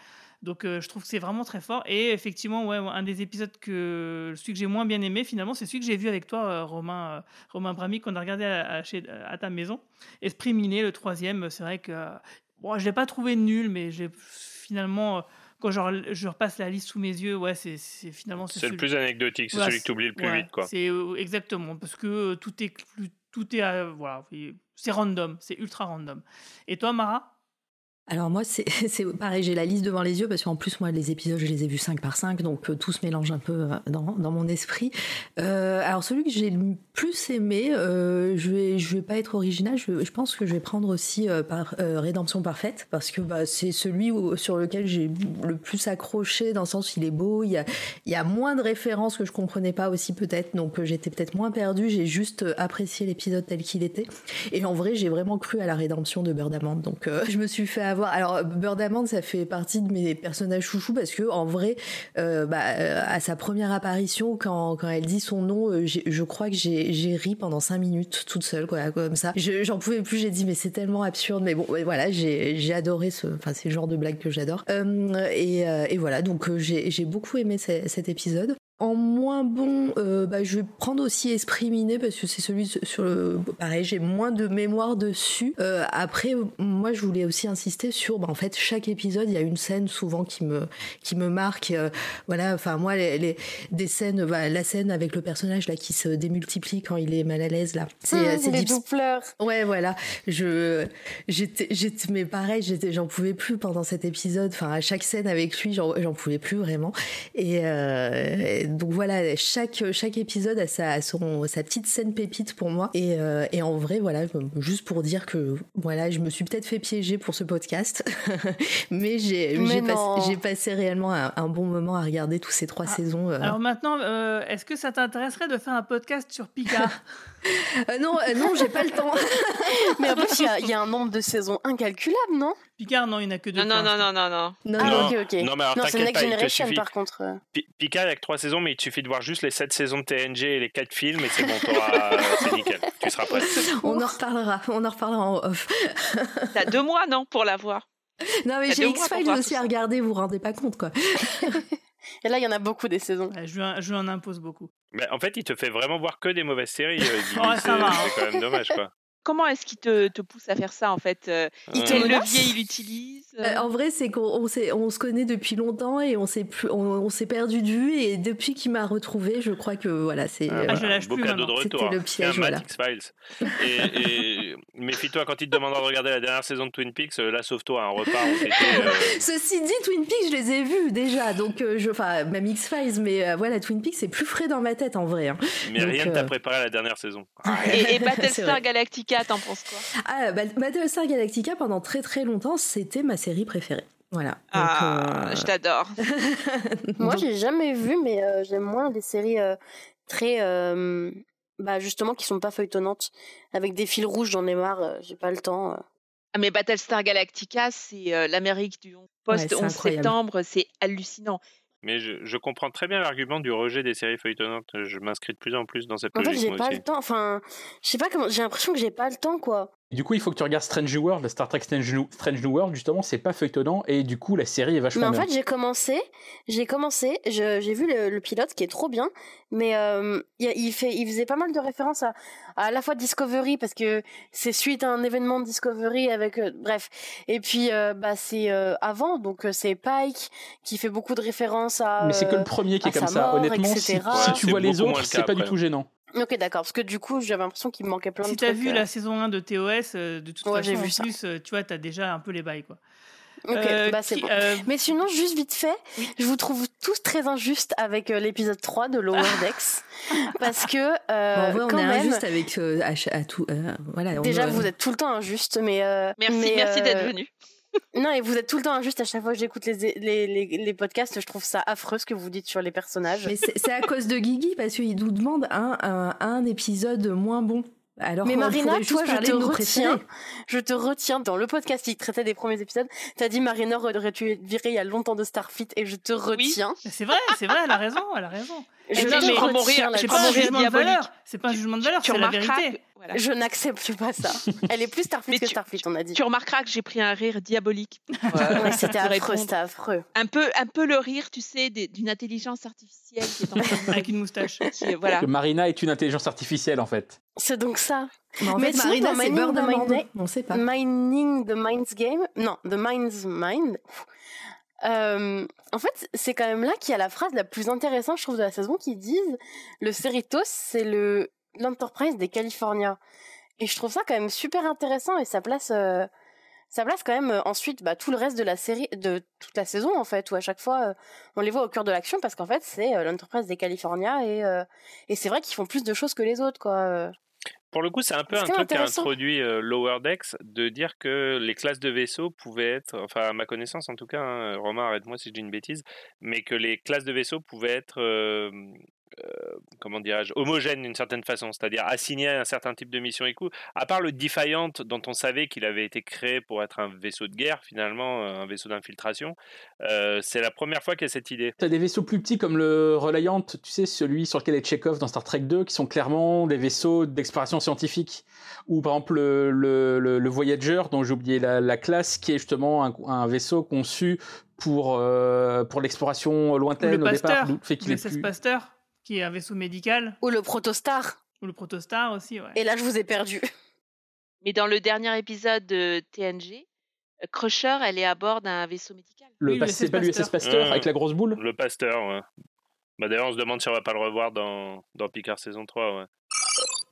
donc euh, je trouve que c'est vraiment très fort. Et effectivement, ouais, un des épisodes que celui que j'ai moins bien aimé, finalement, c'est celui que j'ai vu avec toi, euh, Romain, euh, Romain Brami, qu'on a regardé à, à chez, à ta maison. Esprit miné, le troisième, c'est vrai que euh, bon, je l'ai pas trouvé nul, mais j'ai finalement, euh, quand je repasse la liste sous mes yeux, ouais, c'est finalement C'est le plus anecdotique, c'est Ouais, celui que tu oublies le plus ouais, vite, quoi. C'est euh, exactement parce que euh, tout est tout est euh, voilà, c'est random, c'est ultra random. Et toi, Mara? Alors moi, c'est pareil, j'ai la liste devant les yeux parce qu'en plus, moi, les épisodes, je les ai vus 5 par 5, donc euh, tout se mélange un peu euh, dans, dans mon esprit. Euh, alors celui que j'ai le plus aimé, je vais je vais pas être original, je, pense que je vais prendre aussi par Rédemption parfaite parce que bah, c'est celui sur lequel j'ai le plus accroché dans le sens il est beau, il y a il y a moins de références que je comprenais pas aussi peut-être, donc j'étais peut-être moins perdue, j'ai juste apprécié l'épisode tel qu'il était. Et en vrai, j'ai vraiment cru à la rédemption de Birdamande. Donc, je me suis fait avoir. Alors, Birdamande, ça fait partie de mes personnages chouchous parce que, en vrai, euh, bah, euh, à sa première apparition, quand, quand elle dit son nom, euh, je crois que j'ai ri pendant cinq minutes toute seule, quoi, comme ça. Je- J'en pouvais plus. J'ai dit, mais c'est tellement absurde. Mais bon, voilà, j'ai adoré ce. Enfin, c'est le genre de blague que j'adore. Et, et voilà, donc j'ai beaucoup aimé ce- cet épisode. En moins bon, euh, bah, je vais prendre aussi Esprit Miné parce que c'est celui sur le. Pareil, j'ai moins de mémoire dessus. Euh, après, moi, je voulais aussi insister sur, bah, en fait, chaque épisode, il y a une scène souvent qui me qui me marque. euh, voilà, enfin moi, les, les- des scènes, bah, la scène avec le personnage là qui se démultiplie quand il est mal à l'aise là. C'est Mmh, les Deep- doubleurs. Ouais, voilà. Je, j'étais, j'étais, mais pareil, j'étais, j'en pouvais plus pendant cet épisode. Enfin, à chaque scène avec lui, j'en, j'en pouvais plus vraiment. Et, euh, et donc voilà, chaque, chaque épisode a sa, son, sa petite scène pépite pour moi. Et, euh, et en vrai, voilà, juste pour dire que, voilà, je me suis peut-être fait piéger pour ce podcast, mais j'ai, passé, passé réellement un, un bon moment à regarder tous ces trois saisons. euh. Alors maintenant, euh, est-ce que ça t'intéresserait de faire un podcast sur Picard Euh, non, euh, non, j'ai pas le temps. Mais en plus, il y a- il y, a un nombre de saisons incalculable, non? Picard, non, il n'y en a que deux. Non, non, non, non, non, non. Non, Ah, Non, ok, ok. non, mais alors, c'est t'inquiète Next il Generation, suffit. par contre. euh. Pi- Picard avec trois saisons, mais il te suffit de voir juste les sept saisons de TNG et les quatre films, et c'est bon, t'auras- c'est nickel. Tu seras prêt. On en reparlera, on en reparlera en off. T'as deux mois, non, pour la voir? Non, mais T'as j'ai X-Files aussi à regarder, vous vous rendez pas compte, quoi. Et là, il y en a beaucoup des saisons. Je lui, en- je lui en impose beaucoup. Mais en fait, il te fait vraiment voir que des mauvaises séries. euh, ça c'est va, hein. c'est quand même dommage, quoi. Comment est-ce qu'il te, te pousse à faire ça, en fait euh, Il te Quel levier il utilise euh? Euh, en vrai, c'est qu'on on se connaît depuis longtemps et on s'est plus, on, on s'est perdu de vue et depuis qu'il m'a retrouvé, je crois que voilà, c'est. Ah, euh, bah, beau cadeau de C'était retour. le hein. piège, voilà. X-Files. Et, et méfie-toi quand il te demandera de regarder la dernière saison de Twin Peaks, là, sauve-toi, un repas, on s'était. euh, Ceci dit, Twin Peaks, je les ai vus déjà, donc euh, je, enfin, même X-Files, mais euh, voilà, Twin Peaks, c'est plus frais dans ma tête en vrai. hein. Mais Donc, rien ne t'a préparé à la dernière saison. Et, et Battlestar vrai. Galactica, t'en penses quoi? Ah, Bat- Battlestar Galactica, pendant très très longtemps, c'était ma série préférée. Voilà. Donc, Ah, euh, je t'adore. Moi, j'ai jamais vu, mais euh, j'aime moins les séries euh, très. euh, bah, justement, qui sont pas feuilletonnantes. Avec des fils rouges, j'en ai marre, euh, j'ai pas le temps. euh. Ah, mais Battlestar Galactica, c'est euh, l'Amérique du post c'est 11 incroyable. septembre, c'est hallucinant. Mais je, je comprends très bien l'argument du rejet des séries feuilletonnantes. Je m'inscris de plus en plus dans cette En fait, logique. j'ai moi pas aussi. le temps. Enfin, je sais pas comment. J'ai l'impression que j'ai pas le temps, quoi. Du coup, il faut que tu regardes Strange New World, la Star Trek Strange New, Strange New World, justement, c'est pas feuilletonnant, et du coup, la série est vachement Mais en bien. fait, j'ai commencé, j'ai commencé, je- j'ai vu le, le pilote qui est trop bien, mais euh, il, il fait, il faisait pas mal de références à, à la fois Discovery parce que c'est suite à un événement de Discovery avec, euh, bref, et puis euh, bah c'est euh, avant, donc c'est Pike qui fait beaucoup de références à. Mais c'est que le premier qui est comme ça. mort, Honnêtement, si, tu vois les autres, le c'est pas du tout gênant. Ok, d'accord, parce que du coup, j'avais l'impression qu'il me manquait plein Si de t'as trucs. vu euh. la saison 1 de TOS, euh, de toute Ouais, j'ai façon, vu en ça. plus, euh, tu vois, t'as déjà un peu les bails, quoi. Ok, Euh, bah c'est bon. euh, Mais sinon, juste vite fait, je vous trouve tous très injustes avec euh, l'épisode 3 de Lower Decks. parce que, euh, vrai, on est même, injuste avec euh, à, tout. euh, voilà, on- déjà, vous êtes tout le temps injuste, mais. euh, Merci, mais, merci euh, d'être venu. Non, et vous êtes tout le temps injuste à chaque fois que j'écoute les, les, les, les podcasts. Je trouve ça affreux ce que vous dites sur les personnages. Mais c'est à cause de Guigui parce qu'il nous demande un, un, un épisode moins bon. Alors Mais Marina, toi, je te retiens. préférés. Je te retiens dans le podcast qui traitait des premiers épisodes. T'as dit Marina aurait dû être virée il y a longtemps de Starfleet et je te retiens. C'est vrai, c'est vrai, elle a raison, elle a raison. Je Non, mais mon rire, prends pas mon un rire jugement de diabolique. valeur. C'est pas un jugement de valeur, Tu c'est la remarqueras vérité. voilà. Je n'accepte pas ça. Elle est plus Starfleet que Starfleet, on a dit. Tu remarqueras que j'ai pris un rire diabolique. Ouais, c'était affreux, répondre. c'était affreux. Un peu, un peu le rire, tu sais, d'une intelligence artificielle qui est en train de- Avec une moustache. qui voilà. Que Marina est une intelligence artificielle, en fait. C'est donc ça. Mais en Mais fait, Marina, dans c'est Mining d'amande. Mind- On sait pas. Mining the Mind's Game. Non, The Mind's Mind. Euh, en fait, c'est quand même là qu'il y a la phrase la plus intéressante, je trouve, de la saison, qui disent le Cerritos, c'est le l'Enterprise des California. Et je trouve ça quand même super intéressant et ça place, euh, ça place quand même euh, ensuite bah, tout le reste de la série, de toute la saison en fait, où à chaque fois on les voit au cœur de l'action parce qu'en fait c'est l'Enterprise des California et et c'est vrai qu'ils font plus de choses que les autres quoi. Pour le coup, c'est un peu un truc qu'a intéressant. introduit euh, Lower Decks de dire que les classes de vaisseaux pouvaient être, enfin à ma connaissance en tout cas, hein, Romain arrête-moi si je dis une bêtise, mais que les classes de vaisseaux pouvaient être, euh, comment dirais-je, homogènes d'une certaine façon, c'est-à-dire assignées à un certain type de mission et coup. À part le Defiant dont on savait qu'il avait été créé pour être un vaisseau de guerre finalement, euh, un vaisseau d'infiltration, euh, c'est la première fois qu'il y a cette idée. T'as des vaisseaux plus petits comme le Reliant, tu sais, celui sur lequel est Chekhov dans Star Trek 2, qui sont clairement des vaisseaux d'exploration scientifique. Ou par exemple le, le, le- le Voyager, dont j'ai oublié la, la classe, qui est justement un, un vaisseau conçu pour, euh, pour l'exploration lointaine le au départ. Pasteur, le fait qu'il est plus... Pasteur, qui est un vaisseau médical. Ou le Protostar. Ou le Protostar aussi, ouais. Et là, je vous ai perdu. Mais dans le dernier épisode de TNG, euh, Crusher, elle est à bord d'un vaisseau médical. Le pas- c'est pas l'USS Pasteur Mmh. avec la grosse boule Le Pasteur, ouais. Bah, D'ailleurs, on se demande si on va pas le revoir dans, dans Picard saison 3, ouais.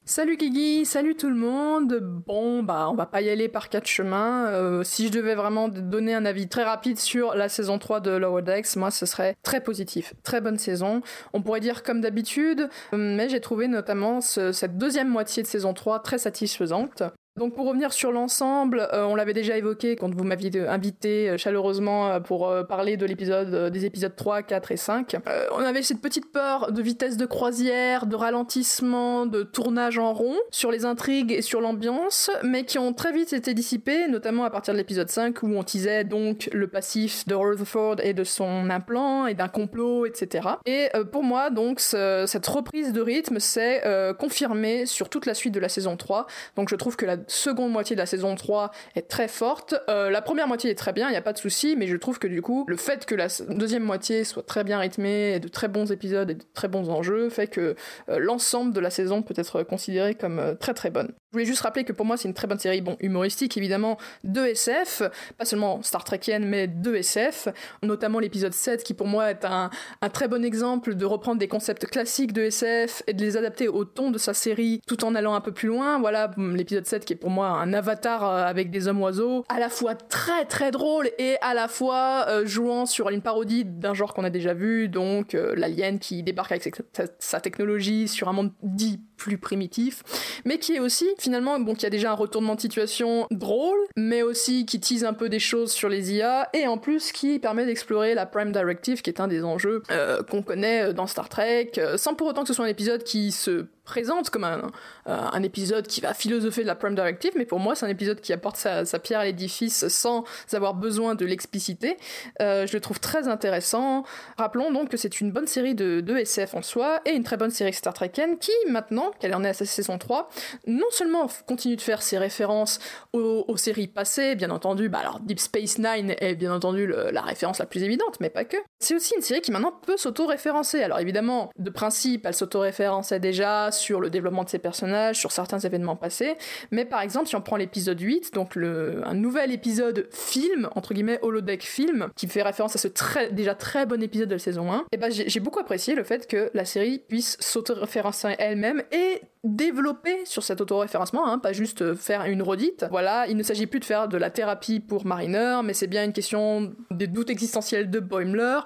Salut Guigui, salut tout le monde. Bon, bah, on va pas y aller par quatre chemins. Euh, si je devais vraiment donner un avis très rapide sur la saison 3 de Lower Decks, moi, ce serait très positif. Très bonne saison. On pourrait dire comme d'habitude, euh, mais j'ai trouvé notamment ce- cette deuxième moitié de saison 3 très satisfaisante. Donc pour revenir sur l'ensemble, euh, on l'avait déjà évoqué quand vous m'aviez invité euh, chaleureusement euh, pour parler de l'épisode des épisodes 3, 4 et 5. Euh, on avait cette petite peur de vitesse de croisière, de ralentissement, de tournage en rond sur les intrigues et sur l'ambiance, mais qui ont très vite été dissipées, notamment à partir de l'épisode 5 où on teasait donc le passif de Rutherford et de son implant et d'un complot, etc. Et pour moi donc ce- cette reprise de rythme s'est confirmée sur toute la suite de la saison 3. Donc je trouve que la seconde moitié de la saison 3 est très forte. Euh, la première moitié est très bien, il n'y a pas de souci, mais je trouve que du coup, le fait que la deuxième moitié soit très bien rythmée, et de très bons épisodes et de très bons enjeux, fait que euh, l'ensemble de la saison peut être considéré comme euh, très très bonne. Je voulais juste rappeler que pour moi, c'est une très bonne série, bon, humoristique évidemment, de SF, pas seulement Star Trekienne, mais de SF, notamment l'épisode 7 qui pour moi est un, très bon exemple de reprendre des concepts classiques de SF et de les adapter au ton de sa série tout en allant un peu plus loin. Voilà l'épisode 7 qui est pour moi un avatar euh, avec des hommes oiseaux, à la fois très très drôle et à la fois euh, jouant sur une parodie d'un genre qu'on a déjà vu, donc euh, l'alien qui débarque avec sa technologie sur un monde dit plus primitif, mais qui est aussi finalement, bon, qui a déjà un retournement de situation drôle, mais aussi qui tease un peu des choses sur les IA, et en plus qui permet d'explorer la Prime Directive, qui est un des enjeux euh, qu'on connaît dans Star Trek, euh, sans pour autant que ce soit un épisode qui se présente comme un, euh, un épisode qui va philosopher de la Prime Directive, mais pour moi c'est un épisode qui apporte sa, pierre à l'édifice sans avoir besoin de l'expliciter. Euh, je le trouve très intéressant. Rappelons donc que c'est une bonne série de, de SF en soi, et une très bonne série Star Trekienne qui, maintenant qu'elle en est à sa saison 3, non seulement continue de faire ses références aux, séries passées, bien entendu, bah alors Deep Space Nine est bien entendu la référence la plus évidente, mais pas que. C'est aussi une série qui maintenant peut s'auto-référencer. Alors évidemment, de principe, elle s'auto-référençait déjà sur le développement de ses personnages, sur certains événements passés, mais par exemple, si on prend l'épisode 8, donc le, un nouvel épisode film, entre guillemets holodeck film, qui fait référence à ce très, déjà très bon épisode de la saison 1, et ben j'ai beaucoup apprécié le fait que la série puisse s'auto-référencer elle-même et développer sur cet auto-référencement, hein, pas juste faire une redite. Voilà, il ne s'agit plus de faire de la thérapie pour Mariner, mais c'est bien une question des doutes existentiels de Boimler,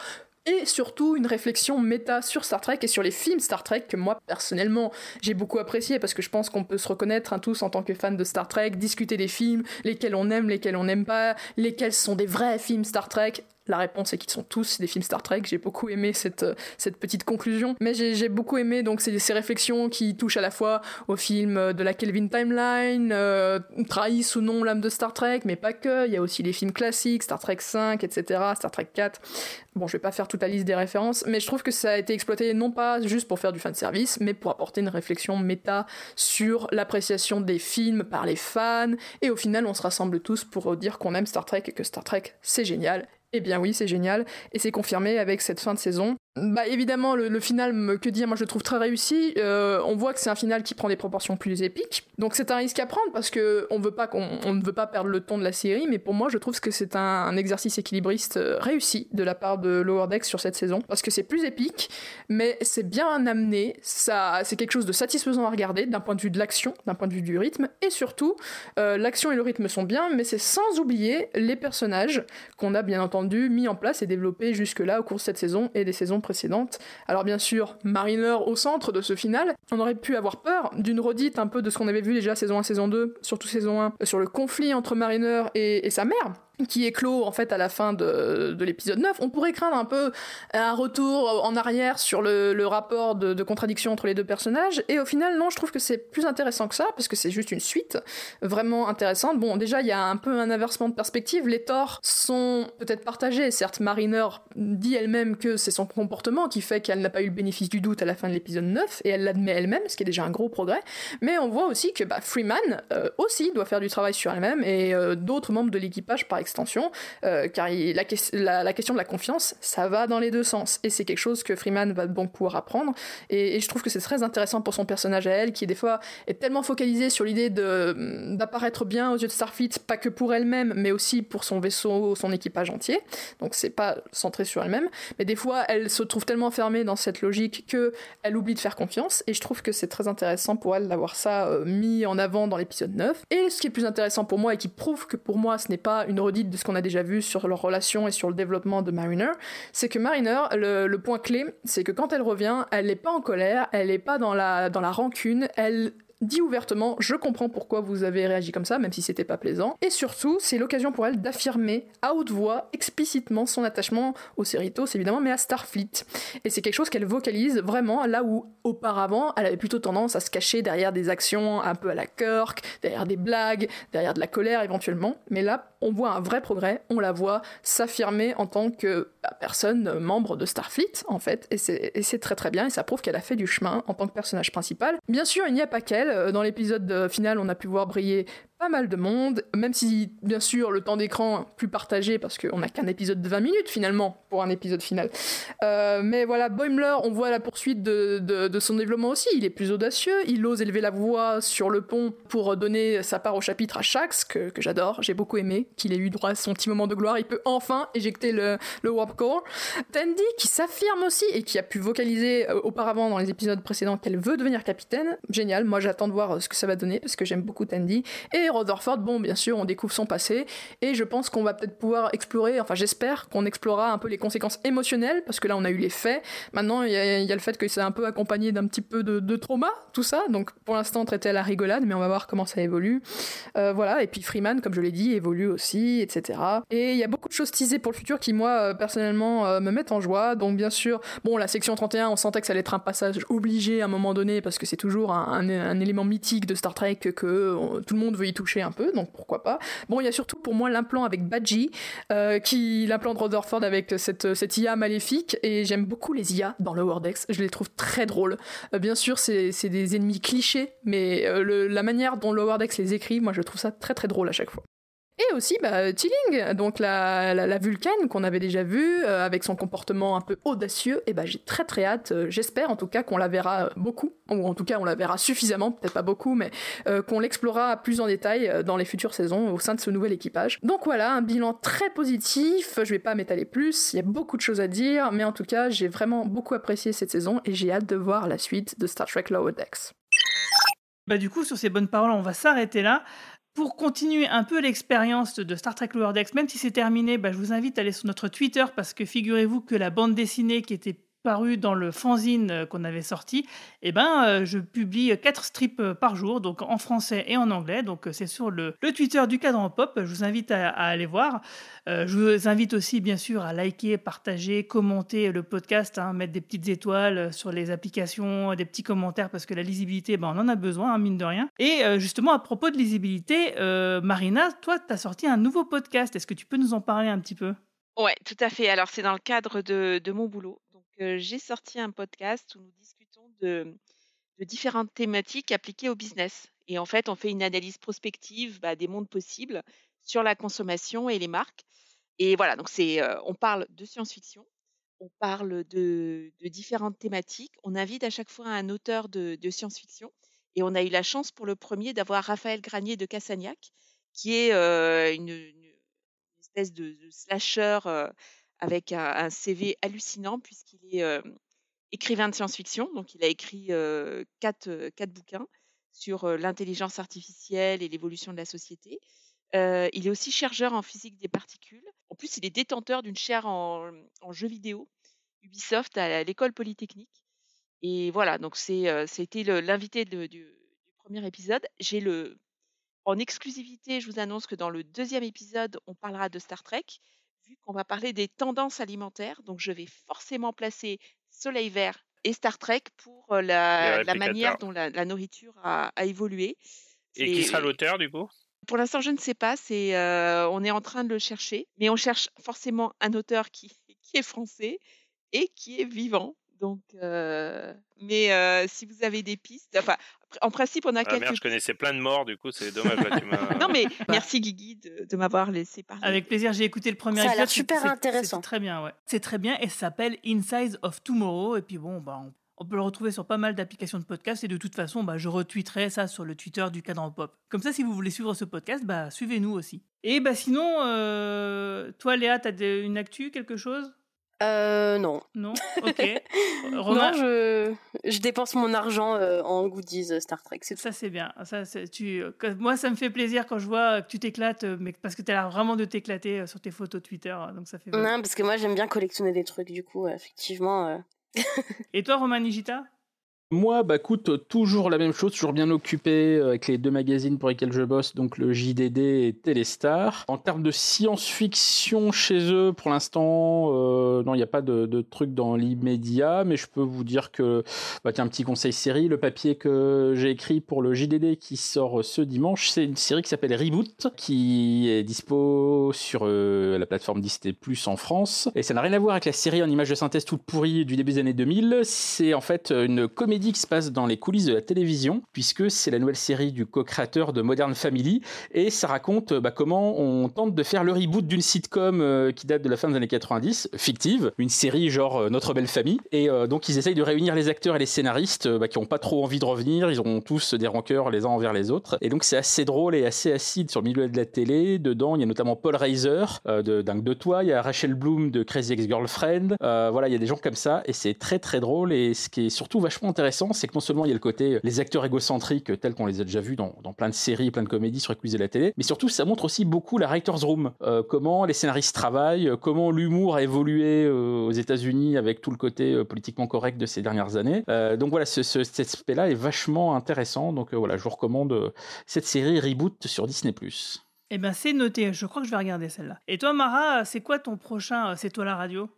et surtout une réflexion méta sur Star Trek et sur les films Star Trek que moi personnellement j'ai beaucoup apprécié parce que je pense qu'on peut se reconnaître hein, tous en tant que fans de Star Trek, discuter des films, lesquels on aime, lesquels on n'aime pas, lesquels sont des vrais films Star Trek. La réponse est qu'ils sont tous des films Star Trek. J'ai beaucoup aimé cette, euh, petite conclusion. Mais j'ai beaucoup aimé donc ces, ces réflexions qui touchent à la fois au film euh, de la Kelvin Timeline, euh, trahissent ou non l'âme de Star Trek, mais pas que. Il y a aussi les films classiques, Star Trek 5, etc., Star Trek 4. Bon, je vais pas faire toute la liste des références, mais je trouve que ça a été exploité non pas juste pour faire du fan service, mais pour apporter une réflexion méta sur l'appréciation des films par les fans. Et au final, on se rassemble tous pour dire qu'on aime Star Trek et que Star Trek c'est génial. Eh bien oui, c'est génial, et c'est confirmé avec cette fin de saison. Bah évidemment le, final, que dire, moi je le trouve très réussi. Euh, on voit que c'est un final qui prend des proportions plus épiques. Donc c'est un risque à prendre parce que on qu'on on ne veut pas perdre le ton de la série, mais pour moi je trouve que c'est un, exercice équilibriste euh, réussi de la part de Lower Decks sur cette saison parce que c'est plus épique, mais c'est bien amené. Ça, c'est quelque chose de satisfaisant à regarder d'un point de vue de l'action, d'un point de vue du rythme, et surtout euh, l'action et le rythme sont bien, mais c'est sans oublier les personnages qu'on a bien entendu mis en place et développés jusque-là au cours de cette saison et des saisons Alors bien sûr, Mariner au centre de ce final, on aurait pu avoir peur d'une redite un peu de ce qu'on avait vu déjà saison 1, saison 2, surtout saison 1, sur le conflit entre Mariner et sa mère qui clos en fait à la fin de, de l'épisode 9, on pourrait craindre un peu un retour en arrière sur le, le rapport de, de contradiction entre les deux personnages, et au final non, je trouve que c'est plus intéressant que ça, parce que c'est juste une suite vraiment intéressante. Bon, déjà, il y a un peu un inversement de perspective, les torts sont peut-être partagés, certes, Mariner dit elle-même que c'est son comportement qui fait qu'elle n'a pas eu le bénéfice du doute à la fin de l'épisode 9, et elle l'admet elle-même, ce qui est déjà un gros progrès, mais on voit aussi que bah, Freeman euh, aussi doit faire du travail sur elle-même, et euh, d'autres membres de l'équipage par euh, car la, ques- la- la question de la confiance, ça va dans les deux sens, et c'est quelque chose que Freeman va donc pouvoir apprendre, et, je trouve que c'est très intéressant pour son personnage à elle, qui des fois est tellement focalisé sur l'idée d'apparaître bien aux yeux de Starfleet, pas que pour elle-même, mais aussi pour son vaisseau, son équipage entier, donc c'est pas centré sur elle-même, mais des fois elle se trouve tellement fermée dans cette logique que elle oublie de faire confiance, et je trouve que c'est très intéressant pour elle d'avoir ça euh, mis en avant dans l'épisode 9. Et ce qui est plus intéressant pour moi, et qui prouve que pour moi ce n'est pas une redite de ce qu'on a déjà vu sur leur relation et sur le développement de Mariner, c'est que Mariner, le, point clé, c'est que quand elle revient, elle n'est pas en colère, elle n'est pas dans la, dans la rancune, elle dit ouvertement je comprends pourquoi vous avez réagi comme ça même si c'était pas plaisant et surtout c'est l'occasion pour elle d'affirmer à haute voix explicitement son attachement au Cerritos évidemment mais à Starfleet. Et c'est quelque chose qu'elle vocalise vraiment là où auparavant elle avait plutôt tendance à se cacher derrière des actions un peu à la Kirk derrière des blagues derrière de la colère éventuellement. Mais là on voit un vrai progrès on la voit s'affirmer en tant que bah, personne membre de Starfleet en fait et c'est très très bien et ça prouve qu'elle a fait du chemin en tant que personnage principal. Bien sûr il n'y a pas qu'elle. Euh, dans l'épisode euh, final on a pu voir briller pas mal de monde, même si bien sûr le temps d'écran plus partagé parce qu'on n'a qu'un épisode de 20 minutes finalement pour un épisode final. Euh, mais voilà, Boimler, on voit la poursuite de son développement aussi, il est plus audacieux, il ose élever la voix sur le pont pour donner sa part au chapitre à Shax, que, que j'adore, j'ai beaucoup aimé, qu'il ait eu droit à son petit moment de gloire, il peut enfin éjecter le, le Warp Core. Tandy qui s'affirme aussi et qui a pu vocaliser euh, auparavant dans les épisodes précédents qu'elle veut devenir capitaine, génial, moi j'attends de voir euh, ce que ça va donner parce que j'aime beaucoup Tandy. Et Rutherford, bon bien sûr on découvre son passé et je pense qu'on va peut-être pouvoir explorer, enfin j'espère qu'on explorera un peu les conséquences émotionnelles parce que là on a eu les faits, maintenant il y, a- le fait que c'est un peu accompagné d'un petit peu de, de trauma, tout ça, donc pour l'instant traité à la rigolade mais on va voir comment ça évolue. Euh, voilà, et puis Freeman comme je l'ai dit évolue etc. Et il y a beaucoup de choses teasées pour le futur qui moi euh, personnellement euh, me mettent en joie, donc bien sûr, bon la section 31 on sentait que ça allait être un passage obligé à un moment donné parce que c'est toujours un, élément mythique de Star Trek que, euh, tout le monde veut y toucher un peu, donc pourquoi pas. Bon, il y a surtout pour moi l'implant avec Badgie, qui l'implant de Rutherford avec cette, IA maléfique, et j'aime beaucoup les IA dans Lower Decks, je les trouve très drôles. Bien sûr, c'est des ennemis clichés, mais le- la manière dont Lower Decks les écrit, moi je trouve ça très très drôle à chaque fois. Et aussi bah, Tilling, donc la, la, qu'on avait déjà vue, euh, avec son comportement un peu audacieux, et bah j'ai très très hâte, euh, j'espère en tout cas qu'on la verra euh, beaucoup, ou en tout cas on la verra suffisamment, peut-être pas beaucoup, mais qu'on l'explorera plus en détail dans les futures saisons au sein de ce nouvel équipage. Donc voilà, un bilan très positif, je vais pas m'étaler plus, il y a beaucoup de choses à dire, mais en tout cas j'ai vraiment beaucoup apprécié cette saison et j'ai hâte de voir la suite de Star Trek Lower Decks. Bah du coup, sur ces bonnes paroles, on va s'arrêter là. Pour continuer un peu l'expérience de Star Trek Lower Decks, même si c'est terminé, bah, je vous invite à aller sur notre Twitter parce que figurez-vous que la bande dessinée qui était parue dans le fanzine euh, qu'on avait sorti, eh ben, euh, je publie quatre strips euh, par jour, donc en français et en anglais. Donc c'est sur le, le Twitter du Cadran Pop. Je vous invite à, aller voir. Je vous invite aussi, bien sûr, à liker, partager, commenter le podcast, hein, mettre des petites étoiles sur les applications, des petits commentaires, parce que la lisibilité, ben, on en a besoin, hein, mine de rien. Et justement, à propos de lisibilité, Marina, toi, tu as sorti un nouveau podcast. Est-ce que tu peux nous en parler un petit peu? Ouais, tout à fait. Alors, c'est dans le cadre de mon boulot. J'ai sorti un podcast où nous discutons de, différentes thématiques appliquées au business. Et en fait, on fait une analyse prospective bah, des mondes possibles sur la consommation et les marques. Et voilà, donc c'est, euh, on parle de science-fiction, on parle de, différentes thématiques. On invite à chaque fois un auteur de, science-fiction. Et on a eu la chance pour le premier d'avoir Raphaël Granier de Cassagnac, qui est euh, une, espèce de, de slasher euh, avec un, CV hallucinant, puisqu'il est euh, écrivain de science-fiction. Donc, il a écrit euh, quatre, euh, quatre bouquins sur l'intelligence artificielle et l'évolution de la société. Il est aussi chercheur en physique des particules. En plus, il est détenteur d'une chaire en, jeux vidéo Ubisoft à l'école polytechnique. Et voilà, donc c'était l'invité du, du premier épisode. J'ai le en exclusivité, je vous annonce que dans le deuxième épisode, on parlera de Star Trek, vu qu'on va parler des tendances alimentaires. Donc, je vais forcément placer Soleil Vert et Star Trek pour euh, la, manière dont la, la nourriture a, a évolué. Et qui sera l'auteur du coup? Pour l'instant, je ne sais pas. C'est, euh, on est en train de le chercher, mais on cherche forcément un auteur qui, qui est français et qui est vivant. Donc, euh, mais euh, si vous avez des pistes, enfin, en principe, on a Ah quelques. merde, je connaissais plein de morts, du coup c'est dommage. Là, tu non, mais merci Guigui de, de m'avoir laissé parler. Avec plaisir, j'ai écouté le premier Ça a l'air épisode. super intéressant. C'est très bien, ouais. C'est très bien et ça s'appelle Inside of Tomorrow. Et puis bon, bah, on, on peut le retrouver sur pas mal d'applications de podcast. Et de toute façon, bah, je retweeterai ça sur le Twitter du Cadran Pop. Comme ça, si vous voulez suivre ce podcast, bah, suivez-nous aussi. Et bah, sinon, euh, toi, Léa, t'as des- une actu, quelque chose? Euh, non. Non? Ok. Romain Non, je, je dépense mon argent euh, en goodies euh, Star Trek. Ça c'est bien. Ça, tu, euh, moi, ça me fait plaisir quand je vois que tu t'éclates, mais parce que tu as l'air vraiment de t'éclater sur tes photos Twitter. euh, Donc ça fait. Non, parce que moi j'aime bien collectionner des trucs, du coup, effectivement. euh, Et toi, Romain Nigita? Moi, bah écoute, toujours la même chose, toujours bien occupé euh, avec les deux magazines pour lesquels je bosse, donc le JDD et Téléstar. En termes de science-fiction chez eux, pour l'instant, euh, non, il n'y a pas de, truc dans l'immédiat, mais je peux vous dire que, bah tiens, un petit conseil série, le papier que j'ai écrit pour le JDD qui sort ce dimanche, c'est une série qui s'appelle Reboot, qui est dispo sur euh, la plateforme Disney Plus en France. Et ça n'a rien à voir avec la série en images de synthèse toute pourrie du début des années 2000. C'est en fait une comédie qui se passe dans les coulisses de la télévision, puisque c'est la nouvelle série du co-créateur de Modern Family. Et ça raconte bah, comment on tente de faire le reboot d'une sitcom euh, qui date de la fin des années 90, fictive, une série genre euh, Notre Belle Famille. Et euh, donc ils essayent de réunir les acteurs et les scénaristes bah, qui n'ont pas trop envie de revenir. Ils ont tous des rancœurs les uns envers les autres. Et donc c'est assez drôle et assez acide sur le milieu de la télé. Dedans, il y a notamment Paul Reiser de Dingue de Toi, il y a Rachel Bloom de Crazy Ex-Girlfriend. Voilà, il y a des gens comme ça et c'est très très drôle. Et ce qui est surtout vachement intéressant, c'est que non seulement il y a le côté euh, les acteurs égocentriques euh, tels qu'on les a déjà vus dans, plein de séries, plein de comédies sur coulisses de la télé, mais surtout ça montre aussi beaucoup la writer's room, Euh, comment les scénaristes travaillent, comment l'humour a évolué aux États-Unis avec tout le côté politiquement correct de ces dernières années. Donc voilà, ce, ce- cet aspect-là est vachement intéressant. Donc voilà, je vous recommande cette série Reboot sur Disney+. Eh ben, c'est noté. Je crois que je vais regarder celle-là. Et toi, Mara, c'est quoi ton prochain C'est toi la radio?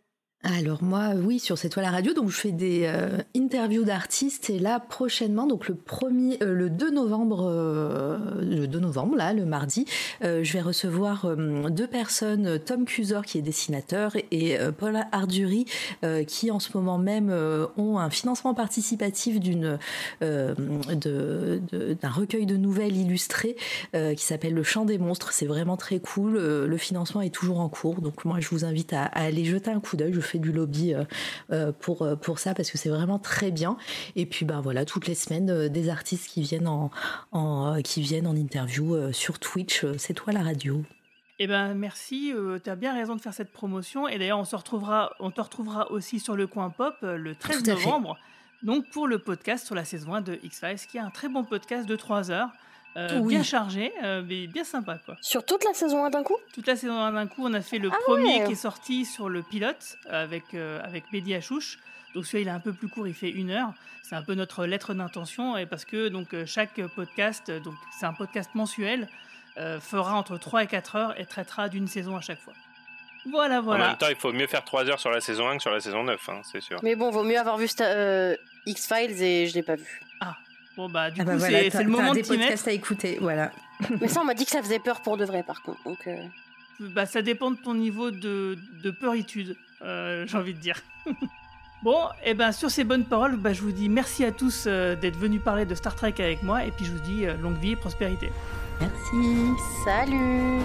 Alors moi, oui, sur C'est toi la radio, donc je fais des euh, interviews d'artistes et là prochainement, donc le premier, euh, le 2 novembre, euh, le 2 novembre là, le mardi, je vais recevoir deux personnes, Tom Cusor qui est dessinateur et Paul Arduri qui en ce moment même ont un financement participatif d'une d'un recueil de nouvelles illustrées qui s'appelle Le Chant des monstres. C'est vraiment très cool. Le financement est toujours en cours, donc moi je vous invite à, à aller jeter un coup d'œil. Je fais du lobby euh, euh, pour euh, pour ça parce que c'est vraiment très bien. Et puis ben voilà, toutes les semaines des artistes qui viennent en, en qui viennent en interview sur Twitch. c'est toi la radio. Eh ben, merci. tu as bien raison de faire cette promotion. Et d'ailleurs, on se retrouvera, on te retrouvera aussi sur le coin pop euh, le 13 Tout à fait. novembre. Donc pour le podcast sur la saison 1 de X-Files, qui est un très bon podcast de 3 heures. Euh, Oui. Bien chargé, euh, mais bien sympa quoi. Sur toute la saison 1 d'un coup? Toute la saison 1 d'un coup, on a fait le Ah premier ouais. qui est sorti sur le pilote avec, euh, avec Mehdi Achouche. Donc celui-là, il est un peu plus court, il fait une heure. C'est un peu notre lettre d'intention et parce que donc euh, chaque podcast, donc c'est un podcast mensuel, euh, fera entre 3 et 4 heures et traitera d'une saison à chaque fois. Voilà, En voilà. même temps, il faut mieux faire 3 heures sur la saison 1 que sur la saison 9, hein, c'est sûr. Mais bon, vaut mieux avoir vu euh, X-Files et je l'ai pas vu. Bon bah du Ah coup bah voilà, c'est le moment de des t'y mettre. podcasts à écouter. Voilà. Mais ça, on m'a dit que ça faisait peur pour de vrai, par contre. Donc, euh, Bah, ça dépend de ton niveau de, de peuritude, euh, j'ai envie de dire. bon, et ben sur ces bonnes paroles, bah, je vous dis merci à tous euh, d'être venus parler de Star Trek avec moi, et puis je vous dis euh, longue vie et prospérité. Merci. Salut